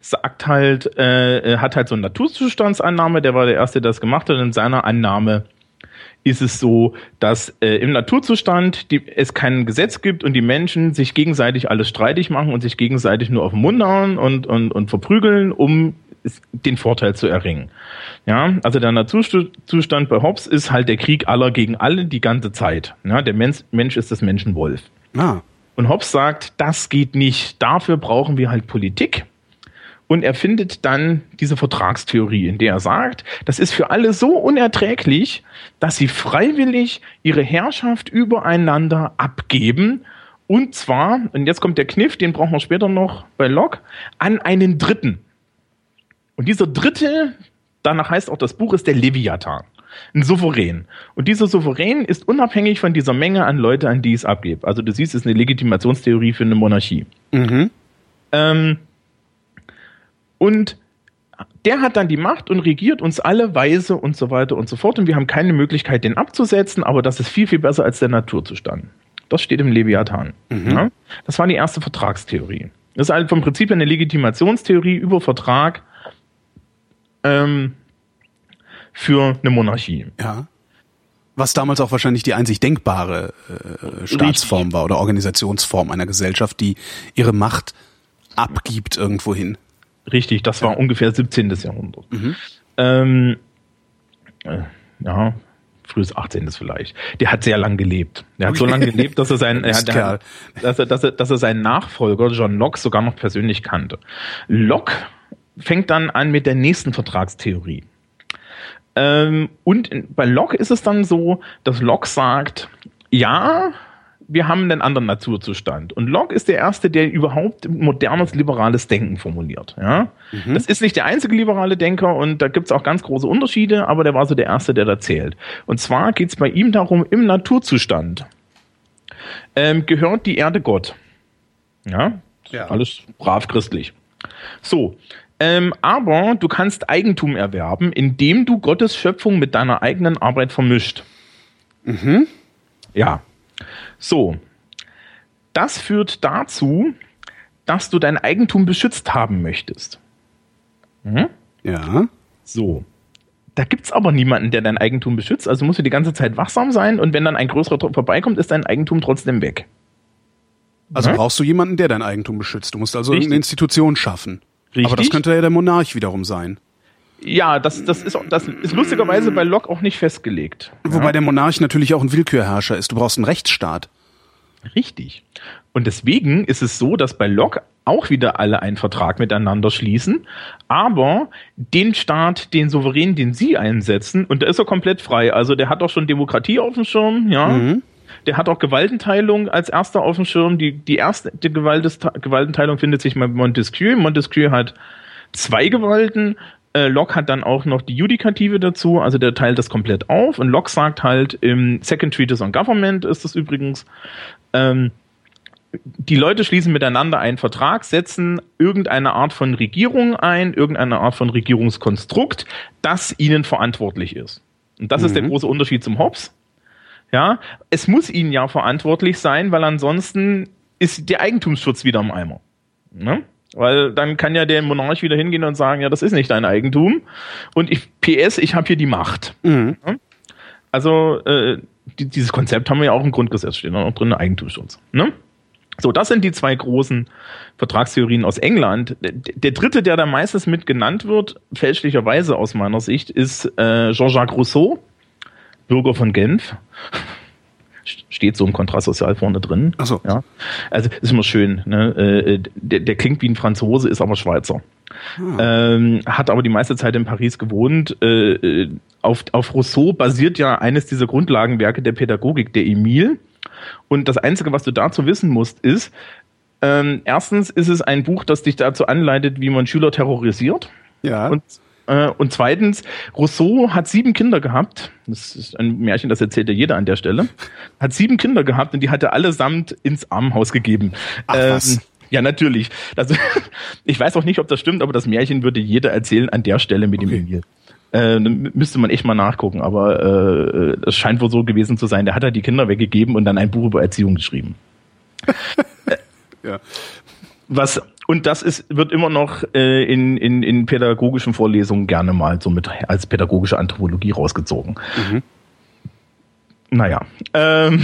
sagt halt, äh, hat halt so eine Naturzustandsannahme, der war der Erste, der das gemacht hat. In seiner Annahme ist es so, dass äh, im Naturzustand die, es kein Gesetz gibt und die Menschen sich gegenseitig alles streitig machen und sich gegenseitig nur auf den Mund hauen und, und, und verprügeln, um den Vorteil zu erringen. Ja, also der Naturzustand bei Hobbes ist halt der Krieg aller gegen alle die ganze Zeit. Ja, der Mensch, Mensch ist das Menschenwolf. Ah. Und Hobbes sagt, das geht nicht. Dafür brauchen wir halt Politik. Und er findet dann diese Vertragstheorie, in der er sagt, das ist für alle so unerträglich, dass sie freiwillig ihre Herrschaft übereinander abgeben. Und zwar, und jetzt kommt der Kniff, den brauchen wir später noch bei Locke, an einen Dritten. Und dieser Dritte, danach heißt auch das Buch, ist der Leviathan. Ein Souverän. Und dieser Souverän ist unabhängig von dieser Menge an Leute, an die es abgibt. Also du siehst, es ist eine Legitimationstheorie für eine Monarchie. Mhm. Ähm, und der hat dann die Macht und regiert uns alle weise und so weiter und so fort. Und wir haben keine Möglichkeit, den abzusetzen, aber das ist viel, viel besser als der Naturzustand. Das steht im Leviathan. Mhm. Ja? Das war die erste Vertragstheorie. Das ist halt vom Prinzip eine Legitimationstheorie über Vertrag ähm, für eine Monarchie. Ja. Was damals auch wahrscheinlich die einzig denkbare äh, Staatsform war oder Organisationsform einer Gesellschaft, die ihre Macht abgibt irgendwohin. Richtig, das war ungefähr 17. Jahrhundert. Ähm, äh, ja, frühes 18. vielleicht. Der hat sehr lang gelebt. Der hat so lange gelebt, dass er seinen, er hat, dass er, dass er, dass er seinen Nachfolger John Locke sogar noch persönlich kannte. Locke fängt dann an mit der nächsten Vertragstheorie. Ähm, und in, bei Locke ist es dann so, dass Locke sagt, ja, wir haben einen anderen Naturzustand. Und Locke ist der Erste, der überhaupt modernes liberales Denken formuliert. Ja? Das ist nicht der einzige liberale Denker und da gibt es auch ganz große Unterschiede, aber der war so der Erste, der da zählt. Und zwar geht es bei ihm darum, im Naturzustand ähm, gehört die Erde Gott. Ja, Ja. alles brav christlich. So, ähm, aber du kannst Eigentum erwerben, indem du Gottes Schöpfung mit deiner eigenen Arbeit vermischt. Ja. So. Das führt dazu, dass du dein Eigentum beschützt haben möchtest. Ja. So. Da gibt's aber niemanden, der dein Eigentum beschützt, also musst du die ganze Zeit wachsam sein und wenn dann ein größerer vorbeikommt, ist dein Eigentum trotzdem weg. Also Mhm. brauchst du jemanden, der dein Eigentum beschützt. Du musst also Richtig. eine Institution schaffen. Aber das Richtig. könnte ja der Monarch wiederum sein. Ja, das, das, ist, das ist lustigerweise bei Locke auch nicht festgelegt. Wobei der Monarch natürlich auch ein Willkürherrscher ist. Du brauchst einen Rechtsstaat. Richtig. Und deswegen ist es so, dass bei Locke auch wieder alle einen Vertrag miteinander schließen, aber den Staat, den Souverän, den sie einsetzen, und da ist er komplett frei. Also der hat auch schon Demokratie auf dem Schirm, ja. Der hat auch Gewaltenteilung als erster auf dem Schirm. Die, die erste die Gewaltenteilung findet sich bei Montesquieu. Montesquieu hat zwei Gewalten. Äh, Locke hat dann auch noch die Judikative dazu, also der teilt das komplett auf. Und Locke sagt halt im Second Treatise on Government ist das übrigens, ähm, die Leute schließen miteinander einen Vertrag, setzen irgendeine Art von Regierung ein, irgendeine Art von Regierungskonstrukt, das ihnen verantwortlich ist. Und das ist der große Unterschied zum Hobbes. Ja, es muss ihnen ja verantwortlich sein, weil ansonsten ist der Eigentumsschutz wieder im Eimer. Ne? Weil dann kann ja der Monarch wieder hingehen und sagen, ja, das ist nicht dein Eigentum. Und ich, PS, ich habe hier die Macht. Mhm. Also äh, die, dieses Konzept haben wir ja auch im Grundgesetz stehen, auch drin, Eigentumsschutz. Ne? So, das sind die zwei großen Vertragstheorien aus England. Der, der dritte, der da meistens mit genannt wird, fälschlicherweise aus meiner Sicht, ist äh, Jean-Jacques Rousseau, Bürger von Genf. Steht so im Kontrastsozial vorne drin. Ach so. Ja. Also ist immer schön. Ne? Äh, der, der klingt wie ein Franzose, ist aber Schweizer. Ähm, hat aber die meiste Zeit in Paris gewohnt. Äh, äh, auf, auf Rousseau basiert ja eines dieser Grundlagenwerke der Pädagogik, der Emile. Und das Einzige, was du dazu wissen musst, ist, ähm, erstens ist es ein Buch, das dich dazu anleitet, wie man Schüler terrorisiert. Ja. Und, äh, und zweitens, Rousseau hat sieben Kinder gehabt. Das ist ein Märchen, das erzählt ja jeder an der Stelle. Hat sieben Kinder gehabt und die hat er allesamt ins Armenhaus gegeben. Ach, was? Ja, natürlich. Das, ich weiß auch nicht, ob das stimmt, aber das Märchen würde jeder erzählen an der Stelle mit dem Okay. Emil. Äh, müsste man echt mal nachgucken, aber äh, es scheint wohl so gewesen zu sein. Der hat er die Kinder weggegeben und dann ein Buch über Erziehung geschrieben. ja. Was und das ist wird immer noch äh, in, in, in pädagogischen Vorlesungen gerne mal so mit als pädagogische Anthropologie rausgezogen. Naja. Ähm,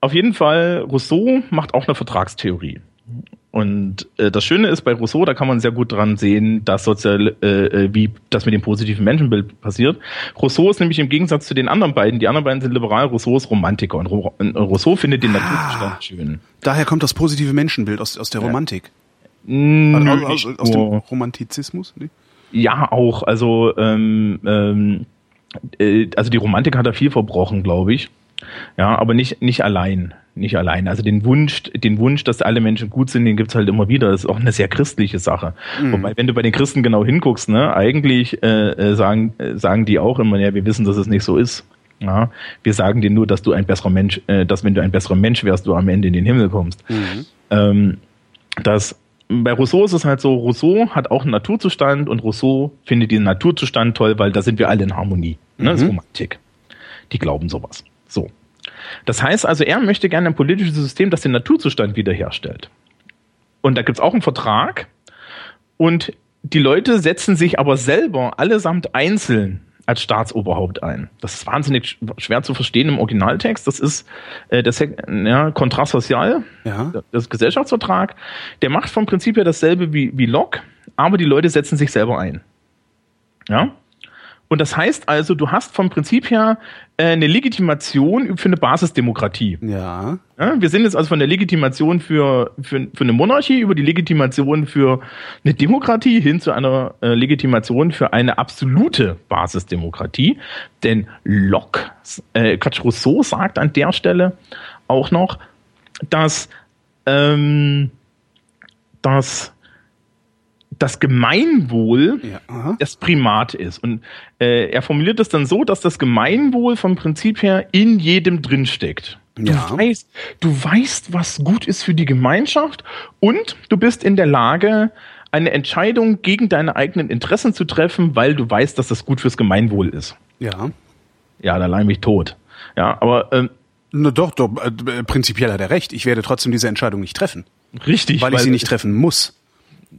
auf jeden Fall, Rousseau macht auch eine Vertragstheorie. Und äh, das Schöne ist bei Rousseau, da kann man sehr gut dran sehen, dass sozial, äh, äh, wie das mit dem positiven Menschenbild passiert. Rousseau ist nämlich im Gegensatz zu den anderen beiden, die anderen beiden sind liberal, Rousseau ist Romantiker und Ro- und Rousseau findet den Naturzustand schön. Daher kommt das positive Menschenbild aus, aus der Romantik. Nö, Also aus, nicht aus dem nur. Romantizismus? Nee? Ja, auch. Also, ähm, ähm, äh, also die Romantik hat da viel verbrochen, glaube ich. Ja, aber nicht, nicht allein. Nicht allein. Also den Wunsch, den Wunsch, dass alle Menschen gut sind, den gibt's halt immer wieder. Das ist auch eine sehr christliche Sache. Wobei, wenn du bei den Christen genau hinguckst, ne, eigentlich äh, äh, sagen, äh, sagen die auch immer, ja, wir wissen, dass es nicht so ist. Ja, wir sagen dir nur, dass du ein besserer Mensch, äh, dass wenn du ein besserer Mensch wärst, du am Ende in den Himmel kommst. Ähm, das bei Rousseau ist es halt so, Rousseau hat auch einen Naturzustand und Rousseau findet den Naturzustand toll, weil da sind wir alle in Harmonie. Ne? Das ist Romantik. Die glauben sowas. So. Das heißt also, er möchte gerne ein politisches System, das den Naturzustand wiederherstellt. Und da gibt's auch einen Vertrag. Und die Leute setzen sich aber selber allesamt einzeln als Staatsoberhaupt ein. Das ist wahnsinnig schwer zu verstehen im Originaltext. Das ist äh, das ja, Contrat Social, Ja. das Gesellschaftsvertrag. Der macht vom Prinzip her dasselbe wie, wie Locke, aber die Leute setzen sich selber ein. Ja? Und das heißt also, du hast vom Prinzip her äh, eine Legitimation für eine Basisdemokratie. Ja. Ja, wir sind jetzt also von der Legitimation für, für, für eine Monarchie über die Legitimation für eine Demokratie hin zu einer äh, Legitimation für eine absolute Basisdemokratie. Denn Locke, äh, Quatsch, Rousseau sagt an der Stelle auch noch, dass, ähm, dass das Gemeinwohl Ja. Das Primat ist. Und äh, er formuliert es dann so, dass das Gemeinwohl vom Prinzip her in jedem drinsteckt. Du, Ja. weißt, du weißt, was gut ist für die Gemeinschaft und du bist in der Lage, eine Entscheidung gegen deine eigenen Interessen zu treffen, weil du weißt, dass das gut fürs Gemeinwohl ist. Ja. Ja, da leih mich tot. Ja, aber ähm, Na doch, doch, äh, prinzipiell hat er recht. Ich werde trotzdem diese Entscheidung nicht treffen. richtig. Weil ich sie nicht treffen muss.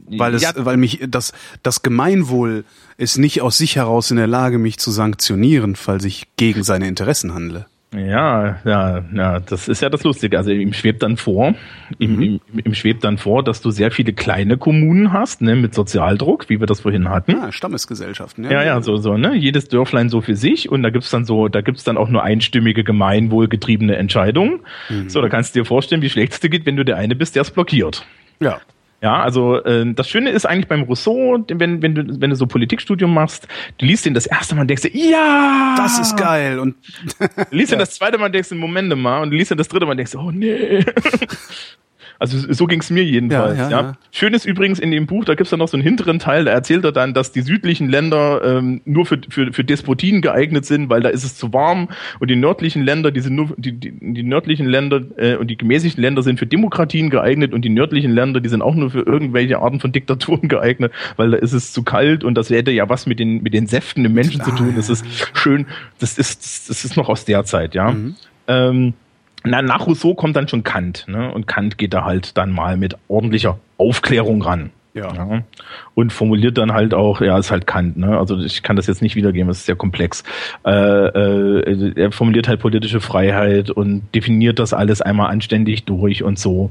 Weil es, Ja. weil mich das, das Gemeinwohl ist nicht aus sich heraus in der Lage, mich zu sanktionieren, falls ich gegen seine Interessen handle. Ja, ja, ja, das ist ja das Lustige. Also ihm schwebt dann vor, ihm, ihm, ihm schwebt dann vor, dass du sehr viele kleine Kommunen hast, ne, mit Sozialdruck, wie wir das vorhin hatten. Ah, Stammesgesellschaften. Ja, ja, so, so, ne? Jedes Dörflein so für sich und da gibt's dann so, da gibt's dann auch nur einstimmige, gemeinwohlgetriebene Entscheidungen. So, da kannst du dir vorstellen, wie schlecht es dir geht, wenn du der eine bist, der es blockiert. Ja. Ja, also äh, das Schöne ist eigentlich beim Rousseau, wenn, wenn, du, wenn du so Politikstudium machst, du liest den das erste Mal und denkst dir, ja! Das ist geil. Und Du liest ihn das zweite Mal und denkst du, Moment mal, und du liest ihn das dritte Mal und denkst, oh nee. Also so ging's mir jedenfalls. Ja, Ja, ja. Schön ist übrigens in dem Buch, da gibt's dann noch so einen hinteren Teil, da erzählt er dann, dass die südlichen Länder ähm, nur für, für, für Despotien geeignet sind, weil da ist es zu warm und die nördlichen Länder, die sind nur die, die, die nördlichen Länder äh, und die gemäßigten Länder sind für Demokratien geeignet und die nördlichen Länder, die sind auch nur für irgendwelche Arten von Diktaturen geeignet, weil da ist es zu kalt und das hätte ja was mit den mit den Säften im Menschen zu Ah, tun. ja, Das ist schön, das ist das ist noch aus der Zeit, ja. Mhm. Ähm, na, nach Rousseau kommt dann schon Kant, ne? Und Kant geht da halt dann mal mit ordentlicher Aufklärung ran. Ja. Und formuliert dann halt auch, ja, ist halt Kant, ne? Also ich kann das jetzt nicht wiedergeben, das ist sehr komplex. Äh, äh, er formuliert halt politische Freiheit und definiert das alles einmal anständig durch und so.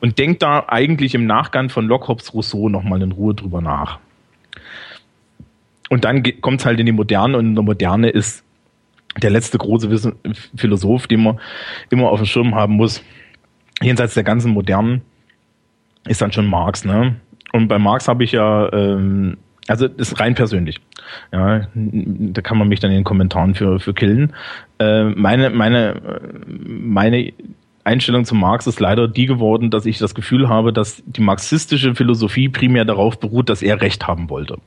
Und denkt da eigentlich im Nachgang von Locke, Hobbes, Rousseau nochmal in Ruhe drüber nach. Und dann kommt es halt in die Moderne und in der Moderne ist der letzte große Wissen Philosoph, den man immer auf dem Schirm haben muss, jenseits der ganzen Modernen, ist dann schon Marx, ne? Und bei Marx habe ich ja, ähm, also ist rein persönlich. Ja, da kann man mich dann in den Kommentaren für, für killen. Äh, meine, meine, meine Einstellung zu Marx ist leider die geworden, dass ich das Gefühl habe, dass die marxistische Philosophie primär darauf beruht, dass er Recht haben wollte.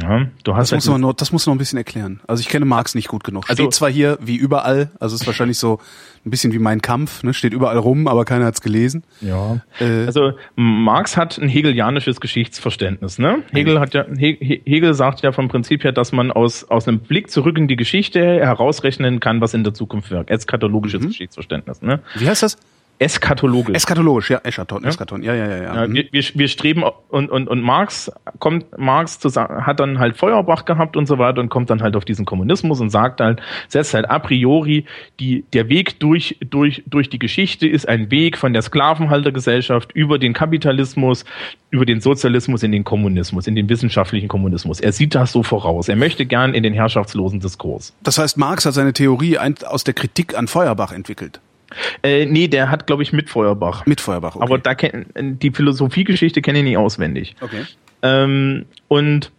Ja, du hast Das muss, halt man noch, das muss man noch ein bisschen erklären. Also ich kenne Marx nicht gut genug. Also- Steht zwar hier wie überall, also ist wahrscheinlich so ein bisschen wie mein Kampf, ne? steht überall rum, aber keiner hat's gelesen. Ja. Äh, Also Marx hat ein hegelianisches Geschichtsverständnis. Ne? Hegel hat ja He- He- Hegel sagt ja vom Prinzip her, dass man aus aus einem Blick zurück in die Geschichte herausrechnen kann, was in der Zukunft wirkt. Eskatologisches Geschichtsverständnis. Ne? Wie heißt das? Eskatologisch. Eskatologisch, ja, Eschaton, Eskaton, ja, ja, ja. ja. Ja, Mhm. wir, wir, streben und, und, und Marx kommt, Marx zu, sa- hat dann halt Feuerbach gehabt und so weiter und kommt dann halt auf diesen Kommunismus und sagt halt, setzt halt a priori, die, der Weg durch, durch, durch die Geschichte ist ein Weg von der Sklavenhaltergesellschaft über den Kapitalismus, über den Sozialismus in den Kommunismus, in den wissenschaftlichen Kommunismus. Er sieht das so voraus. Er möchte gern in den herrschaftslosen Diskurs. Das heißt, Marx hat seine Theorie aus der Kritik an Feuerbach entwickelt. Äh, nee, der hat, glaube ich, mit Feuerbach. Mit Feuerbach, okay. Aber da kenn, die Philosophiegeschichte kenne ich nicht auswendig. okay. Ähm, und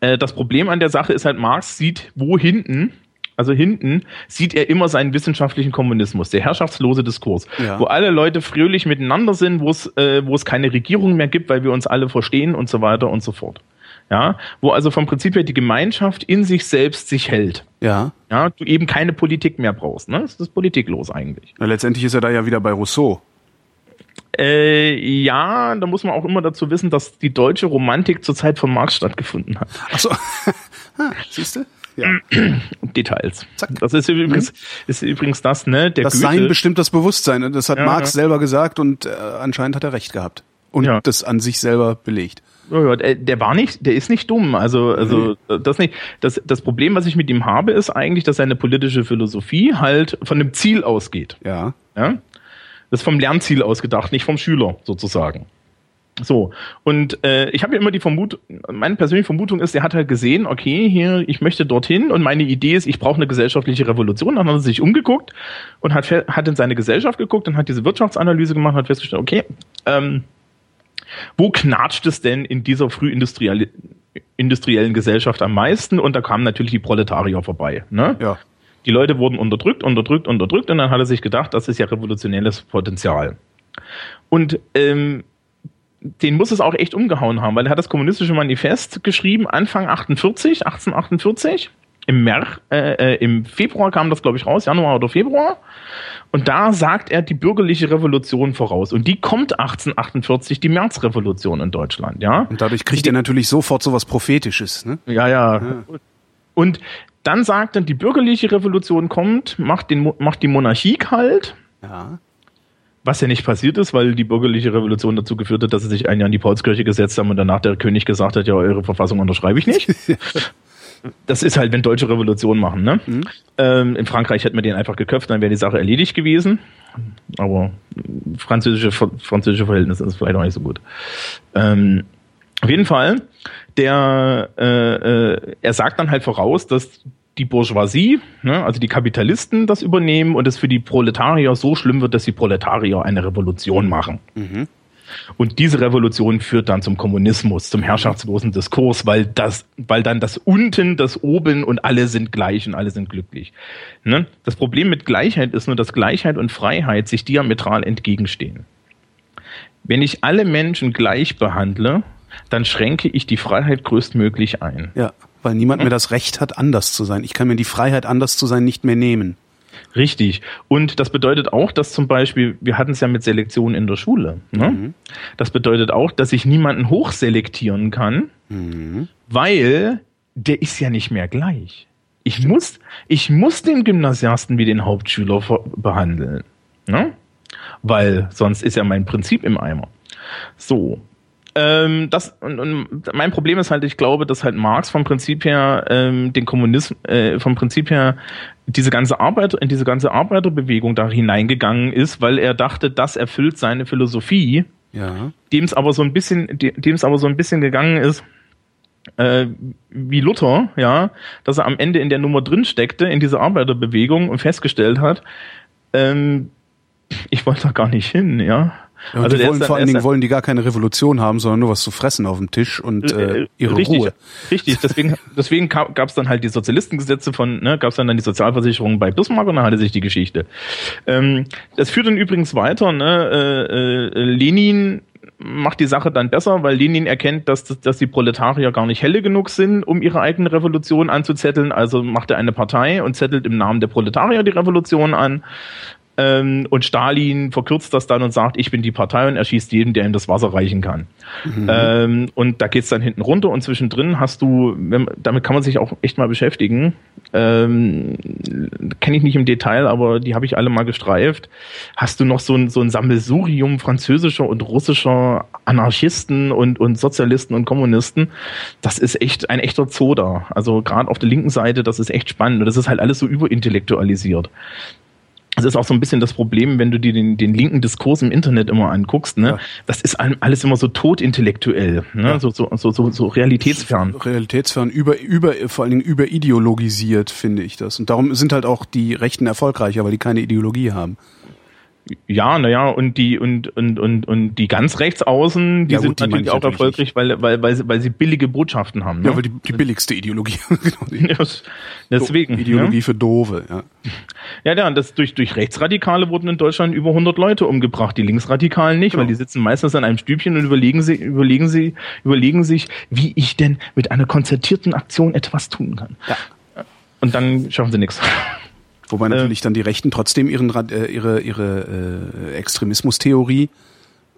äh, das Problem an der Sache ist halt, Marx sieht, wo hinten, also hinten, sieht er immer seinen wissenschaftlichen Kommunismus, der herrschaftslose Diskurs, Ja. wo alle Leute fröhlich miteinander sind, wo es, äh, wo es keine Regierung mehr gibt, weil wir uns alle verstehen und so weiter und so fort. Ja, wo also vom Prinzip her die Gemeinschaft in sich selbst sich hält. Ja. Ja, du eben keine Politik mehr brauchst. Ne? Das ist politiklos eigentlich. Na, letztendlich ist er da ja wieder bei Rousseau. Äh, ja, da muss man auch immer dazu wissen, dass die deutsche Romantik zur Zeit von Marx stattgefunden hat. Ach so. Ah, Siehst du? Ja. Details. Zack. Das ist übrigens, mhm. ist übrigens das, ne? Der das Goethe. Sein bestimmt das Bewusstsein. Das hat ja, Marx ja. selber gesagt und äh, anscheinend hat er recht gehabt. Und das an sich selber belegt. Der war nicht, der ist nicht dumm. Also, also mhm. das nicht. Das, das Problem, was ich mit ihm habe, ist eigentlich, dass seine politische Philosophie halt von dem Ziel ausgeht. Ja. ja? Das ist vom Lernziel ausgedacht, nicht vom Schüler sozusagen. So, und äh, ich habe ja immer die Vermutung, meine persönliche Vermutung ist, er hat halt gesehen, okay, hier, ich möchte dorthin und meine Idee ist, ich brauche eine gesellschaftliche Revolution. Dann hat er sich umgeguckt und hat, hat in seine Gesellschaft geguckt und hat diese Wirtschaftsanalyse gemacht und hat festgestellt, okay, ähm, wo knatscht es denn in dieser frühindustriellen industriellen Gesellschaft am meisten? Und da kamen natürlich die Proletarier vorbei. Ne? Ja. Die Leute wurden unterdrückt, unterdrückt, unterdrückt und dann hat er sich gedacht, das ist ja revolutionäres Potenzial. Und ähm, den muss es auch echt umgehauen haben, weil er hat das kommunistische Manifest geschrieben Anfang 48, 1848. Im, März, äh, äh, Im Februar kam das, glaube ich, raus, Januar oder Februar. Und da sagt er die bürgerliche Revolution voraus. Und die kommt 1848, die Märzrevolution in Deutschland, ja. Und dadurch kriegt er natürlich sofort so was Prophetisches, ne? Ja, ja. ja. Und dann sagt er, die bürgerliche Revolution kommt, macht, den, macht die Monarchie kalt. Ja. Was ja nicht passiert ist, weil die bürgerliche Revolution dazu geführt hat, dass sie sich ein Jahr in die Paulskirche gesetzt haben und danach der König gesagt hat, ja, eure Verfassung unterschreibe ich nicht. das ist halt, wenn deutsche Revolution machen. Ne? Mhm. Ähm, in Frankreich hätten wir den einfach geköpft, dann wäre die Sache erledigt gewesen. Aber französische, französische Verhältnisse ist vielleicht auch nicht so gut. Ähm, auf jeden Fall, der, äh, äh, er sagt dann halt voraus, dass die Bourgeoisie, ne, also die Kapitalisten, das übernehmen und es für die Proletarier so schlimm wird, dass die Proletarier eine Revolution machen. Mhm. Und diese Revolution führt dann zum Kommunismus, zum herrschaftslosen Diskurs, weil das, weil dann das unten, das oben und alle sind gleich und alle sind glücklich. Ne? Das Problem mit Gleichheit ist nur, dass Gleichheit und Freiheit sich diametral entgegenstehen. Wenn ich alle Menschen gleich behandle, dann schränke ich die Freiheit größtmöglich ein. Ja weil niemand mehr das Recht hat, anders zu sein. Ich kann mir die Freiheit, anders zu sein, nicht mehr nehmen. Richtig. Und das bedeutet auch, dass zum Beispiel, wir hatten es ja mit Selektion in der Schule. Ne? Mhm. Das bedeutet auch, dass ich niemanden hochselektieren kann, mhm. weil der ist ja nicht mehr gleich. Ich muss, ich muss den Gymnasiasten wie den Hauptschüler behandeln. Ne? Weil sonst ist ja mein Prinzip im Eimer. So. Ähm, das und, und mein Problem ist halt, ich glaube, dass halt Marx vom Prinzip her ähm, den Kommunismus äh, vom Prinzip her diese ganze Arbeit in diese ganze Arbeiterbewegung da hineingegangen ist, weil er dachte, das erfüllt seine Philosophie. Ja. Dem es aber so ein bisschen, dem es aber so ein bisschen gegangen ist, äh, wie Luther, ja, dass er am Ende in der Nummer drin steckte in dieser Arbeiterbewegung und festgestellt hat, ähm, ich wollte da gar nicht hin, ja. Ja, also die wollen, vor allen Dingen wollen die gar keine Revolution haben, sondern nur was zu fressen auf dem Tisch und äh, ihre richtig, Ruhe. Richtig, deswegen, deswegen gab es dann halt die Sozialistengesetze von, ne, gab es dann, dann die Sozialversicherung bei Bismarck und dann hatte sich die Geschichte. Ähm, das führt dann übrigens weiter, ne, äh, äh, Lenin macht die Sache dann besser, weil Lenin erkennt, dass, dass die Proletarier gar nicht helle genug sind, um ihre eigene Revolution anzuzetteln. Also macht er eine Partei und zettelt im Namen der Proletarier die Revolution an. Ähm, und Stalin verkürzt das dann und sagt, ich bin die Partei und erschießt jeden, der ihm das Wasser reichen kann. Mhm. Ähm, und da geht's dann hinten runter und zwischendrin hast du, wenn, damit kann man sich auch echt mal beschäftigen. Ähm, Kenne ich nicht im Detail, aber die habe ich alle mal gestreift. Hast du noch so ein, so ein Sammelsurium französischer und russischer Anarchisten und, und Sozialisten und Kommunisten. Das ist echt ein echter Zoo da. Also gerade auf der linken Seite, das ist echt spannend. Und das ist halt alles so überintellektualisiert das ist auch so ein bisschen das Problem, wenn du dir den, den linken Diskurs im Internet immer anguckst, ne? Ja. Das ist alles immer so totintellektuell, ne? Ja. So, so, so, so, so realitätsfern. Realitätsfern, über, über, vor allen Dingen überideologisiert, finde ich das. Und darum sind halt auch die Rechten erfolgreicher, weil die keine Ideologie haben. Ja, naja, und die und, und, und, und die ganz rechts außen, die ja, sind die natürlich auch natürlich erfolgreich, weil, weil, weil, sie, weil sie billige Botschaften haben. Ne? Ja, weil die, die billigste Ideologie. Deswegen. Ideologie ja. für Dove, ja. Ja, ja, das durch, durch Rechtsradikale wurden in Deutschland über 100 Leute umgebracht, die Linksradikalen nicht, genau. weil die sitzen meistens an einem Stübchen und überlegen sie, überlegen sie, überlegen sich, wie ich denn mit einer konzertierten Aktion etwas tun kann. Ja. Und dann schaffen sie nichts. Wobei natürlich äh, dann die Rechten trotzdem ihren, äh, ihre, ihre äh, Extremismustheorie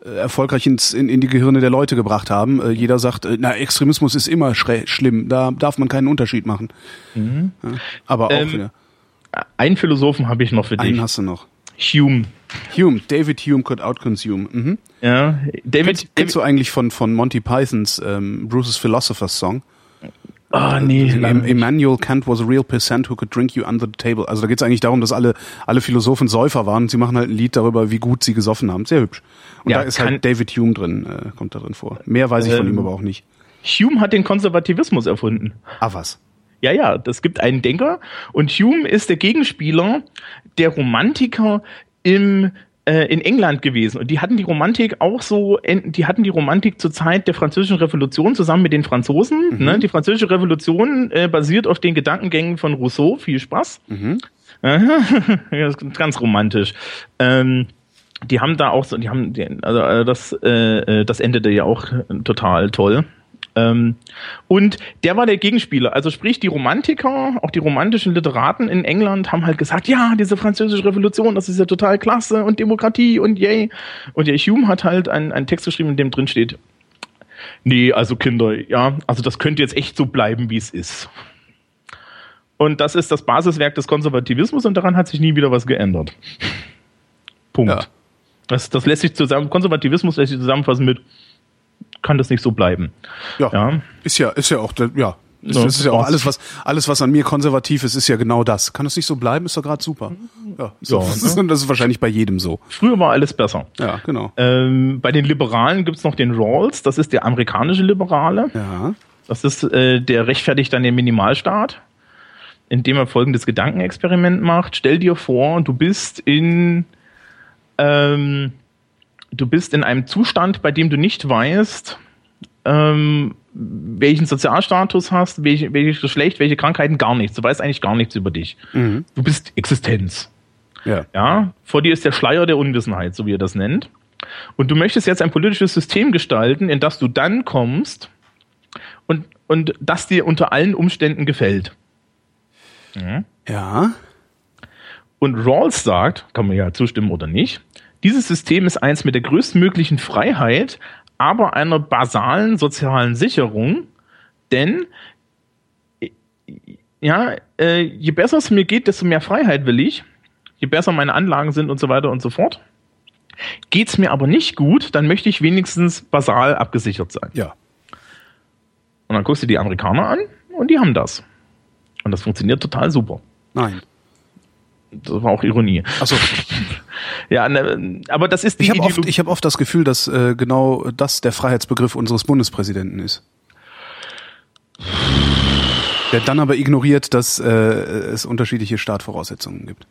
äh, erfolgreich ins, in, in die Gehirne der Leute gebracht haben. Äh, jeder sagt, äh, na, Extremismus ist immer schlimm, da darf man keinen Unterschied machen. Mhm. Ja, aber auch ähm, wieder. Einen Philosophen habe ich noch für dich. Einen hast du noch. Hume. Hume, David Hume could outconsume. Mhm. Ja, David. Kennst, kennst du eigentlich von, von Monty Pythons ähm, Bruce's Philosopher's Song? Ah, oh, nee. Immanuel Kant was a real percent who could drink you under the table. Also da geht es eigentlich darum, dass alle, alle Philosophen Säufer waren und sie machen halt ein Lied darüber, wie gut sie gesoffen haben. Sehr hübsch. Und ja, da ist halt David Hume drin, äh, kommt da drin vor. Mehr weiß ich ähm, von ihm aber auch nicht. Hume hat den Konservativismus erfunden. Ah, was? Ja, ja, das gibt einen Denker und Hume ist der Gegenspieler der Romantiker im äh, in England gewesen und die hatten die Romantik auch so, die hatten die Romantik zur Zeit der Französischen Revolution zusammen mit den Franzosen. Mhm. Ne? Die Französische Revolution äh, basiert auf den Gedankengängen von Rousseau. Viel Spaß. Mhm. ganz romantisch. Ähm, die haben da auch so, die haben, also äh, das, äh, äh, das endete ja auch total toll. Ähm, und der war der Gegenspieler. Also sprich, die Romantiker, auch die romantischen Literaten in England haben halt gesagt, ja, diese französische Revolution, das ist ja total klasse und Demokratie und yay. Und der Hume hat halt einen, einen Text geschrieben, in dem drin steht, nee, also Kinder, ja, also das könnte jetzt echt so bleiben, wie es ist. Und das ist das Basiswerk des Konservativismus und daran hat sich nie wieder was geändert. Punkt. Ja. Das, das lässt sich zusammen, Konservativismus lässt sich zusammenfassen mit, kann das nicht so bleiben. Ja, ja. ist ja, ist ja auch, ja, das, das ist ja auch alles, was alles, was an mir konservativ ist, ist ja genau das. Kann das nicht so bleiben? Ist doch gerade super. Ja, so, ja, das, ist, das ist wahrscheinlich bei jedem so. Früher war alles besser. Ja, genau. Ähm, bei den Liberalen gibt's noch den Rawls. Das ist der amerikanische Liberale. Ja. Das ist äh, der rechtfertigt dann den Minimalstaat, indem er folgendes Gedankenexperiment macht. Stell dir vor, du bist in ähm, du bist in einem Zustand, bei dem du nicht weißt, ähm, welchen Sozialstatus hast, welche, welches Geschlecht, welche Krankheiten, gar nichts. Du weißt eigentlich gar nichts über dich. Mhm. Du bist Existenz. Ja. ja. Vor dir ist der Schleier der Unwissenheit, so wie er das nennt. Und du möchtest jetzt ein politisches System gestalten, in das du dann kommst und, und das dir unter allen Umständen gefällt. Mhm. Ja. Und Rawls sagt, kann man ja zustimmen oder nicht, dieses System ist eins mit der größtmöglichen Freiheit, aber einer basalen sozialen Sicherung, denn ja, äh, je besser es mir geht, desto mehr Freiheit will ich, je besser meine Anlagen sind und so weiter und so fort. Geht es mir aber nicht gut, dann möchte ich wenigstens basal abgesichert sein. Ja. Und dann guckst du die Amerikaner an und die haben das. Und das funktioniert total super. Nein. Das war auch Ironie. Achso. Ja, ne, aber das ist die Ich habe oft, ich hab oft das Gefühl, dass äh, genau das der Freiheitsbegriff unseres Bundespräsidenten ist. Der dann aber ignoriert, dass äh, es unterschiedliche Startvoraussetzungen gibt.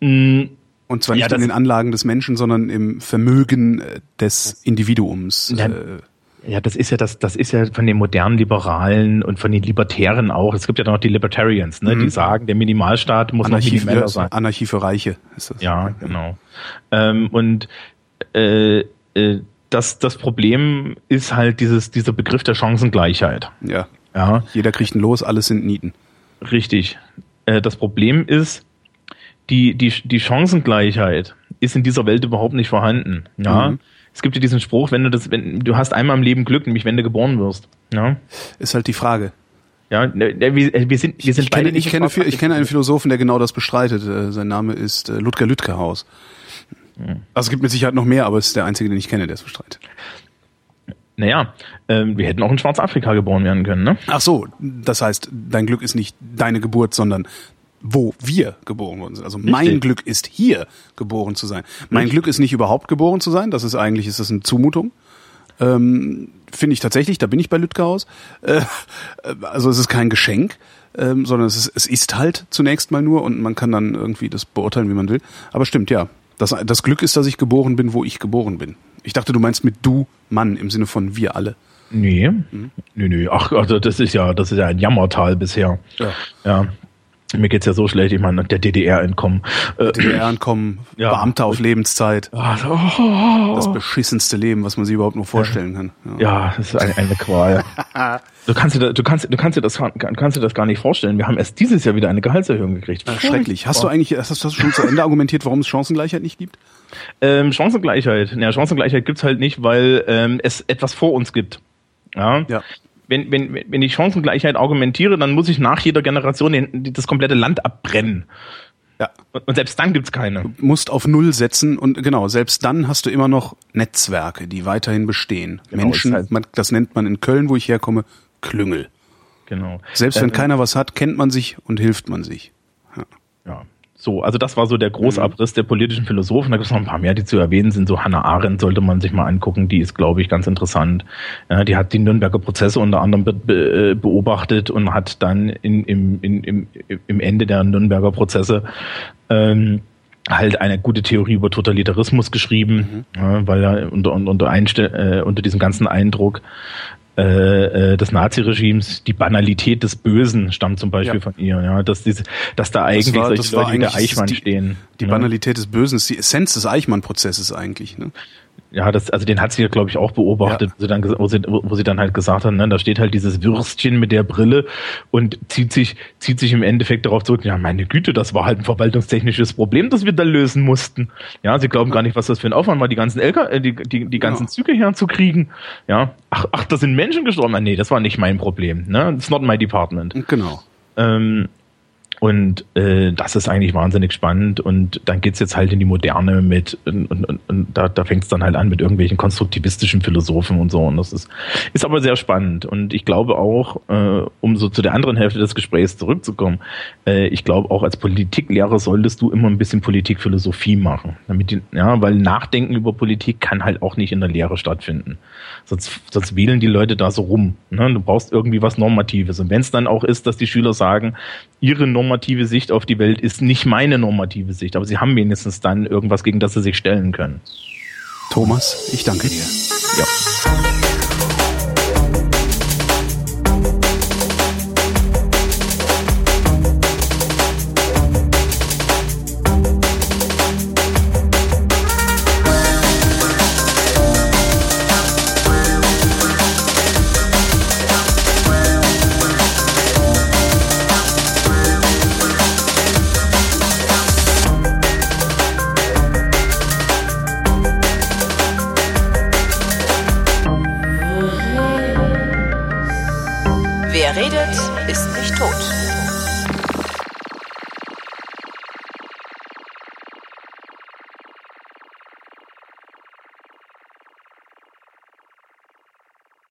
Mm, Und zwar nicht ja, in den Anlagen des Menschen, sondern im Vermögen äh, des Individuums. Ja, äh, ja, das ist ja das, das ist ja von den modernen Liberalen und von den Libertären auch. Es gibt ja noch die Libertarians, ne, mhm. die sagen, der Minimalstaat muss Anarchie noch minimaler sein. Anarchie für Reiche ist das. Ja, genau. Ähm, und äh, äh, das, das Problem ist halt dieses, dieser Begriff der Chancengleichheit. Ja. ja. Jeder kriegt ein Los, alles sind Nieten. Richtig. Äh, das Problem ist, die, die, die Chancengleichheit ist in dieser Welt überhaupt nicht vorhanden. Ja. Mhm es gibt ja diesen Spruch, wenn du das, wenn du hast einmal im Leben Glück, nämlich wenn du geboren wirst. Ja? Ist halt die Frage. Ja, ne, ne, wir, äh, wir sind, wir sind ich beide kenne. Ich kenne, ich kenne einen Philosophen, der genau das bestreitet. Äh, sein Name ist äh, Ludger Lütkehaus. Hm. Also es gibt mit Sicherheit noch mehr, aber es ist der einzige, den ich kenne, der es bestreitet. Naja, ähm, wir hätten auch in Schwarzafrika geboren werden können, ne? Ach so, das heißt, dein Glück ist nicht deine Geburt, sondern wo wir geboren worden sind. Also Richtig. mein Glück ist hier geboren zu sein. Mein Richtig. Glück ist nicht überhaupt geboren zu sein. Das ist eigentlich ist das eine Zumutung. Ähm, Finde ich tatsächlich. Da bin ich bei Lütgehaus. Äh, also es ist kein Geschenk, ähm, sondern es ist, es ist halt zunächst mal nur und man kann dann irgendwie das beurteilen, wie man will. Aber stimmt, ja. Das, das Glück ist, dass ich geboren bin, wo ich geboren bin. Ich dachte, du meinst mit du Mann im Sinne von wir alle. Nee, mhm. nee, nee. Ach, also das ist ja, das ist ja ein Jammertal bisher. Ja. ja. Mir geht's ja so schlecht, ich meine, der DDR entkommen. Äh, ja. Beamter auf Lebenszeit. Oh. Das beschissenste Leben, was man sich überhaupt nur vorstellen kann. Ja, ja das ist eine, eine Qual. du kannst dir, du kannst, du kannst dir das, kannst dir das gar nicht vorstellen. Wir haben erst dieses Jahr wieder eine Gehaltserhöhung gekriegt. Ja, schrecklich. Hast du eigentlich, hast du schon zu Ende argumentiert, warum es Chancengleichheit nicht gibt? Ähm, Chancengleichheit. Ja, Chancengleichheit gibt's halt nicht, weil ähm, es etwas vor uns gibt. Ja. ja wenn, wenn, wenn ich Chancengleichheit argumentiere, dann muss ich nach jeder Generation den, das komplette Land abbrennen. Ja. Und, selbst dann gibt's keine. Du musst auf Null setzen und genau, selbst dann hast du immer noch Netzwerke, die weiterhin bestehen. Genau, Menschen, halt man, das nennt man in Köln, wo ich herkomme, Klüngel. Genau. Selbst wenn äh, keiner was hat, kennt man sich und hilft man sich. Ja. ja. So, also das war so der Großabriss mhm. der politischen Philosophen. Da gibt es noch ein paar mehr, die zu erwähnen sind. So Hannah Arendt sollte man sich mal angucken. Die ist, glaube ich, ganz interessant. Ja, die hat die Nürnberger Prozesse unter anderem be be beobachtet und hat dann in, im, in, im, im Ende der Nürnberger Prozesse ähm, halt eine gute Theorie über Totalitarismus geschrieben, mhm. ja, weil er unter, unter, äh, unter diesem ganzen Eindruck äh, äh, des Naziregimes, die Banalität des Bösen stammt zum Beispiel ja. von ihr, ja, dass diese, dass da eigentlich das war, solche Leute wie der Eichmann die, stehen. Die ja. Banalität des Bösen ist die Essenz des Eichmann-Prozesses eigentlich, ne? Ja, das, also den hat sie ja, glaube ich, auch beobachtet, ja. wo, sie dann, wo, sie, wo sie dann halt gesagt hat, ne, da steht halt dieses Würstchen mit der Brille und zieht sich, zieht sich im Endeffekt darauf zurück, ja, meine Güte, das war halt ein verwaltungstechnisches Problem, das wir da lösen mussten. Ja, sie glauben gar nicht, was das für ein Aufwand war, die ganzen LK, äh, die, die, die ganzen ja. Züge herzukriegen. Ja, ach, ach, da sind Menschen gestorben. Ah, nee, das war nicht mein Problem. Ne, it's not my department. Genau. Ähm, und äh, das ist eigentlich wahnsinnig spannend. Und dann geht's jetzt halt in die Moderne mit, und, und, und da, da fängt's dann halt an mit irgendwelchen konstruktivistischen Philosophen und so. Und das ist, ist aber sehr spannend. Und ich glaube auch, äh, um so zu der anderen Hälfte des Gesprächs zurückzukommen, äh, ich glaube auch als Politiklehrer solltest du immer ein bisschen Politikphilosophie machen. Damit die, ja, weil Nachdenken über Politik kann halt auch nicht in der Lehre stattfinden. Sonst, sonst wählen die Leute da so rum. Ne? Du brauchst irgendwie was Normatives. Und wenn es dann auch ist, dass die Schüler sagen, ihre normative Sicht auf die Welt ist nicht meine normative Sicht, aber sie haben wenigstens dann irgendwas, gegen das sie sich stellen können. Thomas, ich danke dir. Ja.